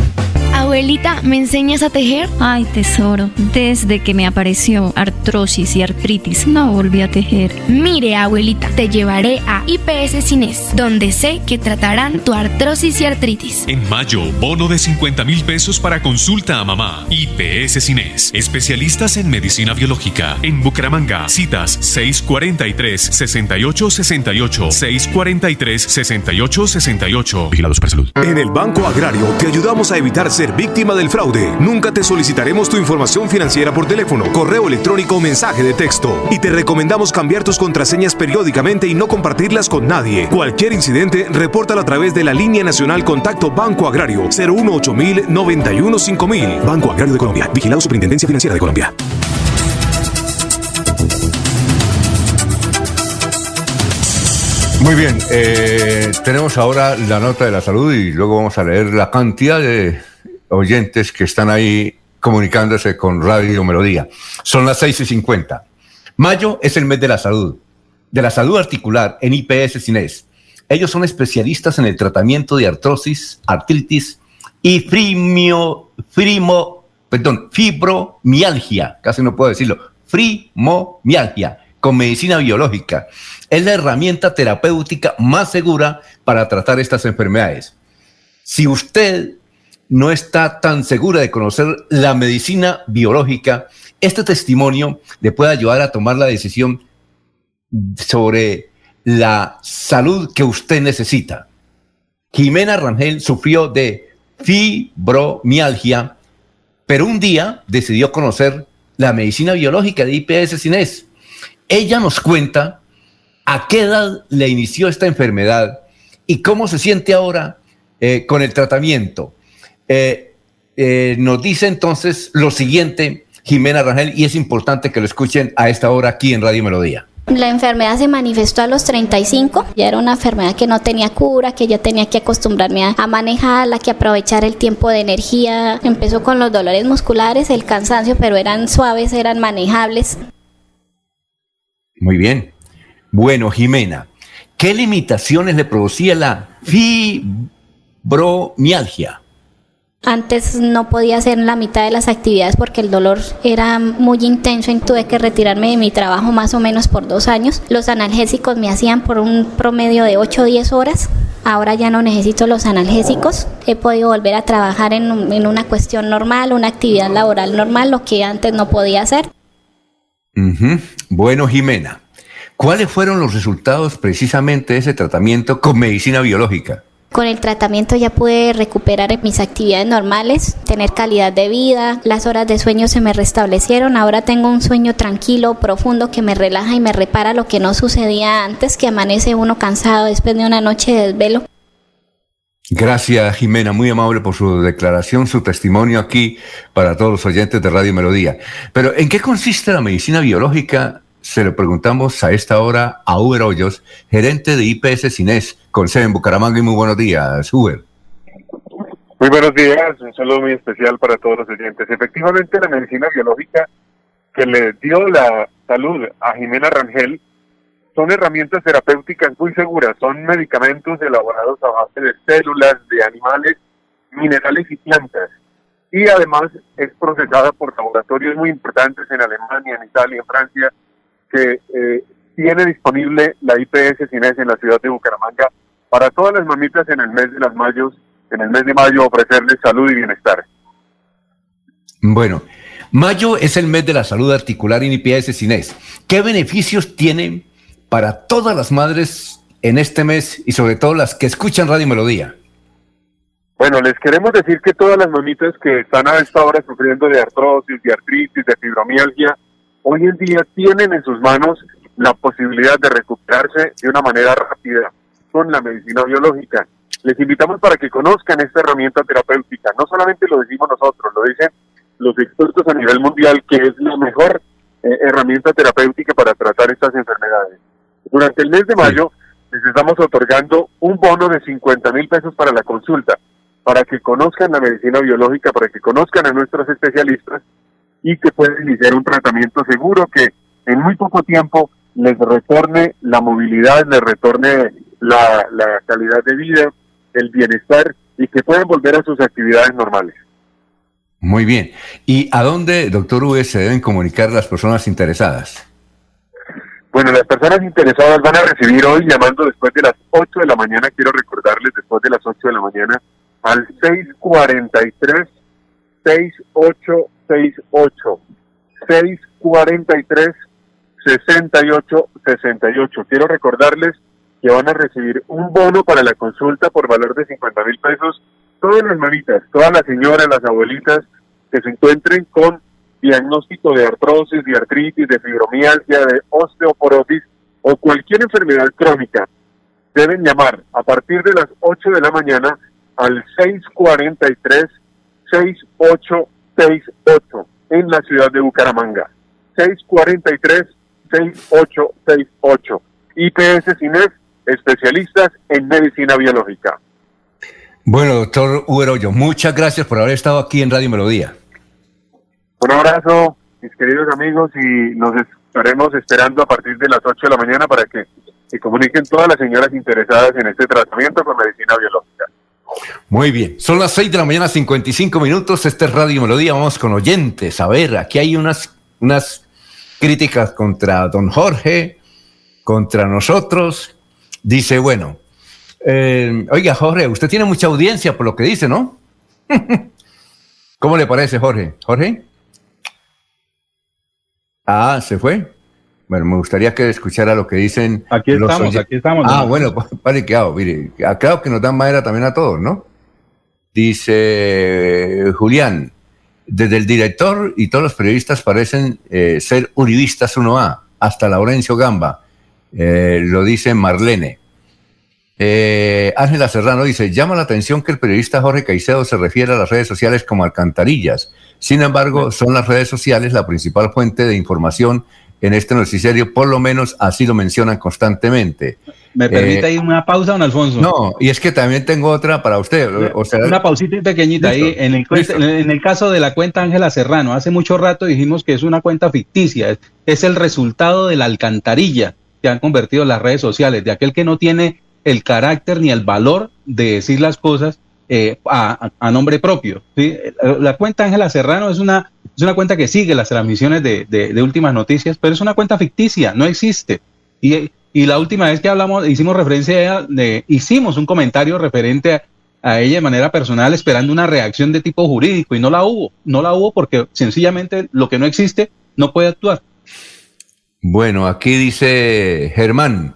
Speaker 10: Abuelita, ¿me enseñas a tejer?
Speaker 32: Ay, tesoro, desde que me apareció artrosis y artritis, no volví a tejer.
Speaker 10: Mire, abuelita, te llevaré a IPS Cines, donde sé que tratarán tu artrosis y artritis.
Speaker 12: En mayo, bono de 50 mil pesos para consulta a mamá. IPS Cines, especialistas en medicina biológica. En Bucaramanga, citas 643-6868, 643-6868. Vigilados para salud.
Speaker 17: En el Banco Agrario te ayudamos a evitar ser víctima del fraude. Nunca te solicitaremos tu información financiera por teléfono, correo electrónico o mensaje de texto. Y te recomendamos cambiar tus contraseñas periódicamente y no compartirlas con nadie. Cualquier incidente, repórtalo a través de la línea nacional Contacto Banco Agrario 018 91 5000. Banco Agrario de Colombia. Vigilado Superintendencia Financiera de Colombia.
Speaker 2: Muy bien, eh, tenemos ahora la nota de la salud y luego vamos a leer la cantidad de oyentes que están ahí comunicándose con Radio Melodía. Son las 6 y 50. Mayo es el mes de la salud, de la salud articular en IPS Cines. Ellos son especialistas en el tratamiento de artrosis, artritis y fibromialgia, casi no puedo decirlo, frimomialgia, con medicina biológica. Es la herramienta terapéutica más segura para tratar estas enfermedades. Si usted no está tan segura de conocer la medicina biológica, este testimonio le puede ayudar a tomar la decisión sobre la salud que usted necesita. Jimena Rangel sufrió de fibromialgia, pero un día decidió conocer la medicina biológica de IPS Cines. Ella nos cuenta a qué edad le inició esta enfermedad y cómo se siente ahora eh, con el tratamiento. Eh, eh, nos dice entonces lo siguiente, Jimena Rangel, y es importante que lo escuchen a esta hora aquí en Radio Melodía.
Speaker 41: La enfermedad se manifestó a los 35, ya era una enfermedad que no tenía cura, que ya tenía que acostumbrarme a, a, manejarla, que aprovechar el tiempo de energía. Empezó con los dolores musculares, el cansancio, pero eran suaves, eran manejables.
Speaker 2: Muy bien. Bueno, Jimena, ¿qué limitaciones le producía la fibromialgia.
Speaker 41: Antes no podía hacer la mitad de las actividades porque el dolor era muy intenso y tuve que retirarme de mi trabajo más o menos por dos años. Los analgésicos me hacían por un promedio de 8 o 10 horas. Ahora ya no necesito los analgésicos. He podido volver a trabajar en, una cuestión normal, una actividad laboral normal, lo que antes no podía hacer.
Speaker 2: Bueno, Jimena, ¿cuáles fueron los resultados precisamente de ese tratamiento con medicina biológica?
Speaker 41: Con el tratamiento ya pude recuperar mis actividades normales, tener calidad de vida, las horas de sueño se me restablecieron, ahora tengo un sueño tranquilo, profundo, que me relaja y me repara lo que no sucedía antes, que amanece uno cansado después de una noche de desvelo.
Speaker 2: Gracias, Jimena, muy amable por su declaración, su testimonio aquí para todos los oyentes de Radio Melodía. Pero, ¿en qué consiste la medicina biológica? Se lo preguntamos a esta hora a Uber Hoyos, gerente de IPS Cines, con sede en Bucaramanga, y muy buenos días, Uber.
Speaker 42: Muy buenos días, un saludo muy especial para todos los oyentes. Efectivamente, la medicina biológica que le dio la salud a Jimena Rangel son herramientas terapéuticas muy seguras, son medicamentos elaborados a base de células, de animales, minerales y plantas. Y además es procesada por laboratorios muy importantes en Alemania, en Italia, en Francia, que eh, tiene disponible la IPS Cines en la ciudad de Bucaramanga para todas las mamitas en el mes de las mayos, en el mes de mayo ofrecerles salud y bienestar.
Speaker 2: Bueno, mayo es el mes de la salud articular en IPS Cines. ¿Qué beneficios tienen para todas las madres en este mes y sobre todo las que escuchan Radio Melodía?
Speaker 42: Bueno, les queremos decir que todas las mamitas que están a esta hora sufriendo de artrosis, de artritis, de fibromialgia, hoy en día tienen en sus manos la posibilidad de recuperarse de una manera rápida con la medicina biológica. Les invitamos para que conozcan esta herramienta terapéutica. No solamente lo decimos nosotros, lo dicen los expertos a nivel mundial, que es la mejor eh, herramienta terapéutica para tratar estas enfermedades. Durante el mes de mayo les estamos otorgando un bono de 50 mil pesos para la consulta, para que conozcan la medicina biológica, para que conozcan a nuestros especialistas y que puedan iniciar un tratamiento seguro que en muy poco tiempo les retorne la movilidad, les retorne la, la calidad de vida, el bienestar y que puedan volver a sus actividades normales.
Speaker 2: Muy bien. ¿Y a dónde, doctor V, se deben comunicar las personas interesadas?
Speaker 42: Bueno, las personas interesadas van a recibir hoy llamando después de las 8 de la mañana, quiero recordarles después de las 8 de la mañana, al 643 6868 643 6868. Quiero recordarles que van a recibir un bono para la consulta por valor de 50 mil pesos. Todas las mamitas, todas las señoras, las abuelitas que se encuentren con diagnóstico de artrosis, de artritis, de fibromialgia, de osteoporosis o cualquier enfermedad crónica, deben llamar a partir de las 8 de la mañana al 643-6868 en la ciudad de Bucaramanga. 643-6868. IPS Cines, especialistas en medicina biológica.
Speaker 2: Bueno, doctor Uberollo, muchas gracias por haber estado aquí en Radio Melodía.
Speaker 42: Un abrazo, mis queridos amigos, y nos estaremos esperando a partir de las 8 de la mañana para que se comuniquen todas las señoras interesadas en este tratamiento con medicina biológica.
Speaker 2: Muy bien, son las 6 de la mañana, 55 minutos. Este es Radio Melodía. Vamos con oyentes. A ver, aquí hay unas, unas críticas contra don Jorge, contra nosotros. Dice, bueno, eh, oiga, Jorge, usted tiene mucha audiencia por lo que dice, ¿no? ¿Cómo le parece, Jorge? ¿Jorge? Ah, ¿se fue? Bueno, me gustaría que escuchara lo que dicen.
Speaker 7: Aquí
Speaker 2: los
Speaker 7: estamos, aquí estamos.
Speaker 2: Ah, bueno, vale, que hago, mire, acá que nos dan madera también a todos, ¿no? Dice Julián, desde el director y todos los periodistas parecen eh, ser uribistas 1A, hasta Laurencio Gamba, eh, lo dice Marlene. Eh, Ángela Serrano dice, llama la atención que el periodista Jorge Caicedo se refiere a las redes sociales como alcantarillas. Sin embargo, son las redes sociales la principal fuente de información en este noticiario, por lo menos así lo mencionan constantemente.
Speaker 7: ¿Me permite
Speaker 2: Eh,
Speaker 7: ahí una pausa, don Alfonso?
Speaker 2: No, y es que también tengo otra para usted. O sea,
Speaker 7: una pausita pequeñita ahí. En el, en el- caso de la cuenta Ángela Serrano, hace mucho rato dijimos que es una cuenta ficticia. Es, es el resultado de la alcantarilla que han convertido las redes sociales, de aquel que no tiene el carácter ni el valor de decir las cosas eh, a, nombre propio. La cuenta Ángela Serrano es una, es una cuenta que sigue las transmisiones de, de, últimas noticias, pero es una cuenta ficticia, no existe. Y, y la última vez que hablamos, hicimos referencia a ella, de, hicimos un comentario referente a, a ella de manera personal esperando una reacción de tipo jurídico y no la hubo, no la hubo porque sencillamente lo que no existe no puede actuar.
Speaker 2: Bueno, aquí dice Germán,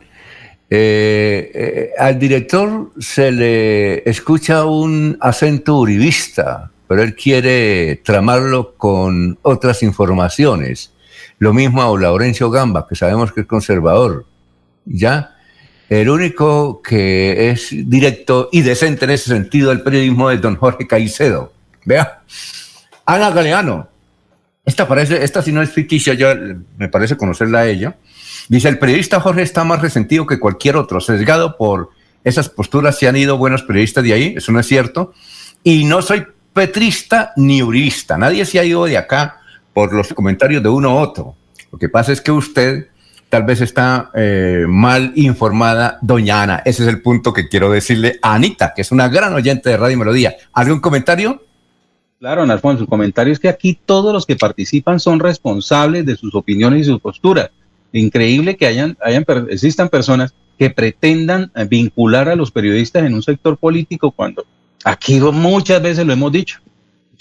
Speaker 2: eh, eh, al director se le escucha un acento uribista, pero él quiere tramarlo con otras informaciones. Lo mismo a Laurencio Gamba, que sabemos que es conservador. ¿Ya? El único que es directo y decente en ese sentido del periodismo es don Jorge Caicedo. Vea, Ana Galeano. Esta parece, esta si no es ficticia, yo me parece conocerla a ella. Dice, el periodista Jorge está más resentido que cualquier otro, sesgado por esas posturas, se han ido buenos periodistas de ahí, eso no es cierto. Y no soy petrista ni urista, nadie se ha ido de acá por los comentarios de uno u otro. Lo que pasa es que usted tal vez está eh, mal informada doña Ana. Ese es el punto que quiero decirle a Anita, que es una gran oyente de Radio Melodía. ¿Algún comentario?
Speaker 7: Claro, Alfonso, su comentario es que aquí todos los que participan son responsables de sus opiniones y sus posturas. Increíble que hayan, hayan existan personas que pretendan eh, vincular a los periodistas en un sector político cuando aquí muchas veces lo hemos dicho.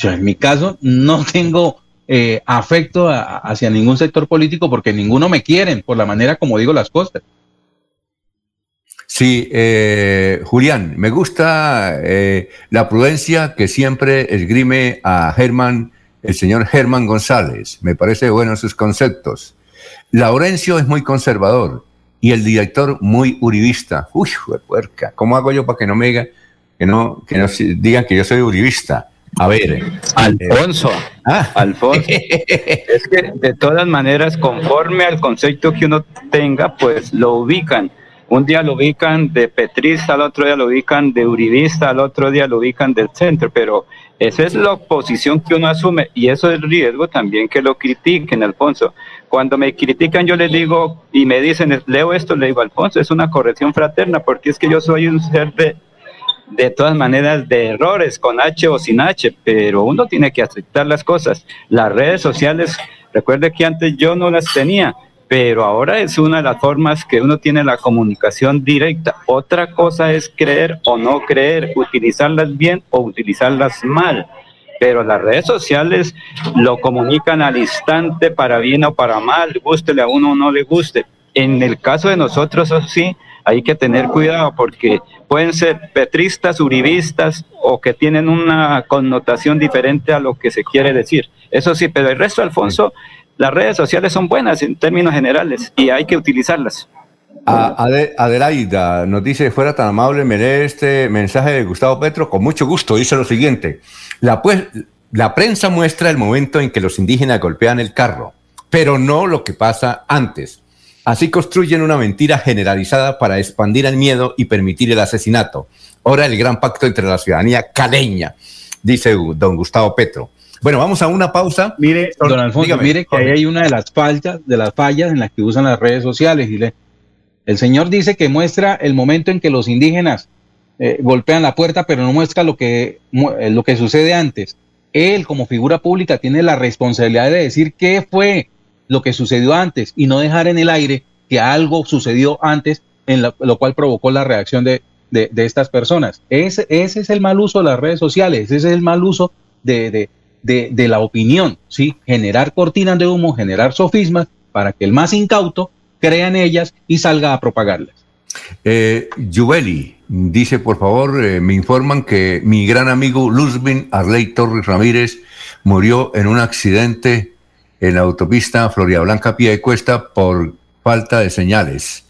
Speaker 7: En mi caso no tengo eh, afecto hacia ningún sector político porque ninguno me quieren por la manera como digo las cosas.
Speaker 2: Sí, eh, Julián, me gusta eh, la prudencia que siempre esgrime a Germán, el señor Germán González. Me parece bueno sus conceptos. Laurencio es muy conservador y el director muy uribista. Uy, puerca, ¿cómo hago yo para que no me digan que no, que no digan que yo soy uribista? A ver.
Speaker 3: Alfonso. Ah. Alfonso. es que de todas maneras, conforme al concepto que uno tenga, pues lo ubican. Un día lo ubican de petrista, al otro día lo ubican de uribista, al otro día lo ubican del centro, pero esa es la posición que uno asume y eso es el riesgo también que lo critiquen, Alfonso. Cuando me critican yo les digo y me dicen, leo esto, le digo, Alfonso, es una corrección fraterna porque es que yo soy un ser de, de todas maneras de errores con H o sin H, pero uno tiene que aceptar las cosas. Las redes sociales, recuerde que antes yo no las tenía, pero ahora es una de las formas que uno tiene la comunicación directa. Otra cosa es creer o no creer, utilizarlas bien o utilizarlas mal. Pero las redes sociales lo comunican al instante para bien o para mal, gústele a uno o no le guste. En el caso de nosotros, sí, hay que tener cuidado porque pueden ser petristas, uribistas o que tienen una connotación diferente a lo que se quiere decir. Eso sí, pero el resto, Alfonso, las redes sociales son buenas en términos generales y hay que utilizarlas.
Speaker 2: Adelaida nos dice, fuera tan amable, me lee este mensaje de Gustavo Petro, con mucho gusto, dice lo siguiente, pues, la prensa muestra el momento en que los indígenas golpean el carro, pero no lo que pasa antes. Así construyen una mentira generalizada para expandir el miedo y permitir el asesinato. Ahora el gran pacto entre la ciudadanía caleña, dice don Gustavo Petro. Bueno, vamos a una pausa.
Speaker 7: Mire, don, Alfonso, mire que ahí hay una de las fallas, de las fallas en las que usan las redes sociales. Y el señor dice que muestra el momento en que los indígenas eh, golpean la puerta, pero no muestra lo que, eh, lo que sucede antes. Él, como figura pública, tiene la responsabilidad de decir qué fue lo que sucedió antes y no dejar en el aire que algo sucedió antes, en lo, cual provocó la reacción de, estas personas. Ese, ese, es el mal uso de las redes sociales, ese es el mal uso de, la opinión, ¿sí? Generar cortinas de humo, generar sofismas para que el más incauto crea en ellas y salga a propagarlas.
Speaker 2: Eh, dice, por favor, eh, me informan que mi gran amigo Luzbin Arley Torres Ramírez murió en un accidente en la autopista Florida Blanca Pie de Cuesta por falta de señales.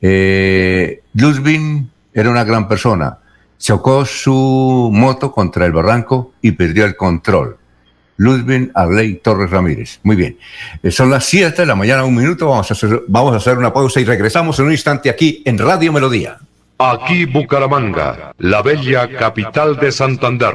Speaker 2: Eh, Luzbin era una gran persona. Chocó su moto contra el barranco y perdió el control. Luzbin Arley Torres Ramírez. Muy bien. Eh, son las 7 de la mañana, un minuto. Vamos a, hacer, vamos a hacer una pausa y regresamos en un instante aquí en Radio Melodía.
Speaker 43: Aquí Bucaramanga, la bella capital de Santander.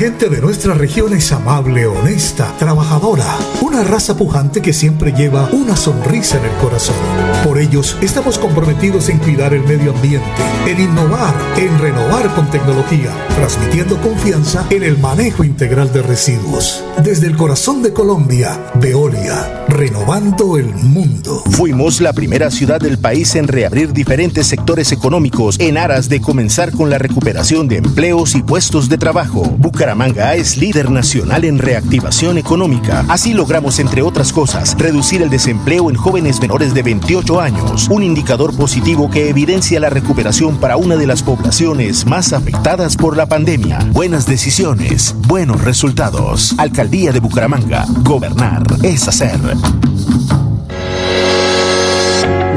Speaker 39: Gente de nuestra región es amable, honesta, trabajadora, una raza pujante que siempre lleva una sonrisa en el corazón. Por ellos estamos comprometidos en cuidar el medio ambiente, en innovar, en renovar con tecnología, transmitiendo confianza en el manejo integral de residuos. Desde el corazón de Colombia, Veolia, renovando el mundo.
Speaker 21: Fuimos la primera ciudad del país en reabrir diferentes sectores económicos en aras de comenzar con la recuperación de empleos y puestos de trabajo. Es líder nacional en reactivación económica. Así logramos, entre otras cosas, reducir el desempleo en jóvenes menores de 28 años, un indicador positivo que evidencia la recuperación para una de las poblaciones más afectadas por la pandemia. Buenas decisiones, buenos resultados. Alcaldía de Bucaramanga. Gobernar es hacer.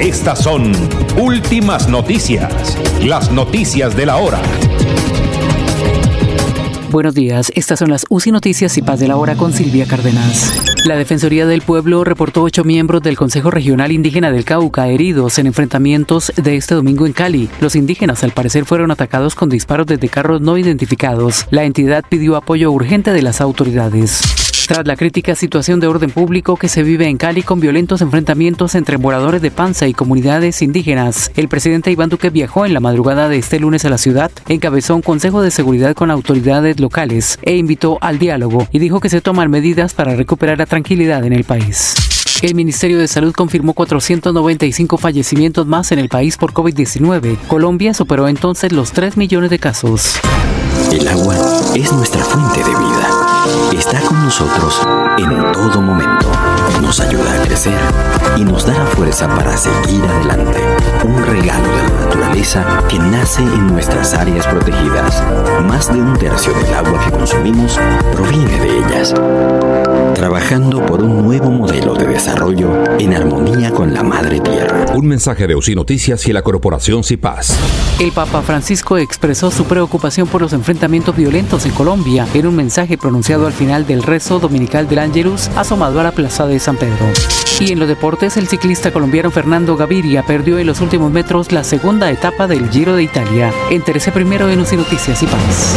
Speaker 44: Estas son últimas noticias, las noticias de la hora.
Speaker 45: Buenos días, estas son las UCI Noticias y Paz de la Hora con Silvia Cárdenas. La Defensoría del Pueblo reportó ocho miembros del Consejo Regional Indígena del Cauca heridos en enfrentamientos de este domingo en Cali. Los indígenas al parecer fueron atacados con disparos desde carros no identificados. La entidad pidió apoyo urgente de las autoridades. Tras la crítica situación de orden público que se vive en Cali con violentos enfrentamientos entre moradores de Panza y comunidades indígenas, el presidente Iván Duque viajó en la madrugada de este lunes a la ciudad, encabezó un consejo de seguridad con autoridades locales e invitó al diálogo y dijo que se toman medidas para recuperar la tranquilidad en el país. El Ministerio de Salud confirmó 495 fallecimientos más en el país por COVID-19. Colombia superó entonces los 3 millones de casos.
Speaker 46: El agua es nuestra fuente de vida. Está con nosotros en todo momento. Nos ayuda a crecer y nos da la fuerza para seguir adelante. Un regalo de la naturaleza que nace en nuestras áreas protegidas. Más de un tercio del agua que consumimos proviene de ellas. Trabajando por un nuevo modelo de desarrollo en armonía con la madre tierra.
Speaker 44: Un mensaje de UCI Noticias y la corporación CIPAS.
Speaker 45: El Papa Francisco expresó su preocupación por los enfrentamientos violentos en Colombia en un mensaje pronunciado al final del rezo dominical del Ángelus asomado a la plaza de San Pedro. Y en los deportes, el ciclista colombiano Fernando Gaviria perdió en los últimos metros la segunda etapa del Giro de Italia. Entérese primero en UCI Noticias y Paz.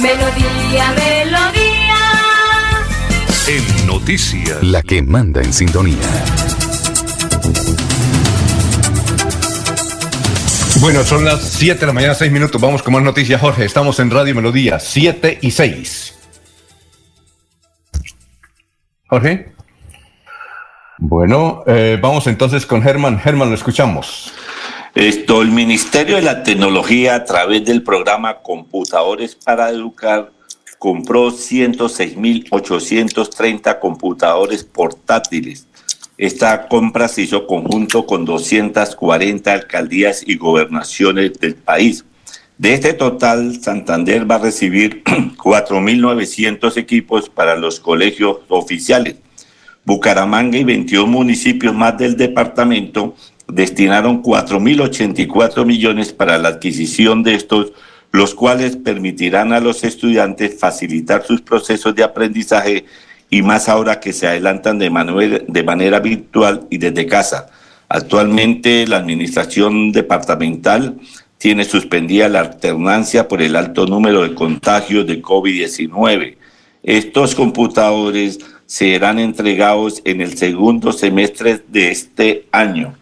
Speaker 47: Melodía, melodía.
Speaker 44: En noticias, la que manda en sintonía.
Speaker 2: Bueno, son las 7 de la mañana, 6 minutos. Vamos con más noticias, Jorge. Estamos en Radio Melodía, 7 y 6. Jorge. Bueno, eh, vamos entonces con Germán. Germán, lo escuchamos.
Speaker 5: Esto, el Ministerio de la Tecnología, a través del programa Computadores para Educar, compró 106.830 computadores portátiles. Esta compra se hizo conjunto con 240 alcaldías y gobernaciones del país. De este total, Santander va a recibir 4.900 equipos para los colegios oficiales. Bucaramanga y 22 municipios más del departamento destinaron 4.084 millones para la adquisición de estos, los cuales permitirán a los estudiantes facilitar sus procesos de aprendizaje y más ahora que se adelantan de manera, de manera virtual y desde casa. Actualmente la administración departamental tiene suspendida la alternancia por el alto número de contagios de COVID-19. Estos computadores serán entregados en el segundo semestre de este año.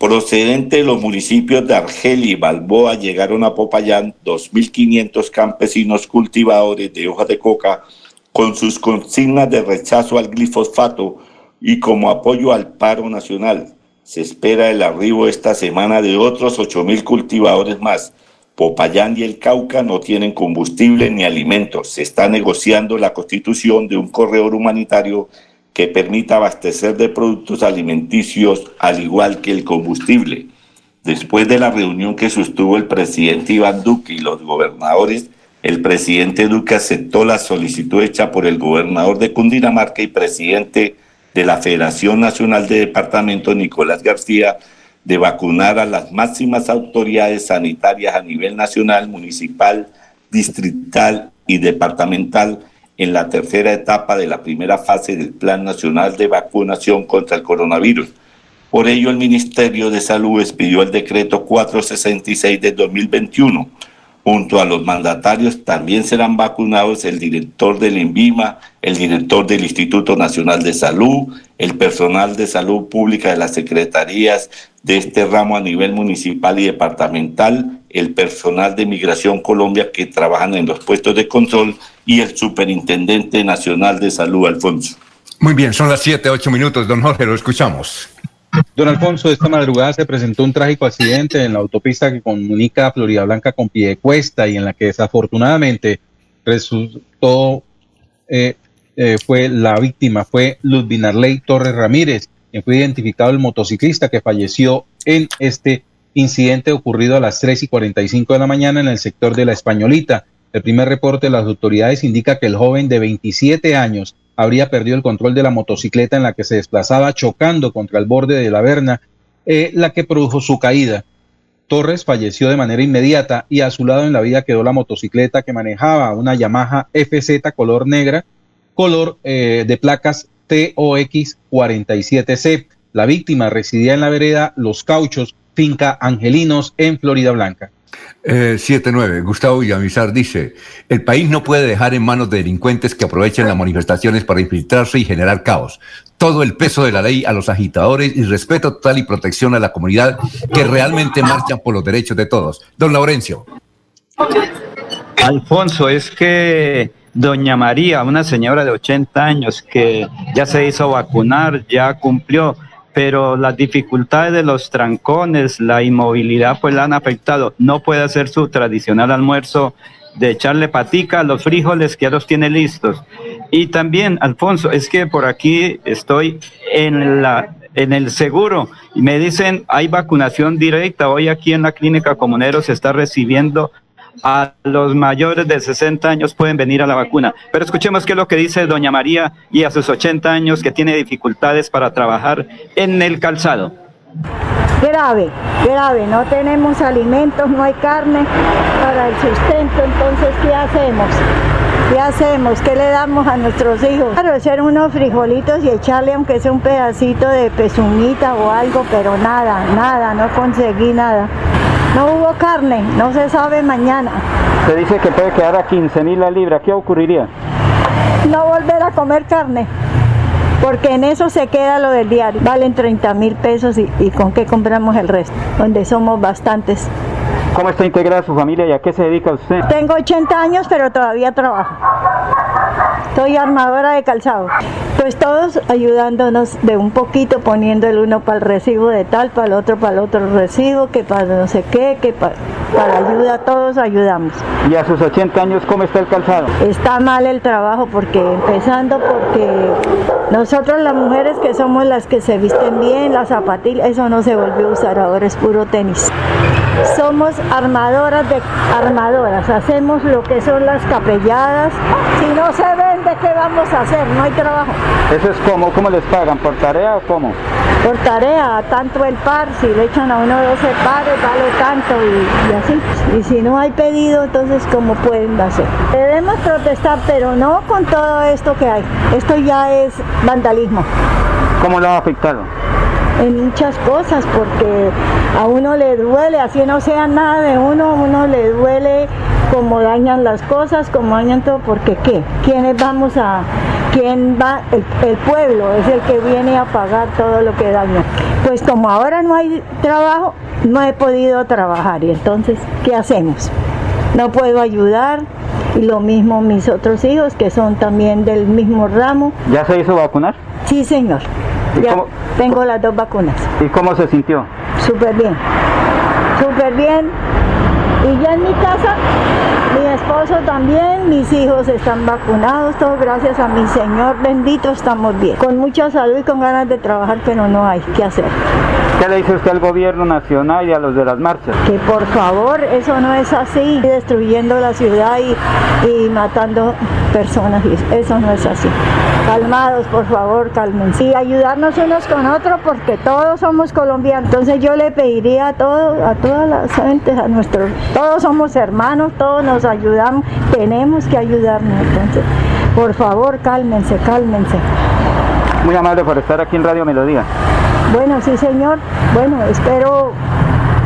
Speaker 5: Procedente de los municipios de Argel y Balboa llegaron a Popayán 2.500 campesinos cultivadores de hoja de coca con sus consignas de rechazo al glifosato y como apoyo al paro nacional. Se espera el arribo esta semana de otros 8.000 cultivadores más. Popayán y el Cauca no tienen combustible ni alimentos. Se está negociando la constitución de un corredor humanitario que permita abastecer de productos alimenticios al igual que el combustible. Después de la reunión que sostuvo el presidente Iván Duque y los gobernadores, el presidente Duque aceptó la solicitud hecha por el gobernador de Cundinamarca y presidente de la Federación Nacional de Departamentos, Nicolás García, de vacunar a las máximas autoridades sanitarias a nivel nacional, municipal, distrital y departamental en la tercera etapa de la primera fase del Plan Nacional de Vacunación contra el Coronavirus. Por ello, el Ministerio de Salud expidió el decreto 466 de 2021 Junto a los mandatarios también serán vacunados el director del INVIMA, el director del Instituto Nacional de Salud, el personal de salud pública de las secretarías de este ramo a nivel municipal y departamental, el personal de Migración Colombia que trabajan en los puestos de control y el Superintendente Nacional de Salud, Alfonso.
Speaker 2: Muy bien, son las siete, ocho minutos, don Jorge, lo escuchamos.
Speaker 7: Don Alfonso, esta madrugada se presentó un trágico accidente en la autopista que comunica Florida Blanca con Piedecuesta y en la que desafortunadamente resultó, eh, eh, fue la víctima, fue Ludvin Arley Torres Ramírez, quien fue identificado el motociclista que falleció en este incidente ocurrido a las 3 y 45 de la mañana en el sector de la Españolita. El primer reporte de las autoridades indica que el joven de 27 años habría perdido el control de la motocicleta en la que se desplazaba chocando contra el borde de la verna, eh, la que produjo su caída. Torres falleció de manera inmediata y a su lado en la vida quedó la motocicleta que manejaba una Yamaha FZ color negra, color eh, de placas TOX 47C. La víctima residía en la vereda Los Cauchos, finca Angelinos, en Florida Blanca.
Speaker 2: 79. Eh, Gustavo Villamizar dice, el país no puede dejar en manos de delincuentes que aprovechen las manifestaciones para infiltrarse y generar caos. Todo el peso de la ley a los agitadores y respeto total y protección a la comunidad que realmente marchan por los derechos de todos. Don Laurencio.
Speaker 34: Alfonso, es que doña María, una señora de 80 años que ya se hizo vacunar, ya cumplió pero las dificultades de los trancones, la inmovilidad, pues la han afectado. No puede hacer su tradicional almuerzo de echarle patica a los frijoles que ya los tiene listos. Y también, Alfonso, es que por aquí estoy en la en el seguro y me dicen hay vacunación directa. Hoy aquí en la clínica comunero se está recibiendo a los mayores de 60 años pueden venir a la vacuna. Pero escuchemos qué es lo que dice doña María y a sus 80 años que tiene dificultades para trabajar en el calzado.
Speaker 48: Grave, grave, no tenemos alimentos, no hay carne para el sustento, entonces ¿qué hacemos? ¿Qué hacemos? ¿Qué le damos a nuestros hijos? Claro, hacer unos frijolitos y echarle aunque sea un pedacito de pezuñita o algo, pero nada, nada, no conseguí nada. No hubo carne, no se sabe mañana.
Speaker 34: Se dice que puede quedar a 15 mil la libra, ¿qué ocurriría?
Speaker 48: No volver a comer carne, porque en eso se queda lo del diario. Valen 30 mil pesos y, y con qué compramos el resto, donde somos bastantes.
Speaker 34: ¿Cómo está integrada su familia y a qué se dedica usted?
Speaker 48: Tengo 80 años, pero todavía trabajo. Soy armadora de calzado. Pues todos ayudándonos de un poquito, poniendo el uno para el recibo de tal, para el otro para el otro recibo, que para no sé qué, que para, para ayuda, todos ayudamos.
Speaker 34: ¿Y a sus 80 años cómo está el calzado?
Speaker 48: Está mal el trabajo porque empezando porque nosotros las mujeres que somos las que se visten bien, las zapatillas, eso no se volvió a usar, ahora es puro tenis. Somos armadoras de armadoras, hacemos lo que son las capelladas. Si no se vende, ¿qué vamos a hacer? No hay trabajo.
Speaker 49: ¿Eso es como, cómo les pagan? ¿Por tarea o cómo?
Speaker 48: Por tarea, tanto el par, si le echan a uno 12 pares, vale tanto y, y así. Y si no hay pedido, entonces ¿cómo pueden hacer? Debemos protestar, pero no con todo esto que hay. Esto ya es vandalismo.
Speaker 49: ¿Cómo lo ha afectado?
Speaker 48: En muchas cosas porque a uno le duele, así no sea nada de uno, a uno le duele cómo dañan las cosas, cómo dañan todo, porque ¿qué? ¿Quiénes vamos a, quién va? El, el pueblo es el que viene a pagar todo lo que daña. Pues como ahora no hay trabajo, no he podido trabajar y entonces, ¿qué hacemos? No puedo ayudar, y lo mismo mis otros hijos que son también del mismo ramo.
Speaker 49: ¿Ya se hizo vacunar?
Speaker 48: Sí, señor. Ya tengo las dos vacunas.
Speaker 49: ¿Y cómo se sintió?
Speaker 48: Súper bien. Súper bien. Y ya en mi casa, mi esposo también, mis hijos están vacunados, todos gracias a mi Señor bendito estamos bien. Con mucha salud y con ganas de trabajar, pero no hay que hacer.
Speaker 49: ¿Qué le dice usted al gobierno nacional y a los de las marchas?
Speaker 48: Que por favor, eso no es así, destruyendo la ciudad y, y matando personas, eso no es así. Calmados, por favor, cálmense. Y ayudarnos unos con otros porque todos somos colombianos. Entonces yo le pediría a todos, a todas las gentes, a nuestros, todos somos hermanos, todos nos ayudamos, tenemos que ayudarnos. Entonces, por favor, cálmense, cálmense.
Speaker 49: Muy amable por estar aquí en Radio Melodía.
Speaker 48: Bueno, sí, señor. Bueno, espero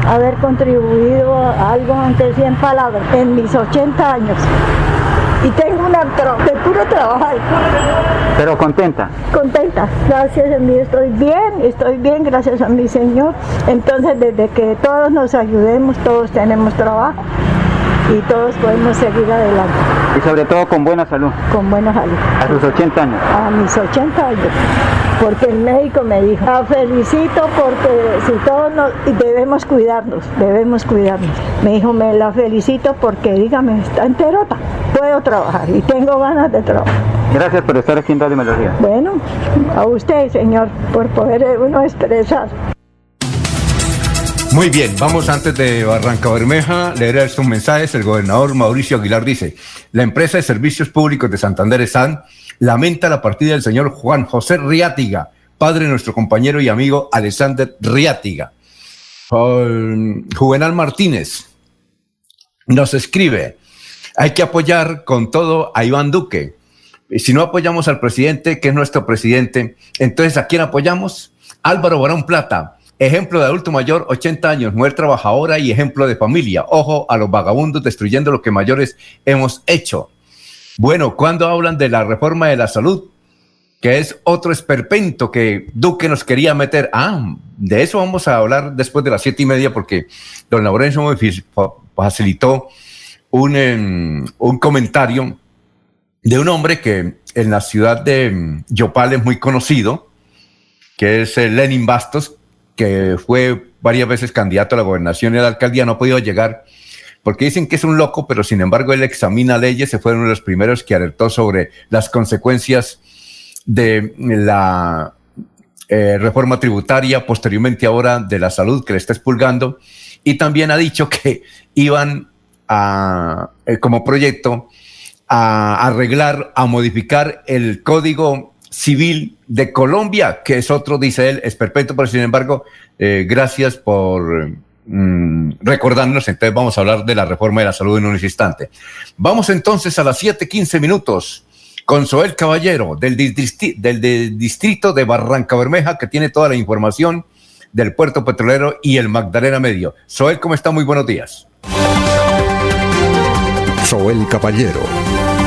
Speaker 48: haber contribuido a algo, sea en palabras, en mis 80 años. Y tengo de puro trabajar.
Speaker 49: Pero contenta.
Speaker 48: Contenta, gracias a mí estoy bien, estoy bien, gracias a mi Señor. Entonces, desde que todos nos ayudemos, todos tenemos trabajo y todos podemos seguir adelante.
Speaker 49: Y sobre todo con buena salud.
Speaker 48: Con buena salud.
Speaker 49: A sus 80 años.
Speaker 48: A mis 80 años. Porque el médico me dijo, la felicito porque si todos nos, debemos cuidarnos, debemos cuidarnos. Me dijo, me la felicito porque dígame, está enterota, puedo trabajar y tengo ganas de trabajar.
Speaker 49: Gracias por estar aquí en Radio Melodía.
Speaker 48: Bueno, a usted, señor, por poder uno expresar.
Speaker 2: Muy bien, vamos antes de Barranca Bermeja, leer estos mensajes. El gobernador Mauricio Aguilar dice, la empresa de servicios públicos de Santander SAN lamenta la partida del señor Juan José Riátiga, padre de nuestro compañero y amigo Alexander Riátiga. Juvenal Martínez nos escribe, hay que apoyar con todo a Iván Duque. Si no apoyamos al presidente, que es nuestro presidente, entonces ¿a quién apoyamos? Álvaro Barón Plata, Ejemplo de adulto mayor, 80 años, mujer trabajadora y ejemplo de familia. Ojo a los vagabundos destruyendo lo que mayores hemos hecho. Bueno, cuando hablan de la reforma de la salud, que es otro esperpento que Duque nos quería meter. Ah, de eso vamos a hablar después de las siete y media porque don Laurencio me facilitó un, em, un comentario de un hombre que en la ciudad de Yopal es muy conocido, que es Lenin Bastos, que fue varias veces candidato a la gobernación y a la alcaldía, no ha podido llegar porque dicen que es un loco, pero sin embargo él examina leyes, se fue uno de los primeros que alertó sobre las consecuencias de la eh, reforma tributaria, posteriormente ahora de la salud que le está expulgando, y también ha dicho que iban a, eh, como proyecto a arreglar, a modificar el código civil de Colombia, que es otro, dice él, es perpetuo, pero sin embargo, eh, gracias por mm, recordarnos. Entonces vamos a hablar de la reforma de la salud en un instante. Vamos entonces a las 7:15 minutos con Soel Caballero del, del, del distrito de Barranca Bermeja, que tiene toda la información del puerto petrolero y el Magdalena Medio. Soel, ¿cómo está? Muy buenos días.
Speaker 50: Soel Caballero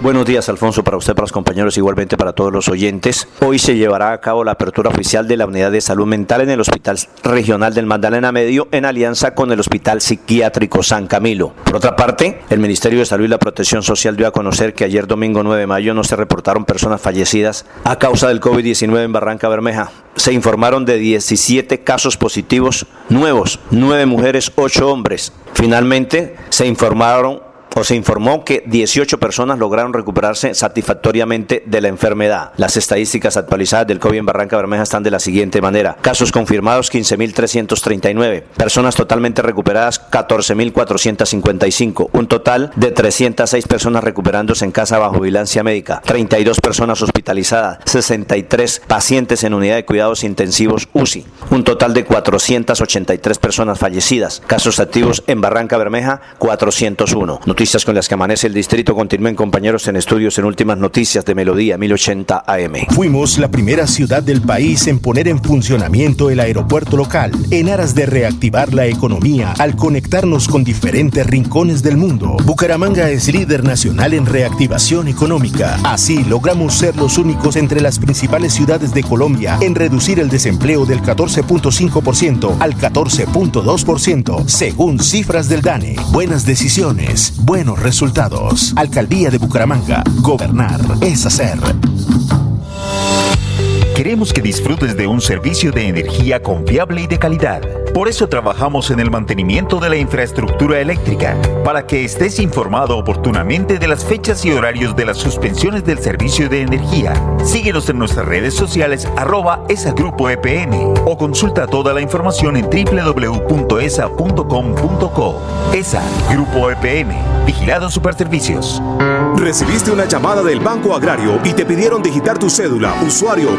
Speaker 51: Buenos días, Alfonso, para usted, para los compañeros, igualmente para todos los oyentes. Hoy se llevará a cabo la apertura oficial de la unidad de salud mental en el Hospital Regional del Magdalena Medio en alianza con el Hospital Psiquiátrico San Camilo. Por otra parte, el Ministerio de Salud y la Protección Social dio a conocer que ayer domingo 9 de mayo no se reportaron personas fallecidas a causa del COVID-19 en Barranca Bermeja. Se informaron de 17 casos positivos nuevos, 9 mujeres, 8 hombres. Finalmente, se informaron o se informó que 18 personas lograron recuperarse satisfactoriamente de la enfermedad. Las estadísticas actualizadas del COVID en Barranca Bermeja están de la siguiente manera. Casos confirmados 15.339. Personas totalmente recuperadas 14.455. Un total de 306 personas recuperándose en casa bajo vigilancia médica. 32 personas hospitalizadas. 63 pacientes en unidad de cuidados intensivos UCI. Un total de 483 personas fallecidas. Casos activos en Barranca Bermeja 401. Noticias con las que amanece el distrito. Continúen compañeros en estudios en últimas noticias de Melodía 1080 AM.
Speaker 21: Fuimos la primera ciudad del país en poner en funcionamiento el aeropuerto local en aras de reactivar la economía al conectarnos con diferentes rincones del mundo. Bucaramanga es líder nacional en reactivación económica. Así logramos ser los únicos entre las principales ciudades de Colombia en reducir el desempleo del 14.5% al 14.2% según cifras del DANE. Buenas decisiones, buenos resultados. Alcaldía de Bucaramanga. Gobernar es hacer.
Speaker 16: Queremos que disfrutes de un servicio de energía confiable y de calidad. Por eso trabajamos en el mantenimiento de la infraestructura eléctrica, para que estés informado oportunamente de las fechas y horarios de las suspensiones del servicio de energía. Síguenos en nuestras redes sociales arroba esa grupo EPN o consulta toda la información en www.esa.com.co. ESA Grupo EPN, Vigilado Superservicios.
Speaker 52: Recibiste una llamada del Banco Agrario y te pidieron digitar tu cédula, usuario o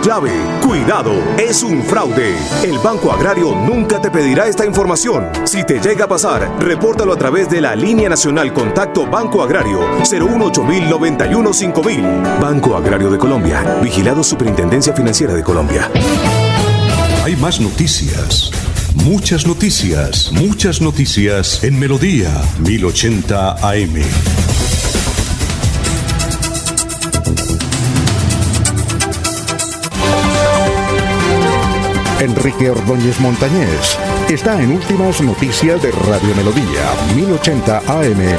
Speaker 52: Cuidado, es un fraude. El Banco Agrario nunca te pedirá esta información. Si te llega a pasar, repórtalo a través de la línea nacional Contacto Banco Agrario 018 91 5000. Banco Agrario de Colombia. Vigilado Superintendencia Financiera de Colombia.
Speaker 37: Hay más noticias. Muchas noticias, muchas noticias en Melodía 1080 AM.
Speaker 50: Enrique Ordóñez Montañés está en Últimas Noticias de Radio Melodía 1080 AM.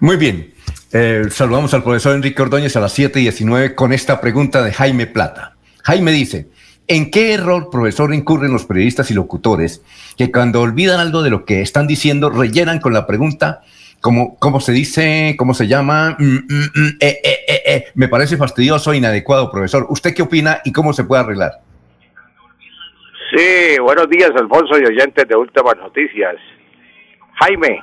Speaker 2: Muy bien. Eh, saludamos al profesor Enrique Ordóñez a las 7 y 19 con esta pregunta de Jaime Plata. Jaime dice, ¿en qué error, profesor, incurren los periodistas y locutores que cuando olvidan algo de lo que están diciendo rellenan con la pregunta ¿Cómo, ¿Cómo se dice? ¿Cómo se llama? Mm, mm, mm, eh, eh, eh, eh. Me parece fastidioso inadecuado, profesor. ¿Usted qué opina y cómo se puede arreglar?
Speaker 53: Sí, buenos días, Alfonso y oyentes de Últimas Noticias. Jaime,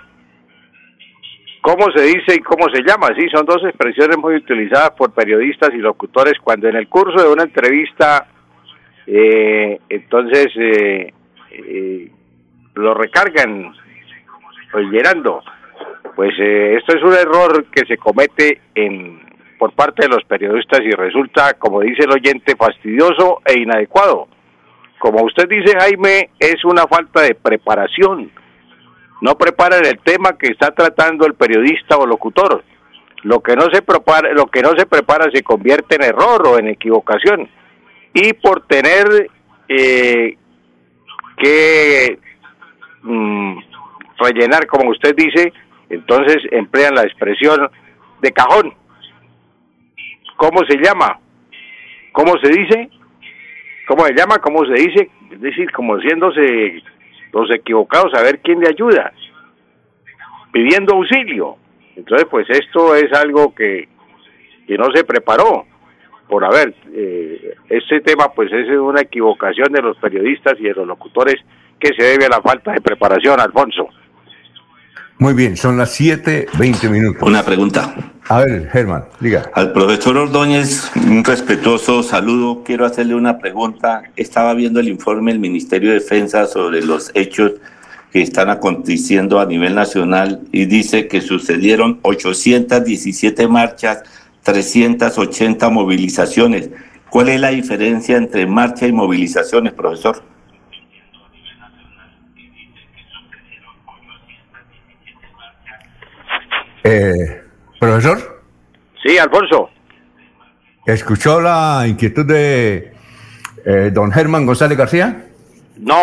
Speaker 53: ¿cómo se dice y cómo se llama? Sí, son dos expresiones muy utilizadas por periodistas y locutores cuando en el curso de una entrevista, eh, entonces, eh, eh, lo recargan, pues llenando. Pues eh, esto es un error que se comete en por parte de los periodistas y resulta, como dice el oyente, fastidioso e inadecuado. Como usted dice, Jaime, es una falta de preparación. No preparan el tema que está tratando el periodista o locutor. Lo que no se prepara, lo que no se prepara se convierte en error o en equivocación. Y por tener eh, que mm, rellenar, como usted dice, entonces emplean la expresión de cajón. ¿Cómo se llama? ¿Cómo se dice? ¿Cómo se llama? ¿Cómo se dice? Es decir, como haciéndose los equivocados a ver quién le ayuda, pidiendo auxilio. Entonces, pues esto es algo que, que no se preparó. Por haber, eh, este tema pues es una equivocación de los periodistas y de los locutores que se debe a la falta de preparación, Alfonso.
Speaker 2: Muy bien, son las 7:20 minutos.
Speaker 5: Una pregunta.
Speaker 2: A ver, Germán, diga.
Speaker 5: Al profesor Ordóñez, un respetuoso saludo. Quiero hacerle una pregunta. Estaba viendo el informe del Ministerio de Defensa sobre los hechos que están aconteciendo a nivel nacional y dice que sucedieron 817 marchas, 380 movilizaciones. ¿Cuál es la diferencia entre marcha y movilizaciones, profesor?
Speaker 2: Eh, profesor.
Speaker 53: Sí, Alfonso.
Speaker 2: ¿Escuchó la inquietud de eh, don Germán González García?
Speaker 53: No,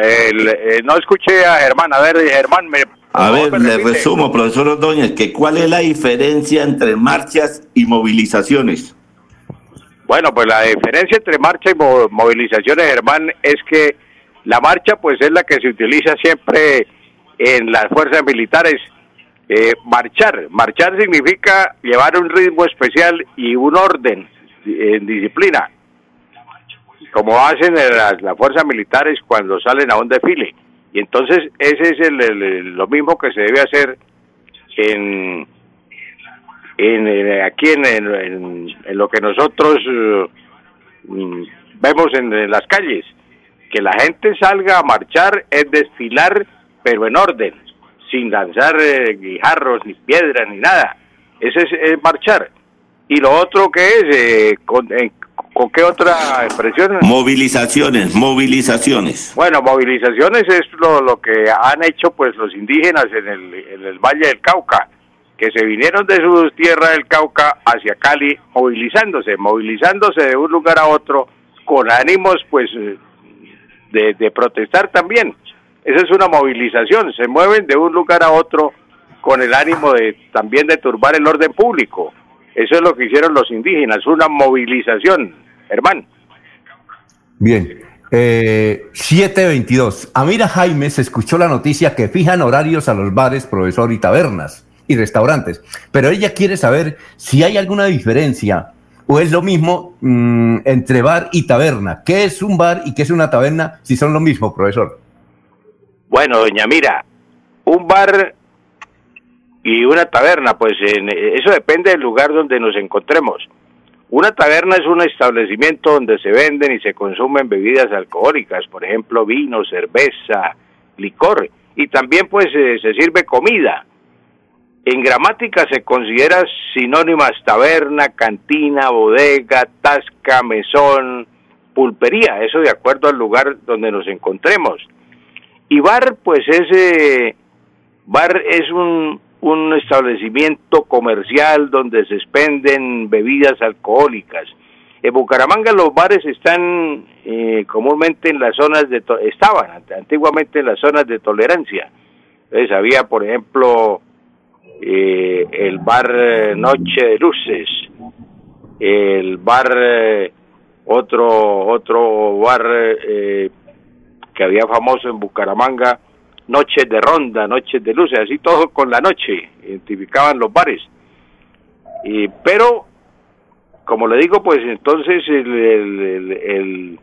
Speaker 53: el, eh, no escuché a Germán. A ver, Germán, me...
Speaker 5: A ver, le resumo, profesor Ordóñez, que cuál es la diferencia entre marchas y movilizaciones.
Speaker 53: Bueno, pues la diferencia entre marcha y mo- movilizaciones, Germán, es que La marcha pues es la que se utiliza siempre en las fuerzas militares. Eh, marchar, marchar significa llevar un ritmo especial y un orden en disciplina, como hacen las, las fuerzas militares cuando salen a un desfile. Y entonces ese es el, lo mismo que se debe hacer en, en, aquí en, en, lo que nosotros eh, mm, vemos en, las calles. Que la gente salga a marchar es desfilar, pero en orden, sin lanzar eh, guijarros, ni piedras, ni nada. Ese es, marchar. Y lo otro que es, eh, con, ¿Con qué otra expresión?
Speaker 5: Movilizaciones, movilizaciones.
Speaker 53: Bueno, movilizaciones es lo, lo que han hecho pues los indígenas en el, en el Valle del Cauca, que se vinieron de su tierra del Cauca hacia Cali movilizándose, movilizándose de un lugar a otro con ánimos pues de, de protestar también. Esa es una movilización, se mueven de un lugar a otro con el ánimo de también de turbar el orden público. Eso es lo que hicieron los indígenas, una movilización, hermano.
Speaker 2: Bien, eh, 722. Amira Jaime se escuchó la noticia que fijan horarios a los bares, profesor y tabernas y restaurantes, pero ella quiere saber si hay alguna diferencia o es lo mismo mm, entre bar y taberna. ¿Qué es un bar y qué es una taberna si son lo mismo, profesor?
Speaker 53: Bueno, doña Mira, un bar y una taberna, pues en, eso depende del lugar donde nos encontremos. Una taberna es un establecimiento donde se venden y se consumen bebidas alcohólicas, por ejemplo, vino, cerveza, licor, y también pues eh, se sirve comida. En gramática se considera sinónimas taberna, cantina, bodega, tasca, mesón, pulpería, eso de acuerdo al lugar donde nos encontremos. Y bar, pues ese bar es un, un establecimiento comercial donde se expenden bebidas alcohólicas. En Bucaramanga los bares están eh, comúnmente en las zonas de estaban antiguamente en las zonas de tolerancia. Entonces había, por ejemplo, eh, el bar eh, Noche de Luces, el bar otro otro bar había famoso en Bucaramanga noches de ronda, noches de luces, así todo con la noche, identificaban los bares. Y, pero, como le digo, pues entonces el,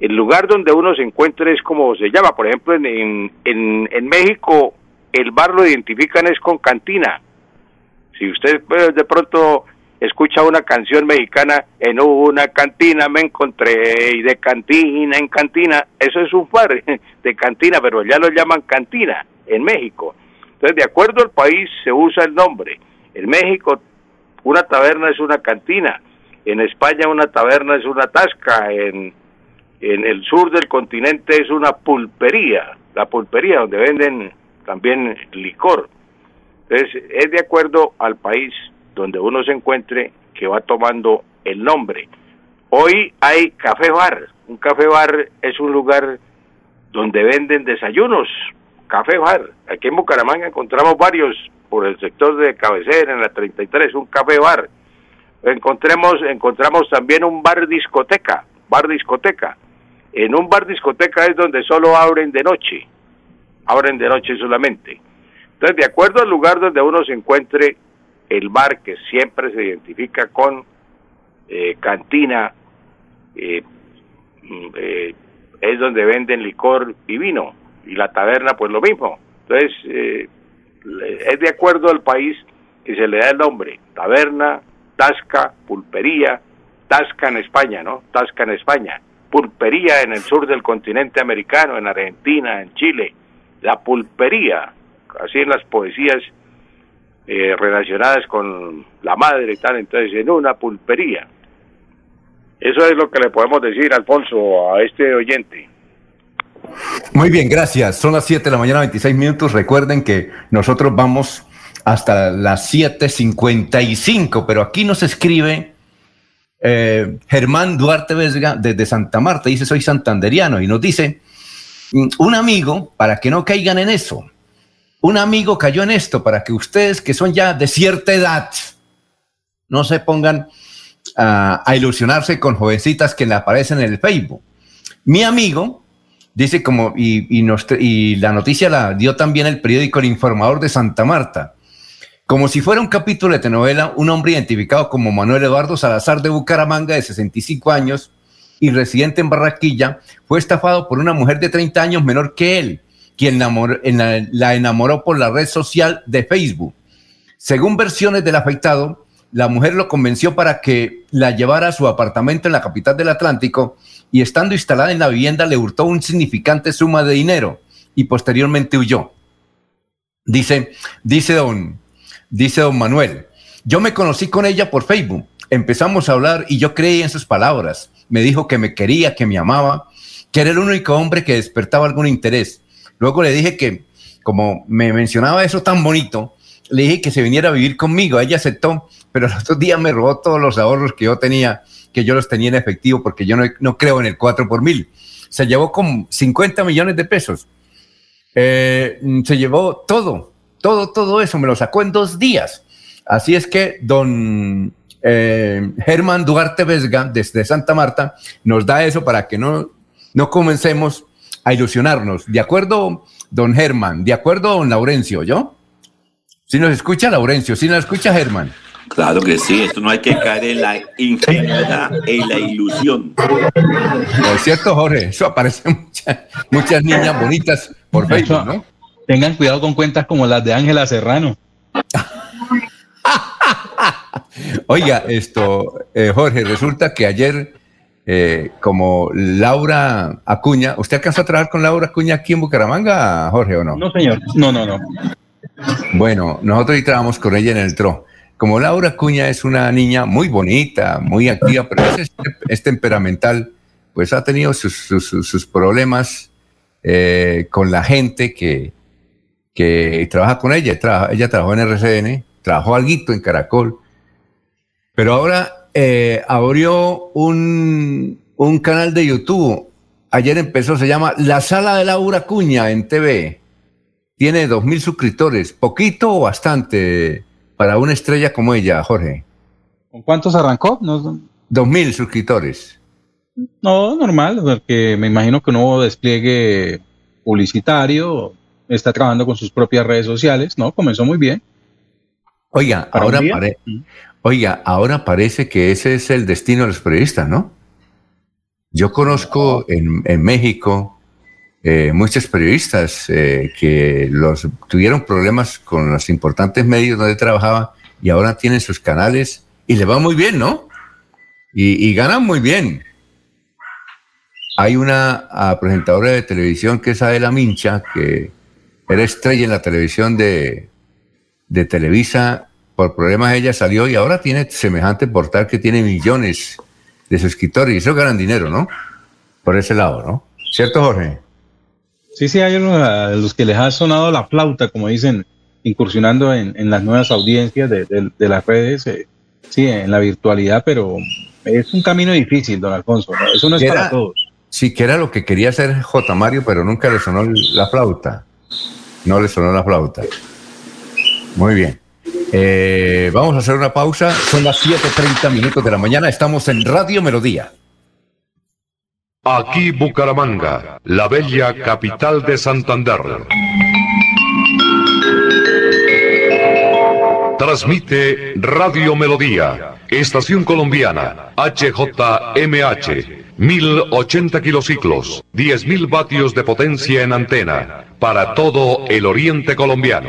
Speaker 53: el, lugar donde uno se encuentra es como se llama, por ejemplo, en, en, en México el bar lo identifican es con cantina. Si usted pues, de pronto escucha una canción mexicana, en una cantina me encontré y de cantina en cantina, eso es un bar de cantina, pero ya lo llaman cantina en México. Entonces, de acuerdo al país se usa el nombre. En México una taberna es una cantina, en España una taberna es una tasca, en, en el sur del continente es una pulpería, la pulpería donde venden también licor. Entonces, es de acuerdo al país donde uno se encuentre que va tomando el nombre. Hoy hay café bar. Un café bar es un lugar donde venden desayunos, café bar. Aquí en Bucaramanga encontramos varios por el sector de cabecera, en la 33, un café bar. Encontremos, encontramos también un bar discoteca, bar discoteca. En un bar discoteca es donde solo abren de noche, abren de noche solamente. Entonces, de acuerdo al lugar donde uno se encuentre, el bar que siempre se identifica con eh, cantina, eh, mm, eh, es donde venden licor y vino, y la taberna pues lo mismo. Entonces, es de acuerdo al país que se le da el nombre, taberna, tasca, pulpería, tasca en España, ¿no? Tasca en España, pulpería en el sur del continente americano, en Argentina, en Chile, la pulpería, así en las poesías eh, relacionadas con la madre y tal, entonces en una pulpería. Eso es lo que le podemos decir, Alfonso, a este oyente.
Speaker 2: Muy bien, gracias. Son las 7 de la mañana, 26 minutos. Recuerden que nosotros vamos hasta las 7.55, pero aquí nos escribe eh, Germán Duarte Vesga desde Santa Marta. Dice, soy santanderiano y nos dice, mm, un amigo, para que no caigan en eso, un amigo cayó en esto para que ustedes que son ya de cierta edad no se pongan a ilusionarse con jovencitas que le aparecen en el Facebook. Mi amigo Dice como, y, y la noticia la dio también el periódico El Informador de Santa Marta. Como si fuera un capítulo de telenovela, un hombre identificado como Manuel Eduardo Salazar de Bucaramanga, de 65 años y residente en Barraquilla, fue estafado por una mujer de 30 años menor que él, quien la, enamoró por la red social de Facebook. Según versiones del afectado, la mujer lo convenció para que la llevara a su apartamento en la capital del Atlántico y estando instalada en la vivienda le hurtó un significante suma de dinero y posteriormente huyó. Dice, dice don, dice don Manuel, yo me conocí con ella por Facebook, empezamos a hablar y yo creí en sus palabras. Me dijo que me quería, que me amaba, que era el único hombre que despertaba algún interés. Luego le dije que, como me mencionaba eso tan bonito, le dije que se viniera a vivir conmigo. Ella aceptó, pero los otros días me robó todos los ahorros que yo tenía, que yo los tenía en efectivo, porque yo no, creo en el 4 por mil. Se llevó con 50 millones de pesos. Eh, se llevó todo, todo, todo eso, me lo sacó en dos días. Así es que don eh, Germán Duarte Vesga, desde Santa Marta, nos da eso para que no, no comencemos a ilusionarnos. ¿De acuerdo, don Germán? ¿De acuerdo, don Laurencio? ¿Yo? Si nos escucha Laurencio, si nos escucha Germán.
Speaker 5: Claro que sí, esto no hay que caer en la ingenuidad, en la ilusión.
Speaker 2: es cierto, Jorge, eso aparece muchas, muchas niñas bonitas por Facebook, ¿no?
Speaker 7: Tengan cuidado con cuentas como las de Ángela Serrano.
Speaker 2: Oiga, esto, eh, Jorge, resulta que ayer eh, como Laura Acuña. ¿Usted alcanzó a trabajar con Laura Acuña aquí en Bucaramanga, Jorge, o no?
Speaker 7: No, señor. No, no, no.
Speaker 2: Bueno, nosotros trabajamos con ella en el TRO. Como Laura Acuña es una niña muy bonita, muy activa, pero es, temperamental, pues ha tenido sus, problemas eh, con la gente que, que trabaja con ella. ella trabajó en RCN, trabajó algo en Caracol, pero ahora eh, abrió un, canal de YouTube. Ayer empezó, se llama La Sala de Laura Cuña en TV. Tiene dos mil suscriptores. ¿Poquito o bastante para una estrella como ella, Jorge?
Speaker 7: ¿Con cuántos arrancó?
Speaker 2: Dos mil suscriptores.
Speaker 7: No, normal, porque me imagino que no hubo despliegue publicitario, está trabajando con sus propias redes sociales, ¿no? Comenzó muy bien.
Speaker 2: Oiga, ahora, pare, Oiga, ahora parece que ese es el destino de los periodistas, ¿no? Yo conozco en, México eh, muchos periodistas eh, que los tuvieron problemas con los importantes medios donde trabajaban y ahora tienen sus canales y le va muy bien, ¿no? Y, ganan muy bien. Hay una presentadora de televisión que es Adela Mincha, que era estrella en la televisión de, de Televisa por problemas ella salió y ahora tiene semejante portal que tiene millones de suscriptores y eso ganan dinero, ¿no? Por ese lado, ¿no? ¿Cierto, Jorge?
Speaker 7: Sí, sí, hay unos los que les ha sonado la flauta, como dicen, incursionando en, las nuevas audiencias de, las redes, eh, sí, en la virtualidad, pero es un camino difícil, don Alfonso, eso no es para todos.
Speaker 2: Sí, que era lo que quería hacer J. Mario, pero nunca le sonó la flauta. No le sonó la flauta. Muy bien. Eh, vamos a hacer una pausa. Son las 7:30 minutos de la mañana. Estamos en Radio Melodía.
Speaker 43: Aquí Bucaramanga, la bella capital de Santander. Transmite Radio Melodía, Estación Colombiana, HJMH, 1080 kilociclos, 10.000 vatios de potencia en antena, para todo el oriente colombiano.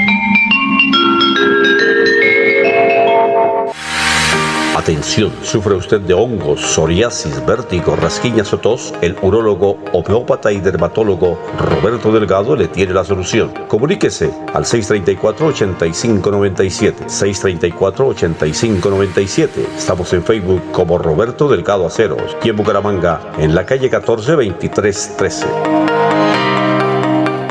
Speaker 54: Atención, ¿sufre usted de hongos, psoriasis, vértigo, rasquiñas o tos? El urólogo, homeópata y dermatólogo Roberto Delgado le tiene la solución. Comuníquese al 634-8597. 634-8597. Estamos en Facebook como Roberto Delgado Aceros y en Bucaramanga, en la calle 14 2313.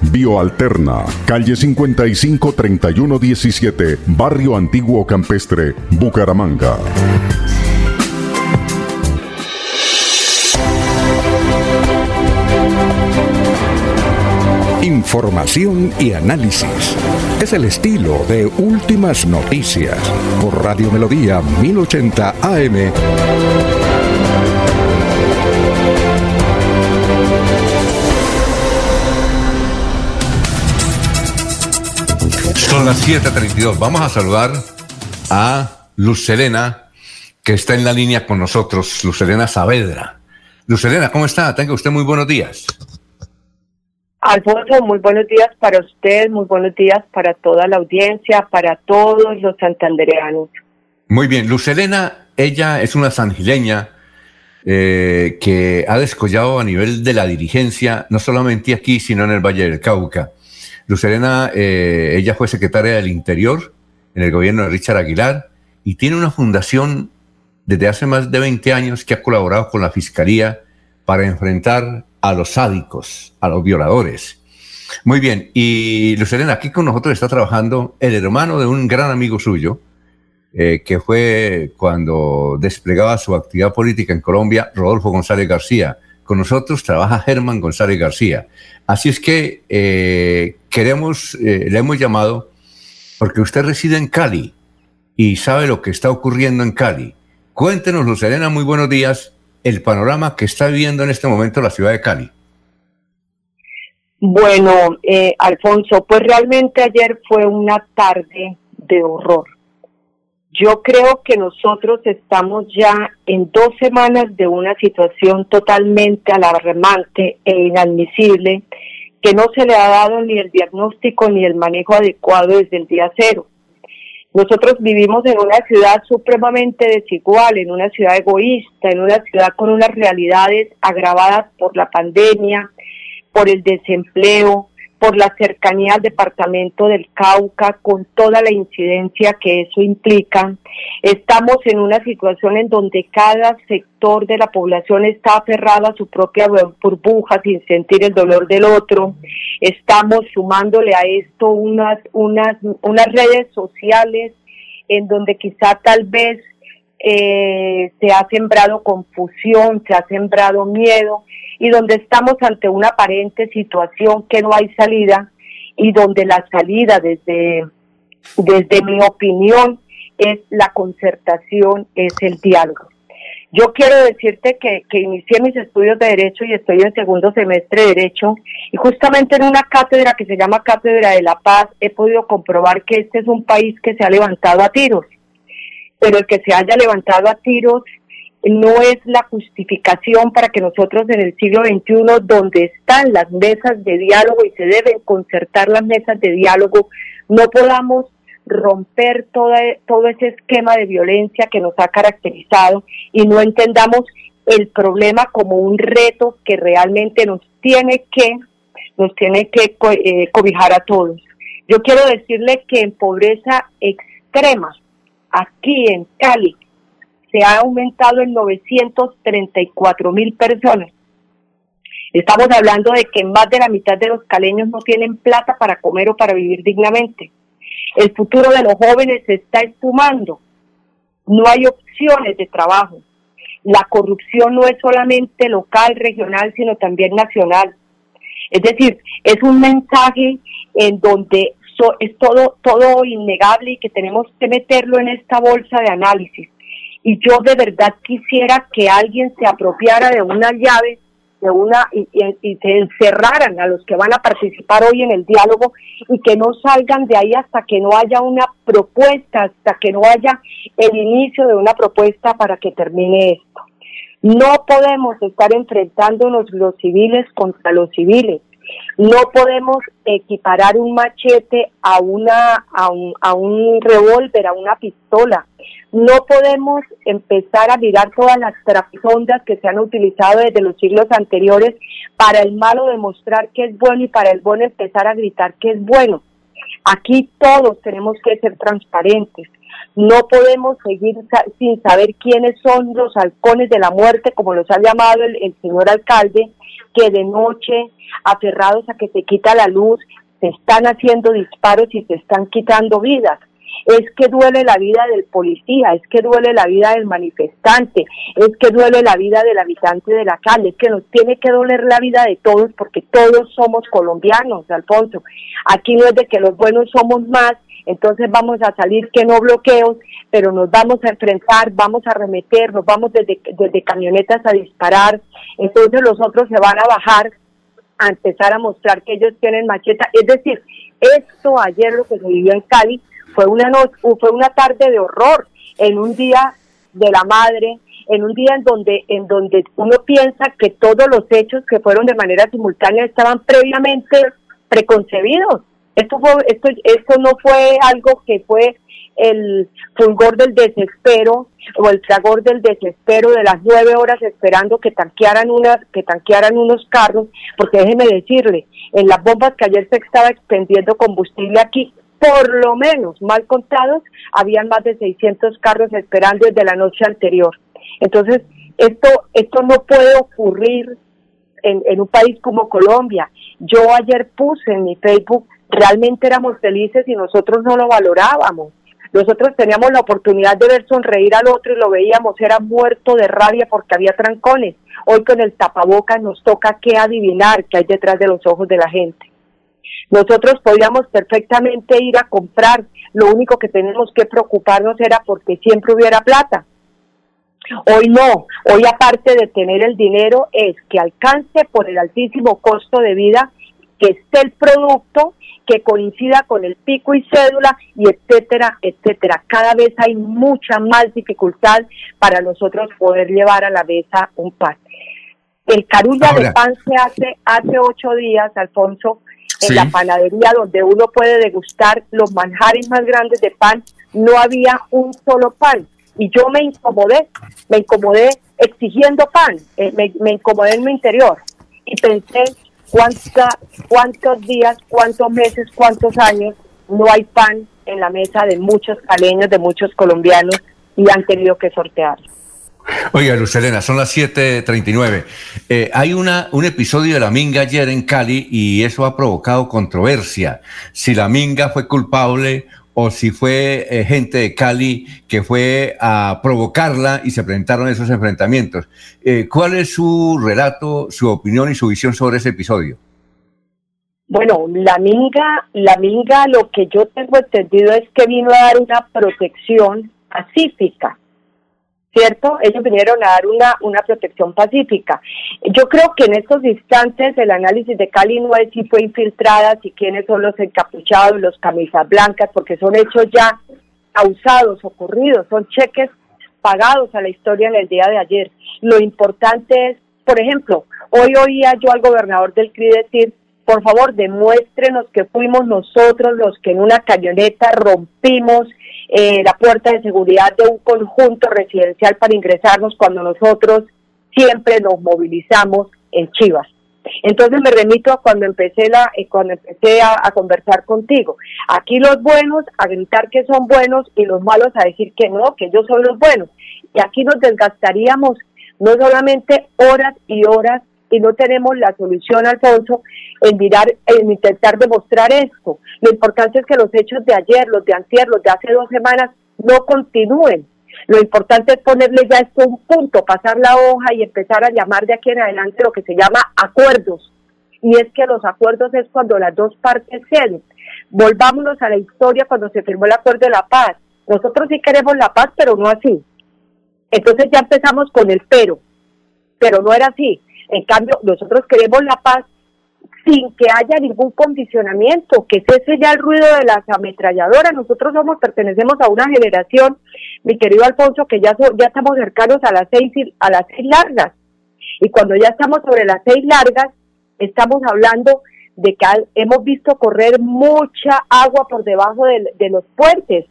Speaker 44: Bioalterna, calle 55 3117, Barrio Antiguo Campestre, Bucaramanga.
Speaker 50: Información y análisis. Es el estilo de Últimas Noticias por Radio Melodía 1080 AM.
Speaker 2: Son las 7:32. Vamos a saludar a Luz Serena, que está en la línea con nosotros, Luz Serena Saavedra. Luz Serena, ¿cómo está? Tenga usted muy buenos días.
Speaker 55: Alfonso, muy buenos días para usted, muy buenos días para toda la audiencia, para todos los santandereanos.
Speaker 2: Muy bien, Luz Serena, ella es una sangileña eh, que ha descollado a nivel de la dirigencia, no solamente aquí, sino en el Valle del Cauca. Luz Serena, eh, ella fue secretaria del Interior en el gobierno de Richard Aguilar y tiene una fundación desde hace más de 20 años que ha colaborado con la Fiscalía para enfrentar a los sádicos, a los violadores. Muy bien, y Luz Serena, aquí con nosotros está trabajando el hermano de un gran amigo suyo, eh, que fue cuando desplegaba su actividad política en Colombia, Rodolfo González García. Con nosotros trabaja Germán González García. Así es que eh, queremos, eh, le hemos llamado porque usted reside en Cali y sabe lo que está ocurriendo en Cali. Cuéntenos, Luz Serena, muy buenos días, el panorama que está viviendo en este momento la ciudad de Cali.
Speaker 55: Bueno, eh, Alfonso, pues realmente ayer fue una tarde de horror. Yo creo que nosotros estamos ya en dos semanas de una situación totalmente alarmante e inadmisible que no se le ha dado ni el diagnóstico ni el manejo adecuado desde el día cero. Nosotros vivimos en una ciudad supremamente desigual, en una ciudad egoísta, en una ciudad con unas realidades agravadas por la pandemia, por el desempleo, por la cercanía al departamento del Cauca, con toda la incidencia que eso implica. Estamos en una situación en donde cada sector de la población está aferrado a su propia burbuja sin sentir el dolor del otro. Estamos sumándole a esto unas, unas, unas redes sociales en donde quizá tal vez eh, se ha sembrado confusión, se ha sembrado miedo y donde estamos ante una aparente situación que no hay salida y donde la salida desde, desde mi opinión es la concertación, es el diálogo. Yo quiero decirte que, que inicié mis estudios de Derecho y estoy en segundo semestre de Derecho y justamente en una cátedra que se llama Cátedra de la Paz he podido comprobar que este es un país que se ha levantado a tiros, pero el que se haya levantado a tiros no es la justificación para que nosotros en el siglo XXI, donde están las mesas de diálogo y se deben concertar las mesas de diálogo, no podamos romper todo, todo ese esquema de violencia que nos ha caracterizado y no entendamos el problema como un reto que realmente nos tiene que nos tiene que eh, cobijar a todos. Yo quiero decirle que en pobreza extrema, aquí en Cali, se ha aumentado en 934 mil personas. Estamos hablando de que más de la mitad de los caleños no tienen plata para comer o para vivir dignamente. El futuro de los jóvenes se está espumando. No hay opciones de trabajo. La corrupción no es solamente local, regional, sino también nacional. Es decir, es un mensaje en donde es todo, todo innegable y que tenemos que meterlo en esta bolsa de análisis. Y yo de verdad quisiera que alguien se apropiara de una llave de una y, se encerraran a los que van a participar hoy en el diálogo y que no salgan de ahí hasta que no haya una propuesta, hasta que no haya el inicio de una propuesta para que termine esto. No podemos estar enfrentándonos los civiles contra los civiles. No podemos equiparar un machete a una a un, a un revólver, a una pistola. No podemos empezar a mirar todas las trapisondas que se han utilizado desde los siglos anteriores para el malo demostrar que es bueno y para el bueno empezar a gritar que es bueno. Aquí todos tenemos que ser transparentes. No podemos seguir sin saber quiénes son los halcones de la muerte, como los ha llamado el, señor alcalde, que de noche, aferrados a que se quita la luz, se están haciendo disparos y se están quitando vidas es que duele la vida del policía, es que duele la vida del manifestante, es que duele la vida del habitante de la calle, es que nos tiene que doler la vida de todos porque todos somos colombianos, Alfonso. Aquí no es de que los buenos somos más, entonces vamos a salir que no bloqueos, pero nos vamos a enfrentar, vamos a remeter, nos vamos desde, desde camionetas a disparar, entonces los otros se van a bajar a empezar a mostrar que ellos tienen macheta. Es decir, esto ayer lo que se vivió en Cali fue una, noche, fue una tarde de horror, en un día de la madre, en un día en donde, en donde uno piensa que todos los hechos que fueron de manera simultánea estaban previamente preconcebidos. Esto, fue, esto, no fue algo que fue el fulgor del desespero o el fragor del desespero de las nueve horas esperando que tanquearan unas, que tanquearan unos carros, porque déjeme decirle, en las bombas que ayer se estaba expendiendo combustible aquí, por lo menos, mal contados, habían más de 600 carros esperando desde la noche anterior. Entonces, esto, esto no puede ocurrir en, en un país como Colombia. Yo ayer puse en mi Facebook, realmente éramos felices y nosotros no lo valorábamos. Nosotros teníamos la oportunidad de ver sonreír al otro y lo veíamos, era muerto de rabia porque había trancones. Hoy con el tapabocas nos toca que adivinar qué hay detrás de los ojos de la gente. Nosotros podíamos perfectamente ir a comprar, lo único que tenemos que preocuparnos era porque siempre hubiera plata. Hoy no, hoy aparte de tener el dinero es que alcance por el altísimo costo de vida, que esté el producto, que coincida con el pico y cédula y etcétera, etcétera. Cada vez hay mucha más dificultad para nosotros poder llevar a la mesa un pan. El carulla de pan se hace hace ocho días, Alfonso, en la panadería donde uno puede degustar los manjares más grandes de pan, no había un solo pan. Y yo me incomodé, me incomodé exigiendo pan, eh, me, incomodé en mi interior. Y pensé, ¿cuánta, ¿cuántos días, cuántos meses, cuántos años no hay pan en la mesa de muchos caleños, de muchos colombianos y han tenido que sortearlo?
Speaker 2: Oiga, Luz son las 7:39. Eh, hay una, un episodio de la Minga ayer en Cali y eso ha provocado controversia. Si la Minga fue culpable o si fue eh, gente de Cali que fue a provocarla y se presentaron esos enfrentamientos. Eh, ¿Cuál es su relato, su opinión y su visión sobre ese episodio?
Speaker 55: Bueno, la Minga, la Minga, lo que yo tengo entendido es que vino a dar una protección pacífica ¿cierto? Ellos vinieron a dar una, una protección pacífica. Yo creo que en estos instantes el análisis de Cali no es si fue infiltrada, si quiénes son los encapuchados, los camisas blancas, porque son hechos ya causados, ocurridos, son cheques pagados a la historia en el día de ayer. Lo importante es, por ejemplo, hoy oía yo al gobernador del CRI decir, por favor, demuéstrenos que fuimos nosotros los que en una camioneta rompimos eh, la puerta de seguridad de un conjunto residencial para ingresarnos cuando nosotros siempre nos movilizamos en Chivas. Entonces me remito a cuando empecé la, eh, cuando empecé a, conversar contigo. Aquí los buenos a gritar que son buenos y los malos a decir que no, que ellos son los buenos. Y aquí nos desgastaríamos no solamente horas y horas y no tenemos la solución, Alfonso, en mirar, en intentar demostrar esto. Lo importante es que los hechos de ayer, los de antier, los de hace dos semanas, no continúen. Lo importante es ponerle ya esto un punto, pasar la hoja y empezar a llamar de aquí en adelante lo que se llama acuerdos. y es que los acuerdos es cuando las dos partes ceden. Volvámonos a la historia cuando se firmó el acuerdo de la paz. Nosotros sí queremos la paz, pero no así. Entonces ya empezamos con el pero, pero no era así. En cambio, nosotros queremos la paz sin que haya ningún condicionamiento, que cese ya el ruido de las ametralladoras. Nosotros somos, pertenecemos a una generación, mi querido Alfonso, que ya, ya estamos cercanos a las seis a las seis largas. Y cuando ya estamos sobre las seis largas, estamos hablando de que hemos visto correr mucha agua por debajo de, de los puentes.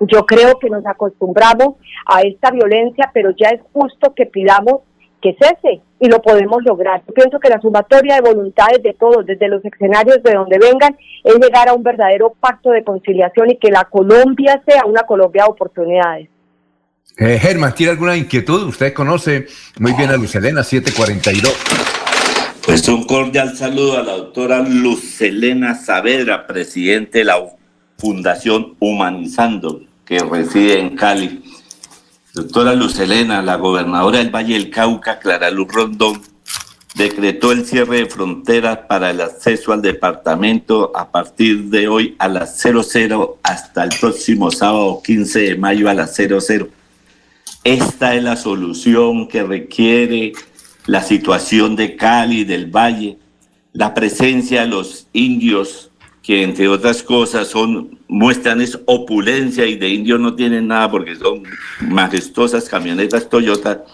Speaker 55: Yo creo que nos acostumbramos a esta violencia, pero ya es justo que pidamos que cese y lo podemos lograr. Yo pienso que la sumatoria de voluntades de todos, desde los escenarios de donde vengan, es llegar a un verdadero pacto de conciliación y que la Colombia sea una Colombia de oportunidades.
Speaker 2: Eh, Germán, ¿tiene alguna inquietud? Usted conoce muy bien a Lucelena 742.
Speaker 5: Pues un cordial saludo a la doctora Lucelena Saavedra, presidente de la Fundación Humanizando, que reside en Cali. Doctora Lucelena, la gobernadora del Valle del Cauca, Clara Luz Rondón, decretó el cierre de fronteras para el acceso al departamento a partir de hoy a las 00 hasta el próximo sábado 15 de mayo a las 00. Esta es la solución que requiere la situación de Cali, del Valle, la presencia de los indios, que entre otras cosas son, muestran es opulencia y de indios no tienen nada porque son majestuosas camionetas Toyota.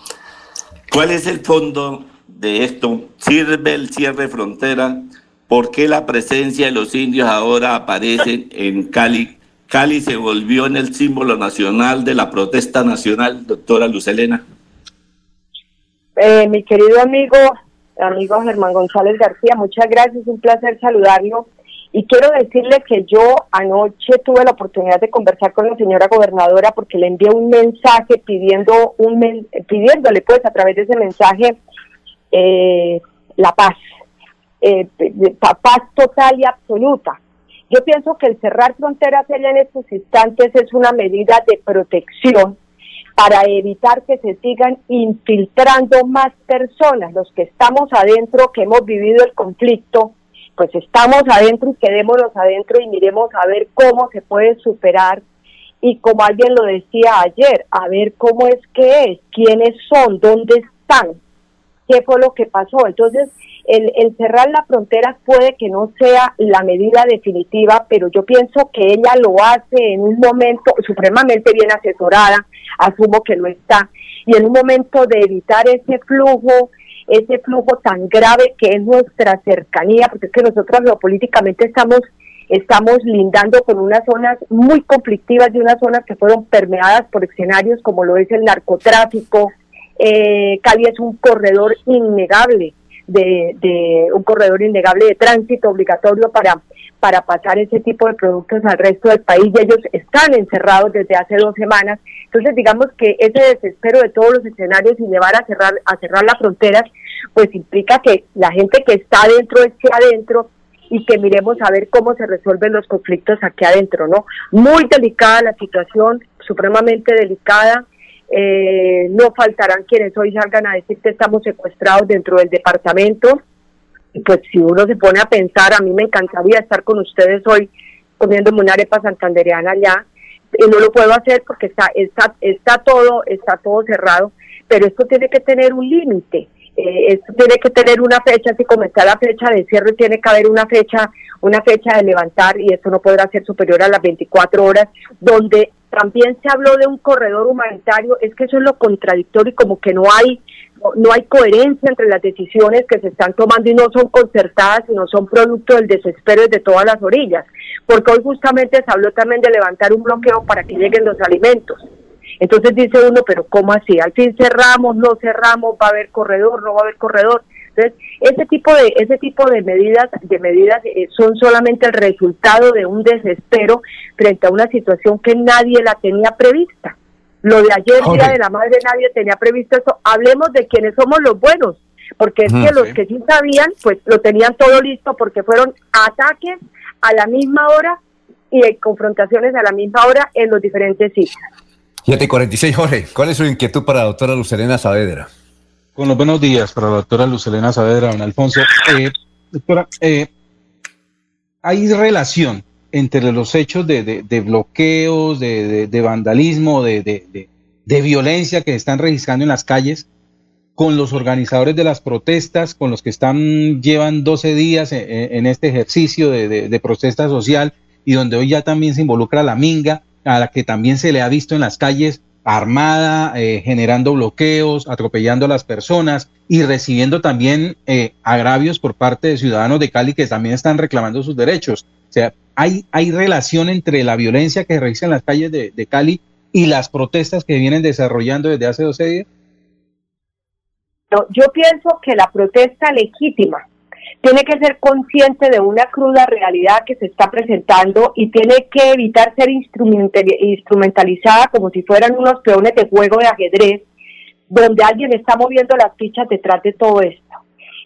Speaker 5: ¿Cuál es el fondo de esto? ¿Sirve el cierre frontera? ¿Por qué la presencia de los indios ahora aparece en Cali Cali se volvió en el símbolo nacional de la protesta nacional, doctora Lucelena.
Speaker 55: Eh, mi querido amigo, amigo Germán González García, muchas gracias, un placer saludarlo. Y quiero decirle que yo anoche tuve la oportunidad de conversar con la señora gobernadora porque le envié un mensaje pidiendo un pidiéndole pues a través de ese mensaje eh, la paz, eh, paz total y absoluta yo pienso que el cerrar fronteras en estos instantes es una medida de protección para evitar que se sigan infiltrando más personas. Los que estamos adentro, que hemos vivido el conflicto, pues estamos adentro y quedémonos adentro y miremos a ver cómo se puede superar. Y como alguien lo decía ayer, a ver cómo es que es, quiénes son, dónde están, qué fue lo que pasó. Entonces, el, cerrar la frontera puede que no sea la medida definitiva, pero yo pienso que ella lo hace en un momento supremamente bien asesorada, asumo que lo está, y en un momento de evitar ese flujo, ese flujo tan grave que es nuestra cercanía, porque es que nosotros geopolíticamente estamos estamos lindando con unas zonas muy conflictivas y unas zonas que fueron permeadas por escenarios como lo es el narcotráfico. Eh, Cali es un corredor innegable de, un corredor innegable de tránsito obligatorio para, para pasar ese tipo de productos al resto del país y ellos están encerrados desde hace dos semanas. Entonces digamos que ese desespero de todos los escenarios y llevar a cerrar, a cerrar las fronteras, pues implica que la gente que está adentro esté adentro y que miremos a ver cómo se resuelven los conflictos aquí adentro, ¿no? Muy delicada la situación, supremamente delicada eh, no faltarán quienes hoy salgan a decir que estamos secuestrados dentro del departamento. Pues si uno se pone a pensar, a mí me encantaría estar con ustedes hoy comiéndome una arepa santandereana allá, y no lo puedo hacer porque está, está, está todo, está todo cerrado, pero esto tiene que tener un límite. Eh, esto tiene que tener una fecha, si comenzar la fecha de cierre, tiene que haber una fecha, una fecha de levantar y esto no podrá ser superior a las 24 horas, donde también se habló de un corredor humanitario, es que eso es lo contradictorio y como que no hay no hay coherencia entre las decisiones que se están tomando y no son concertadas, sino son producto del desespero de todas las orillas. Porque hoy justamente se habló también de levantar un bloqueo para que lleguen los alimentos. Entonces dice uno, pero ¿cómo así? Al fin cerramos, no cerramos, va a haber corredor, no va a haber corredor. Entonces, ese tipo de ese tipo de medidas de medidas eh, son solamente el resultado de un desespero frente a una situación que nadie la tenía prevista. Lo de ayer, Día de la Madre, nadie tenía previsto eso. Hablemos de quienes somos los buenos, porque es que los que sí sabían, pues lo tenían todo listo porque fueron ataques a la misma hora y confrontaciones a la misma hora en los diferentes sitios.
Speaker 2: 746, Jorge, ¿cuál es su inquietud para la doctora Lucelena Saavedra?
Speaker 7: Con los buenos días para la doctora Lucelena Saavedra, don Alfonso. Eh, doctora, eh, hay relación entre los hechos de, bloqueos, de, vandalismo, de, violencia que están registrando en las calles con los organizadores de las protestas, con los que están, llevan 12 días en, este ejercicio de, protesta social y donde hoy ya también se involucra la Minga, a la que también se le ha visto en las calles armada, eh, generando bloqueos, atropellando a las personas y recibiendo también eh, agravios por parte de ciudadanos de Cali que también están reclamando sus derechos. O sea, hay, hay relación entre la violencia que registra en las calles de, de Cali y las protestas que vienen desarrollando desde hace 12 días.
Speaker 55: No, yo pienso que la protesta legítima tiene que ser consciente de una cruda realidad que se está presentando y tiene que evitar ser instrumentalizada como si fueran unos peones de juego de ajedrez, donde alguien está moviendo las fichas detrás de todo esto.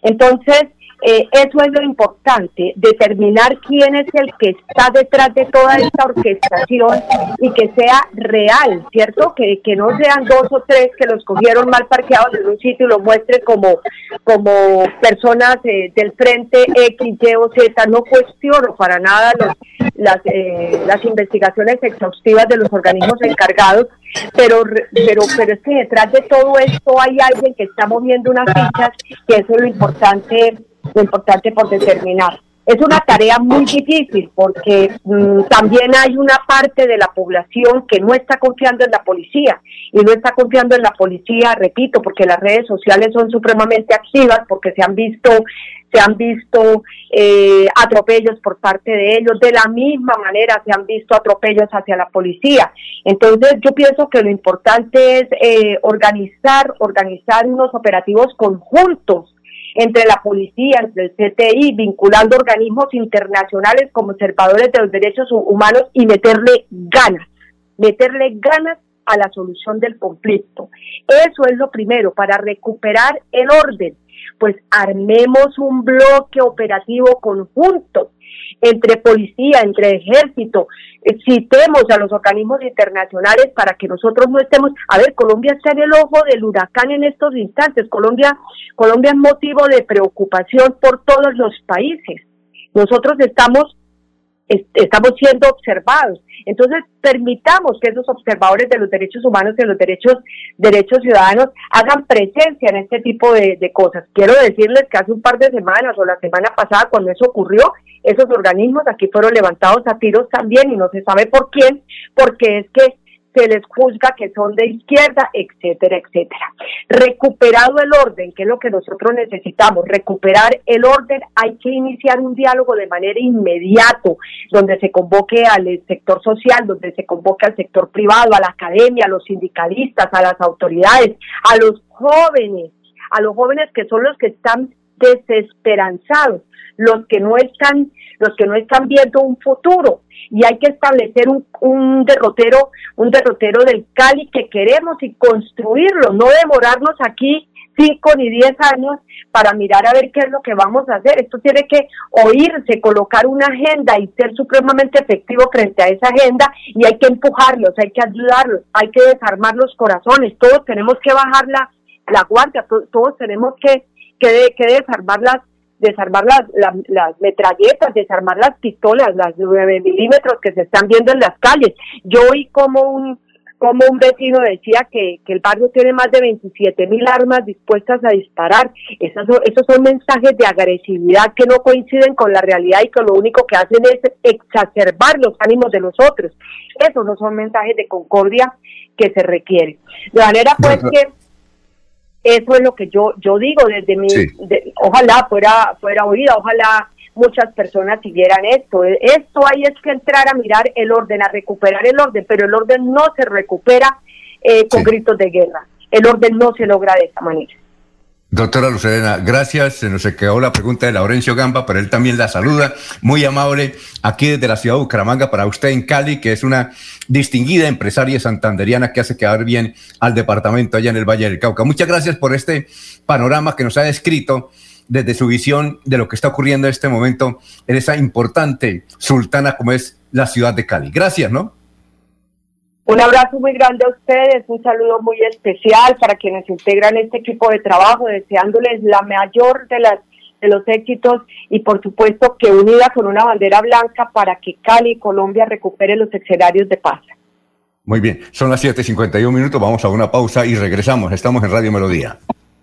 Speaker 55: Entonces, eh, eso es lo importante, determinar quién es el que está detrás de toda esta orquestación y que sea real, ¿cierto? Que, que no sean dos o tres que los cogieron mal parqueados en un sitio y los muestren como, como personas eh, del frente X, Y o Z. No cuestiono para nada los, las, eh, las investigaciones exhaustivas de los organismos encargados, pero, pero, pero es que detrás de todo esto hay alguien que está moviendo unas fichas, que eso es lo importante lo importante por determinar. Es una tarea muy difícil porque mm, también hay una parte de la población que no está confiando en la policía y no está confiando en la policía, repito, porque las redes sociales son supremamente activas, porque se han visto se han visto eh, atropellos por parte de ellos, de la misma manera se han visto atropellos hacia la policía. Entonces yo pienso que lo importante es eh, organizar, organizar unos operativos conjuntos entre la policía, entre el CTI, vinculando organismos internacionales como observadores de los derechos humanos y meterle ganas, meterle ganas a la solución del conflicto. Eso es lo primero, para recuperar el orden, pues armemos un bloque operativo conjunto entre policía, entre ejército, eh, citemos a los organismos internacionales para que nosotros no estemos, a ver, Colombia está en el ojo del huracán en estos instantes, Colombia, Colombia es motivo de preocupación por todos los países. Nosotros estamos estamos siendo observados. Entonces, permitamos que esos observadores de los derechos humanos y de los derechos, derechos ciudadanos hagan presencia en este tipo de, de, cosas. Quiero decirles que hace un par de semanas o la semana pasada, cuando eso ocurrió, esos organismos aquí fueron levantados a tiros también y no se sabe por quién, porque es que se les juzga que son de izquierda, etcétera, etcétera. Recuperado el orden, que es lo que nosotros necesitamos, recuperar el orden, hay que iniciar un diálogo de manera inmediato, donde se convoque al sector social, donde se convoque al sector privado, a la academia, a los sindicalistas, a las autoridades, a los jóvenes, a los jóvenes que son los que están desesperanzados, los que no están, los que no están viendo un futuro y hay que establecer un, un derrotero, un derrotero del Cali que queremos y construirlo, no demorarnos aquí cinco ni diez años para mirar a ver qué es lo que vamos a hacer. Esto tiene que oírse, colocar una agenda y ser supremamente efectivo frente a esa agenda y hay que empujarlos, hay que ayudarlos, hay que desarmar los corazones, todos tenemos que bajar la, la guardia, todos tenemos que, que, que desarmar las, desarmar las, las, metralletas, desarmar las pistolas, las 9 milímetros que se están viendo en las calles. Yo oí como un como un vecino decía que, que el barrio tiene más de 27 mil armas dispuestas a disparar. Esos son, esos son mensajes de agresividad que no coinciden con la realidad y que lo único que hacen es exacerbar los ánimos de los otros. Esos no son mensajes de concordia que se requieren. De manera pues que eso es lo que yo yo digo desde mi ojalá fuera fuera oída ojalá muchas personas siguieran esto. Esto hay es que entrar a mirar el orden a recuperar el orden pero el orden no se recupera eh, con gritos de guerra. El orden no se logra de esa manera
Speaker 2: Doctora Lucerena, gracias. Se nos quedó la pregunta de Laurencio Gamba, pero él también la saluda. Muy amable aquí desde la ciudad de Bucaramanga para usted en Cali, que es una distinguida empresaria santanderiana que hace quedar bien al departamento allá en el Valle del Cauca. Muchas gracias por este panorama que nos ha descrito desde su visión de lo que está ocurriendo en este momento en esa importante sultana como es la ciudad de Cali. Gracias, ¿no?
Speaker 55: Un abrazo muy grande a ustedes, un saludo muy especial para quienes integran este equipo de trabajo, deseándoles la mayor de las de los éxitos y por supuesto que unida con una bandera blanca para que Cali y Colombia recupere los escenarios de paz.
Speaker 2: Muy bien, son las 7:51 minutos, vamos a una pausa y regresamos. Estamos en Radio Melodía.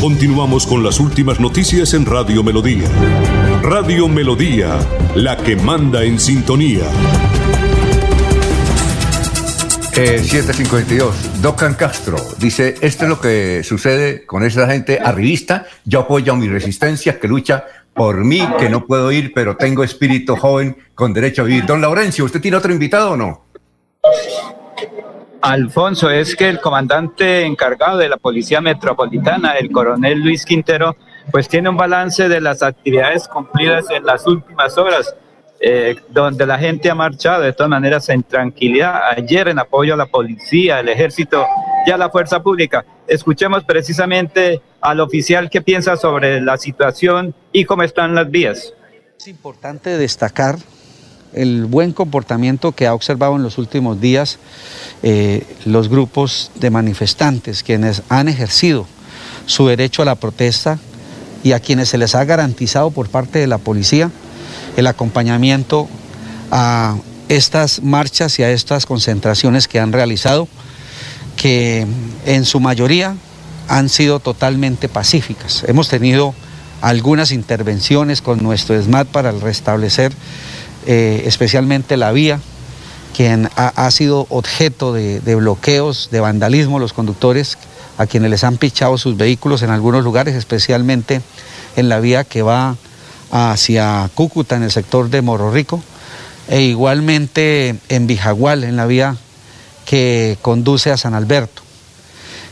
Speaker 37: Continuamos con las últimas noticias en Radio Melodía. Radio Melodía, la que manda en sintonía.
Speaker 2: Eh, 752. Docan Castro dice, esto es lo que sucede con esa gente arribista. Yo apoyo a mi resistencia que lucha por mí, que no puedo ir, pero tengo espíritu joven con derecho a vivir. Don Laurencio, ¿usted tiene otro invitado o no?
Speaker 34: Alfonso, es que el comandante encargado de la Policía Metropolitana, el coronel Luis Quintero, pues tiene un balance de las actividades cumplidas en las últimas horas, eh, donde la gente ha marchado de todas maneras en tranquilidad, ayer en apoyo a la policía, al ejército y a la fuerza pública. Escuchemos precisamente al oficial que piensa sobre la situación y cómo están las vías.
Speaker 56: Es importante destacar el buen comportamiento que ha observado en los últimos días eh, los grupos de manifestantes, quienes han ejercido su derecho a la protesta y a quienes se les ha garantizado por parte de la policía el acompañamiento a estas marchas y a estas concentraciones que han realizado, que en su mayoría han sido totalmente pacíficas. Hemos tenido algunas intervenciones con nuestro SMAT para restablecer eh, especialmente la vía, quien ha, sido objeto de, bloqueos, de vandalismo, los conductores a quienes les han pichado sus vehículos en algunos lugares, especialmente en la vía que va hacia Cúcuta, en el sector de Morro Rico, e igualmente en Bijagual, en la vía que conduce a San Alberto.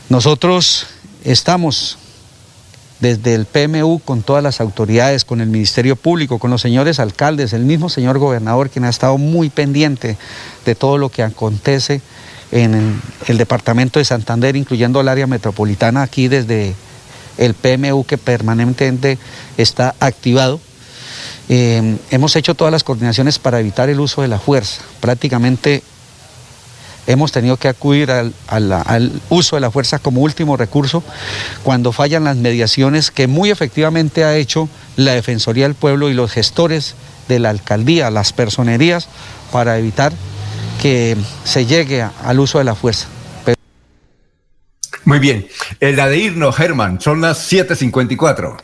Speaker 56: Nosotros estamos desde el PMU con todas las autoridades, con el Ministerio Público, con los señores alcaldes, el mismo señor gobernador, quien ha estado muy pendiente de todo lo que acontece en el departamento de Santander, incluyendo el área metropolitana, aquí desde el PMU que permanentemente está activado. Eh, hemos hecho todas las coordinaciones para evitar el uso de la fuerza. Prácticamente hemos tenido que acudir al, uso de la fuerza como último recurso cuando fallan las mediaciones que muy efectivamente ha hecho la Defensoría del Pueblo y los gestores de la alcaldía, las personerías, para evitar que se llegue al uso de la fuerza.
Speaker 2: Muy bien. La de Germán, son las 7.54.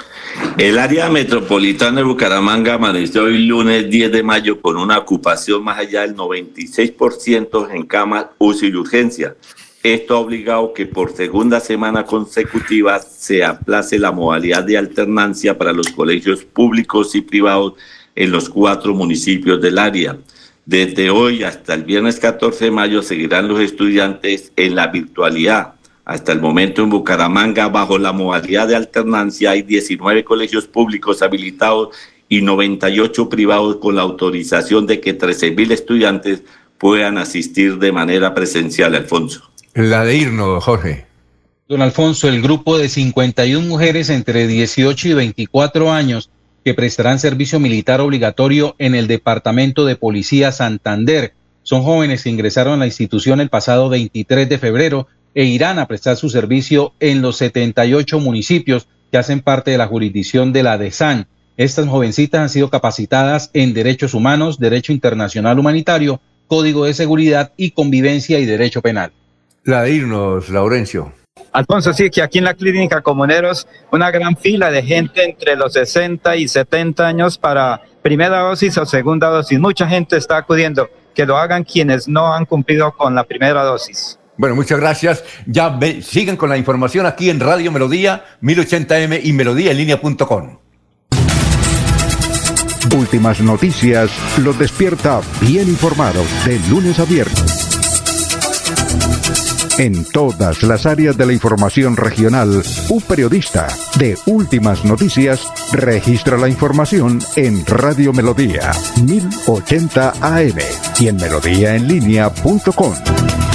Speaker 5: El área metropolitana de Bucaramanga amaneció hoy lunes 10 de mayo con una ocupación más allá del 96% en camas UCI y urgencia. Esto ha obligado que por segunda semana consecutiva se aplace la modalidad de alternancia para los colegios públicos y privados en los cuatro municipios del área. Desde hoy hasta el viernes 14 de mayo seguirán los estudiantes en la virtualidad hasta el momento en Bucaramanga, bajo la modalidad de alternancia, hay 19 colegios públicos habilitados y 98 privados con la autorización de que 13.000 estudiantes puedan asistir de manera presencial, Alfonso.
Speaker 2: La de irnos, Jorge.
Speaker 7: Don Alfonso, el grupo de 51 mujeres entre 18 y 24 años que prestarán servicio militar obligatorio en el Departamento de Policía Santander. Son jóvenes que ingresaron a la institución el pasado 23 de febrero e irán a prestar su servicio en los 78 municipios que hacen parte de la jurisdicción de la DESAN. Estas jovencitas han sido capacitadas en derechos humanos, derecho internacional humanitario, código de seguridad y convivencia y derecho penal.
Speaker 2: La de irnos, Laurencio.
Speaker 34: Alfonso, sí, que aquí en la clínica Comuneros, una gran fila de gente entre los 60 y 70 años para primera dosis o segunda dosis. Mucha gente está acudiendo, que lo hagan quienes no han cumplido con la primera dosis.
Speaker 2: Bueno, muchas gracias. Ya sigan con la información aquí en Radio Melodía 1080m y melodíaenlínea.com.
Speaker 50: Últimas noticias los despierta bien informados de lunes a viernes.
Speaker 1: En todas las áreas de la información regional, un periodista de Últimas Noticias registra la información en Radio Melodía 1080 AM y en melodíaenlínea.com.